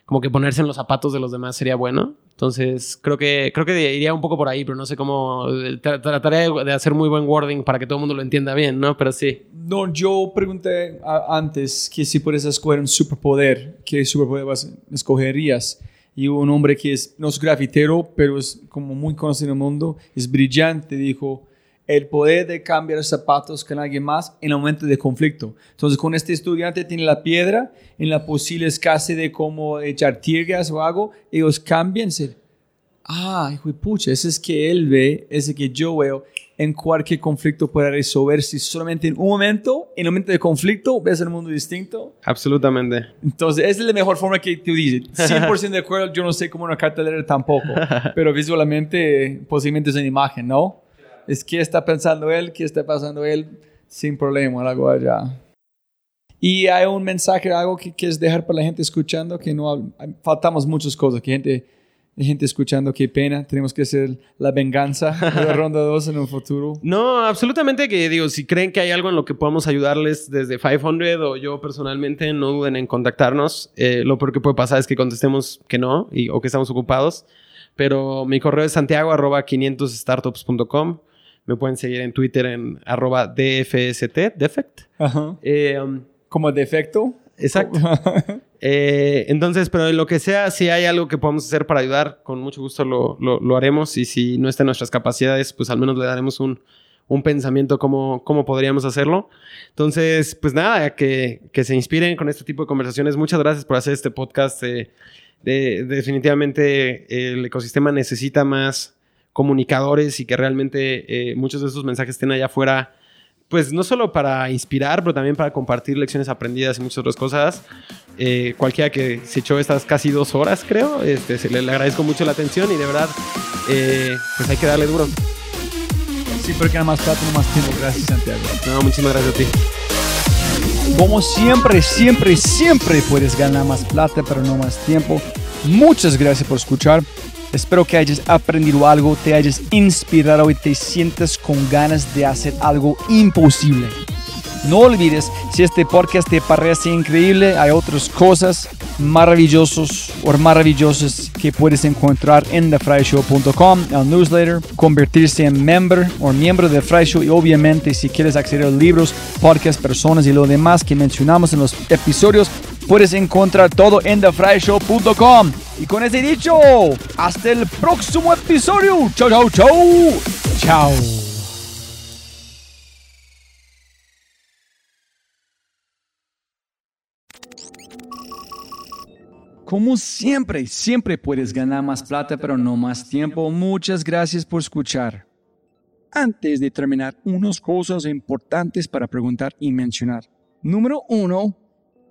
como que ponerse en los zapatos de los demás sería bueno. Entonces, creo que, creo que iría un poco por ahí, pero no sé cómo. tra- Trataré de hacer muy buen wording para que todo el mundo lo entienda bien, ¿no? Pero sí. No, yo pregunté antes que si puedes escoger un superpoder, ¿qué superpoder escogerías? Y un hombre que es, no es grafitero, pero es como muy conocido en el mundo, es brillante, dijo, el poder de cambiar zapatos con alguien más en el momento de conflicto. Entonces, con este estudiante tiene la piedra, en la posible escasez de cómo echar tierras o algo, ellos cambian, Ah, hijo de pucha, ese es que él ve, ese que yo veo, en cualquier conflicto puede resolverse solamente en un momento, en un momento de conflicto, ves el mundo distinto. Absolutamente. Entonces, esa es la mejor forma que tú dices. 100% de acuerdo, yo no sé cómo una cartelera tampoco, pero visualmente, posiblemente es una imagen, ¿no? Es qué está pensando él, qué está pasando él, sin problema, algo allá. Y hay un mensaje, algo que quieres dejar para la gente escuchando, que no faltamos muchas cosas, que gente, hay gente escuchando, qué pena, tenemos que hacer la venganza de la ronda 2 en un futuro. No, absolutamente que digo, si creen que hay algo en lo que podamos ayudarles desde 500 o yo personalmente, no duden en contactarnos. Eh, lo peor que puede pasar es que contestemos que no y, o que estamos ocupados. Pero mi correo es santiago arroba 500startups.com. Me pueden seguir en Twitter en arroba DFST, defect. Ajá. Eh, um, Como defecto. Exacto. Eh, entonces, pero en lo que sea, si hay algo que podamos hacer para ayudar, con mucho gusto lo, lo- lo haremos. Y si no está en nuestras capacidades, pues al menos le daremos un, un pensamiento cómo, cómo podríamos hacerlo. Entonces, pues nada, que, que se inspiren con este tipo de conversaciones. Muchas gracias por hacer este podcast. eh, de- definitivamente eh, el ecosistema necesita más comunicadores y que realmente eh, muchos de esos mensajes estén allá afuera pues no solo para inspirar, pero también para compartir lecciones aprendidas y muchas otras cosas. Eh, cualquiera que se echó estas casi dos horas, creo, este, se le, le agradezco mucho la atención y de verdad, eh, pues hay que darle duro. Sí, porque nada más plata, no más tiempo. Gracias, Santiago. No, muchísimas gracias a ti. Como siempre, siempre, siempre puedes ganar más plata, pero no más tiempo. Muchas gracias por escuchar. Espero que hayas aprendido algo, te hayas inspirado y te sientas con ganas de hacer algo imposible. No olvides, si este podcast te parece increíble, hay otras cosas maravillosas o maravillosas que puedes encontrar en thefryshow.com, el newsletter, convertirse en member o miembro de Fry Show y obviamente si quieres acceder a libros, podcasts, personas y lo demás que mencionamos en los episodios, puedes encontrar todo en thefryshow.com. Y con ese dicho, hasta el próximo episodio. Chao, chao, chao. Chao. Como siempre, siempre puedes ganar más plata, pero no más tiempo. Muchas gracias por escuchar. antes de terminar, unas cosas importantes para preguntar y mencionar. Número uno,